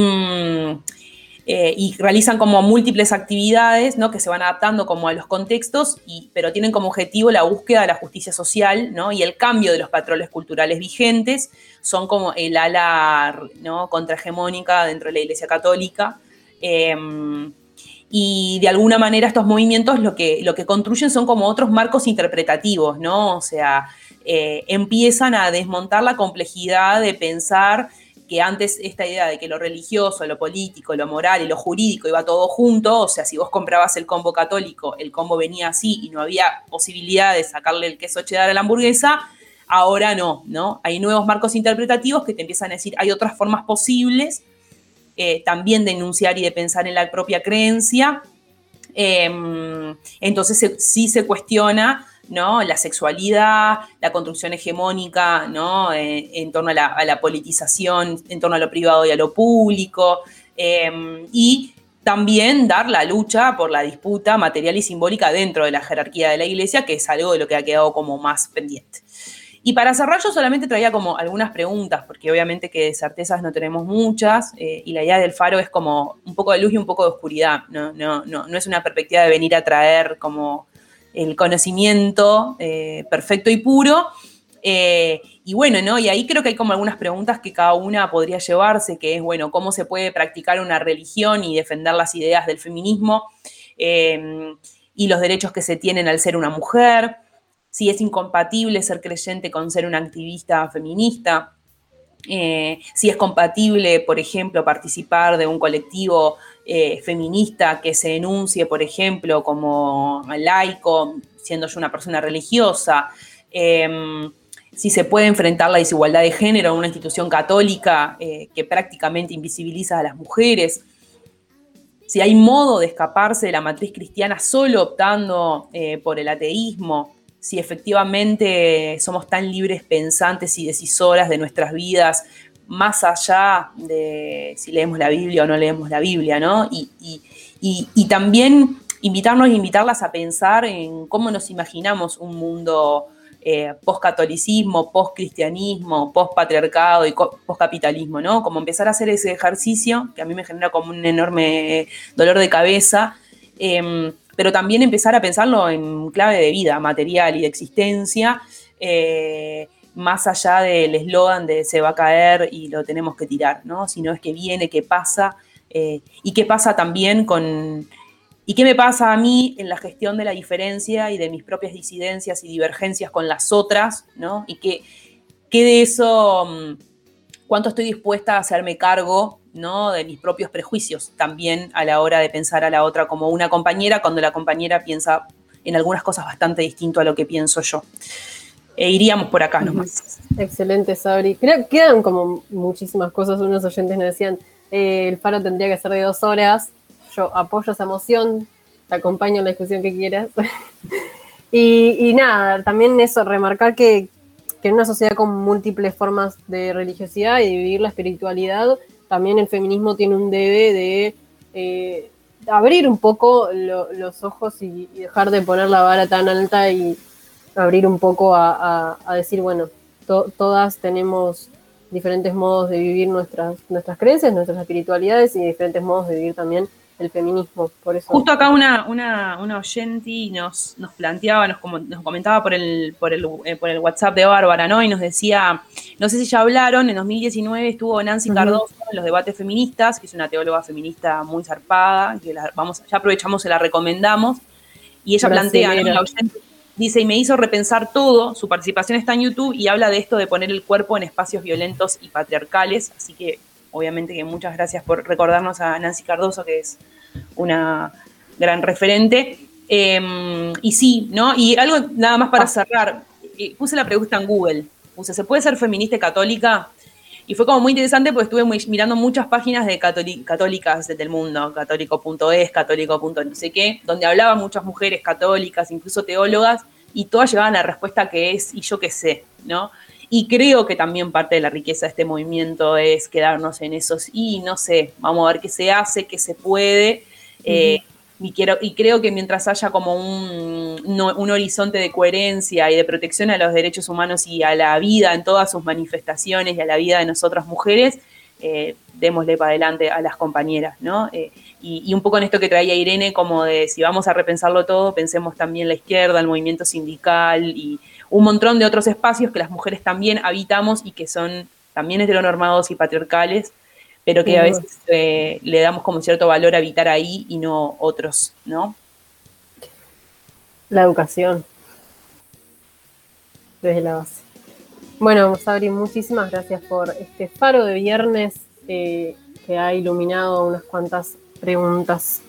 Speaker 8: Eh, y realizan como múltiples actividades ¿no? que se van adaptando como a los contextos, y, pero tienen como objetivo la búsqueda de la justicia social ¿no? y el cambio de los patrones culturales vigentes, son como el ala ¿no? contrahegemónica dentro de la Iglesia Católica. Eh, y de alguna manera estos movimientos lo que, lo que construyen son como otros marcos interpretativos, ¿no? O sea, eh, empiezan a desmontar la complejidad de pensar que antes esta idea de que lo religioso, lo político, lo moral y lo jurídico iba todo junto, o sea, si vos comprabas el combo católico, el combo venía así y no había posibilidad de sacarle el queso cheddar a la hamburguesa, ahora no, ¿no? Hay nuevos marcos interpretativos que te empiezan a decir, hay otras formas posibles eh, también de enunciar y de pensar en la propia creencia. Eh, entonces se, sí se cuestiona ¿no? La sexualidad, la construcción hegemónica, ¿no? Eh, en torno a la, politización, en torno a lo privado y a lo público, eh, y también dar la lucha por la disputa material y simbólica dentro de la jerarquía de la iglesia, que es algo de lo que ha quedado como más pendiente. Y para cerrar, yo solamente traía como algunas preguntas, porque obviamente que certezas no tenemos muchas, eh, y la idea del faro es como un poco de luz y un poco de oscuridad, no, no, no, no es una perspectiva de venir a traer como el conocimiento eh, perfecto y puro. Eh, y bueno, ¿no? Y ahí creo que hay como algunas preguntas que cada una podría llevarse, que es, bueno, ¿cómo se puede practicar una religión y defender las ideas del feminismo eh, y los derechos que se tienen al ser una mujer? Si es incompatible ser creyente con ser una activista feminista. si es compatible, por ejemplo, participar de un colectivo eh, feminista que se enuncie, por ejemplo, como laico, siendo yo una persona religiosa, eh, si se puede enfrentar la desigualdad de género en una institución católica eh, que prácticamente invisibiliza a las mujeres, si hay modo de escaparse de la matriz cristiana solo optando eh, por el ateísmo, si efectivamente somos tan libres pensantes y decisoras de nuestras vidas más allá de si leemos la Biblia o no leemos la Biblia, ¿no? Y, y, y, también invitarnos e invitarlas a pensar en cómo nos imaginamos un mundo eh, post-catolicismo, post-cristianismo, post-patriarcado y post-capitalismo, ¿no? Como empezar a hacer ese ejercicio, que a mí me genera como un enorme dolor de cabeza, eh, pero también empezar a pensarlo en clave de vida material y de existencia, eh, más allá del eslogan de se va a caer y lo tenemos que tirar, ¿no? Sino es que viene, que pasa, eh, y qué pasa también con... ¿Y qué me pasa a mí en la gestión de la diferencia y de mis propias disidencias y divergencias con las otras, ¿no? Y qué, qué de eso, mm, cuánto estoy dispuesta a hacerme cargo, ¿no? De mis propios prejuicios también a la hora de pensar a la otra como una compañera, cuando la compañera piensa en algunas cosas bastante distinto a lo que pienso yo. E iríamos por acá nomás.
Speaker 2: Excelente, Sabri. Quedan como muchísimas cosas. Unos oyentes me decían, eh, el faro tendría que ser de dos horas. Yo apoyo esa moción, te acompaño en la discusión que quieras. y, nada, también eso, remarcar que, que en una sociedad con múltiples formas de religiosidad y de vivir la espiritualidad, también el feminismo tiene un debe de eh, abrir un poco lo- los ojos y, y dejar de poner la vara tan alta y abrir un poco a, a- a decir, bueno, to- todas tenemos diferentes modos de vivir nuestras, nuestras creencias, nuestras espiritualidades y diferentes modos de vivir también el feminismo. Por eso
Speaker 8: Justo acá una, una, una oyente nos, nos planteaba, nos, como- nos comentaba por el, por, el, eh, por el WhatsApp de Bárbara, ¿no? Y nos decía, no sé si ya hablaron, en 2019 estuvo Nancy
Speaker 2: Ujú.
Speaker 8: Cardoso en los debates feministas, que es una teóloga feminista muy zarpada, que la, vamos, ya aprovechamos y la recomendamos. Y ella plantea, ¿no?
Speaker 2: Brasilera.
Speaker 8: La oyente dice, y me hizo repensar todo, su participación está en YouTube y habla de esto de poner el cuerpo en espacios violentos y patriarcales, así que obviamente que muchas gracias por recordarnos a Nancy Cardoso, que es una gran referente. Eh, y sí, ¿no? Y algo nada más para cerrar, eh, puse la pregunta en Google, puse, ¿se puede ser feminista y católica? Y fue como muy interesante porque estuve muy- mirando muchas páginas de católicas del mundo, católico.es, católico. no sé qué, donde hablaban muchas mujeres católicas, incluso teólogas, y todas llevaban la respuesta que es, y yo qué sé, ¿no? Y creo que también parte de la riqueza de este movimiento es quedarnos en esos, y no sé, vamos a ver qué se hace, qué se puede. eh, y, quiero, y creo que mientras haya como un, no- un horizonte de coherencia y de protección a los derechos humanos y a la vida en todas sus manifestaciones y a la vida de nosotras mujeres, eh, démosle para adelante a las compañeras, ¿no? Eh, y, y un poco en esto que traía Irene, como de si vamos a repensarlo todo, pensemos también la izquierda, el movimiento sindical y un montón de otros espacios que las mujeres también habitamos y que son también heteronormados y patriarcales, pero que a veces eh, le damos como cierto valor a habitar ahí y no otros, ¿no?
Speaker 2: la educación desde la base. Bueno, Sabri, muchísimas gracias por este faro de viernes eh, que ha iluminado unas cuantas preguntas.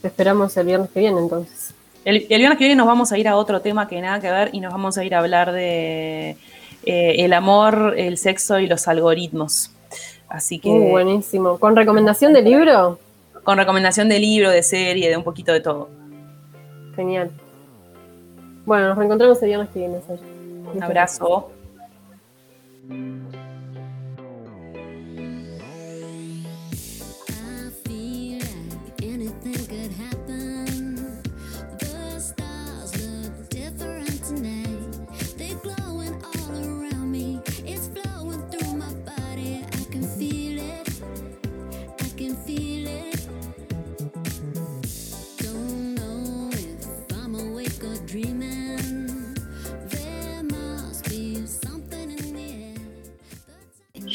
Speaker 2: Te esperamos el viernes que viene, entonces.
Speaker 8: El, el viernes que viene nos vamos a ir a otro tema que nada que ver y nos vamos a ir a hablar de eh, el amor, el sexo y los algoritmos. Así que
Speaker 2: Uh, buenísimo. ¿Con recomendación de libro?
Speaker 8: con recomendación de libro, de serie, de un poquito de todo.
Speaker 2: Genial. Bueno, nos reencontramos el viernes que viene. Sabri.
Speaker 8: Un abrazo.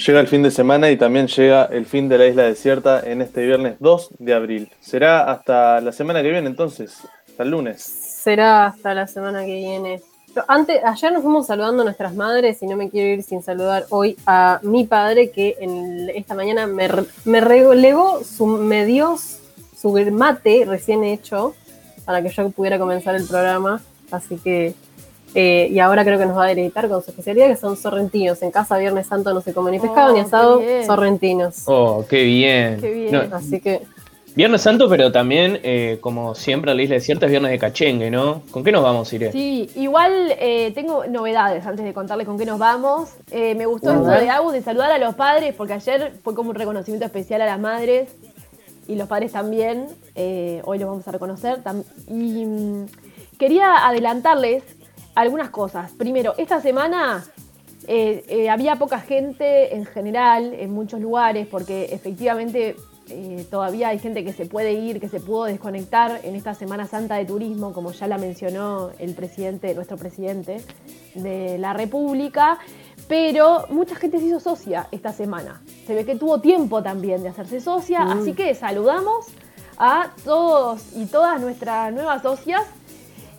Speaker 1: Llega el fin de semana y también llega el fin de la isla desierta en este viernes 2 de abril. Será hasta la semana que viene entonces, hasta el lunes.
Speaker 2: Será hasta la semana que viene. Antes, ayer nos fuimos saludando a nuestras madres y no me quiero ir sin saludar hoy a mi padre que en esta mañana me, me su, me dio su mate recién hecho para que yo pudiera comenzar el programa. Así que, eh, y ahora creo que nos va a deleitar con su especialidad que son sorrentinos. En casa Viernes Santo no se come ni pescado
Speaker 3: Oh,
Speaker 2: ni
Speaker 3: qué
Speaker 2: asado, sorrentinos.
Speaker 4: Oh, qué bien.
Speaker 3: Qué bien.
Speaker 4: No,
Speaker 2: Así que
Speaker 4: viernes Santo, pero también, eh, como siempre, la isla desierta es viernes de cachengue, ¿no? ¿Con qué nos vamos, Irene?
Speaker 3: Sí, igual eh, tengo novedades antes de contarles con qué nos vamos. Eh, me gustó esto de Agus de saludar a los padres, porque ayer fue como un reconocimiento especial a las madres y los padres también. Eh, hoy los vamos a reconocer. Y mm, quería adelantarles algunas cosas. Primero, esta semana eh, eh, había poca gente en general en muchos lugares porque efectivamente eh, todavía hay gente que se puede ir, que se pudo desconectar en esta Semana Santa de Turismo, como ya la mencionó el presidente, nuestro presidente de la República, pero mucha gente se hizo socia esta semana. Se ve que tuvo tiempo también de hacerse socia,
Speaker 2: Mm.
Speaker 3: así que saludamos a todos y todas nuestras nuevas socias.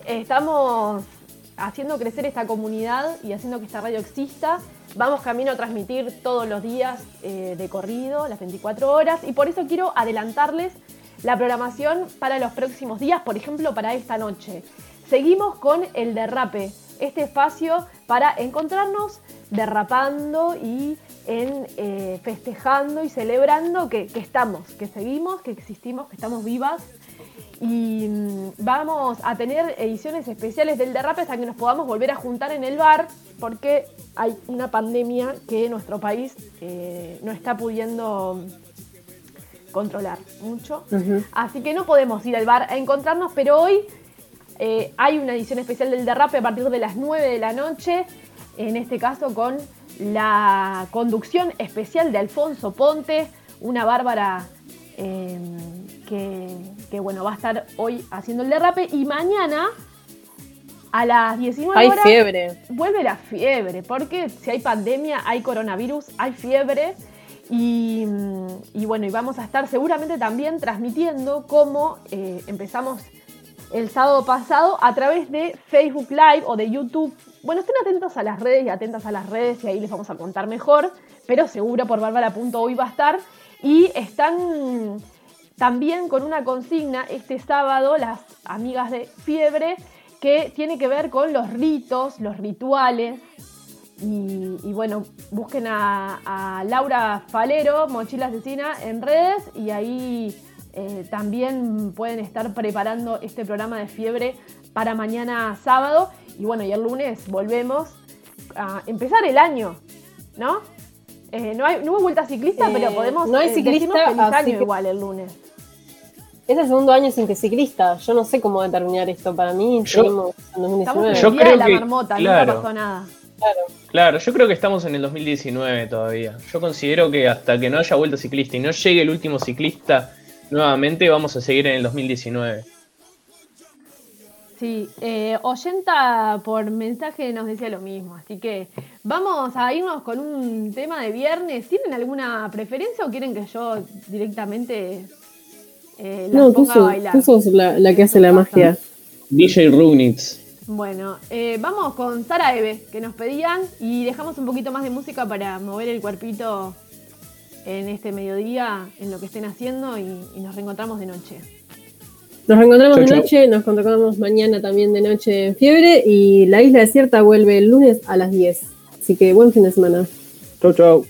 Speaker 3: Estamos haciendo crecer esta comunidad y haciendo que esta radio exista. Vamos camino a transmitir todos los días eh, de corrido, las 24 horas, y por eso quiero adelantarles la programación para los próximos días, por ejemplo, para esta noche. Seguimos con el derrape, este espacio para encontrarnos derrapando y en, eh, festejando y celebrando que, que estamos, que seguimos, que existimos, que estamos vivas y mm, vamos a tener ediciones especiales del derrape hasta que nos podamos volver a juntar en el bar porque hay una pandemia que nuestro país eh, no está pudiendo controlar mucho. Así que no podemos ir al bar a encontrarnos, pero hoy eh, hay una edición especial del derrape a partir de las 9 de la noche, en este caso con la conducción especial de Alfonso Ponte, una bárbara eh, que, que, bueno, va a estar hoy haciendo el derrape y mañana a las 19
Speaker 2: Hay
Speaker 3: horas
Speaker 2: fiebre.
Speaker 3: vuelve la fiebre, porque si hay pandemia, hay coronavirus, hay fiebre. Y, y bueno, y vamos a estar seguramente también transmitiendo como eh, empezamos el sábado pasado a través de Facebook Live o de YouTube. Bueno, estén atentos a las redes y atentas a las redes y ahí les vamos a contar mejor, pero seguro por bárbara.hoy va a estar. Y están también con una consigna este sábado las amigas de Fiebre que tiene que ver con los ritos, los rituales. Y, y bueno, busquen a, a Laura Falero, Mochila Asesina, en redes y ahí eh, también pueden estar preparando este programa de fiebre para mañana sábado. Y bueno, y el lunes volvemos a empezar el año, ¿no? Eh, no, hay, no hubo vuelta ciclista,
Speaker 2: Eh,
Speaker 3: pero podemos
Speaker 2: no hay
Speaker 3: eh,
Speaker 2: ciclista,
Speaker 3: feliz año igual el lunes.
Speaker 2: Es el segundo año sin que ciclista. Yo no sé cómo determinar esto. Para mí,
Speaker 4: Yo-
Speaker 2: seguimos en 2019.
Speaker 3: Estamos en
Speaker 4: Yo
Speaker 3: el día de la
Speaker 4: que-
Speaker 3: marmota,
Speaker 4: claro.
Speaker 3: nunca pasó nada.
Speaker 4: Claro, yo creo que estamos en el 2019 todavía. Yo considero que hasta que no haya vuelta ciclista y no llegue el último ciclista nuevamente, vamos a seguir en el 2019.
Speaker 3: Sí, eh, Oyenta por mensaje nos decía lo mismo, así que vamos a irnos con un tema de viernes. ¿Tienen alguna preferencia o quieren que yo directamente eh, las
Speaker 2: No, tú
Speaker 3: ponga a
Speaker 2: sos,
Speaker 3: bailar?
Speaker 2: tú sos la, la que hace la magia.
Speaker 4: DJ Rugnitz.
Speaker 3: Bueno, eh, vamos con Sara Eve, que nos pedían, y dejamos un poquito más de música para mover el cuerpito en este mediodía, en lo que estén haciendo, y, y nos reencontramos de noche.
Speaker 2: Nos reencontramos
Speaker 4: Chau,
Speaker 2: de
Speaker 4: chau.
Speaker 2: noche, nos encontramos mañana también de noche en fiebre y la isla desierta vuelve el lunes a las 10. Así que buen fin de semana.
Speaker 1: Chau, chau.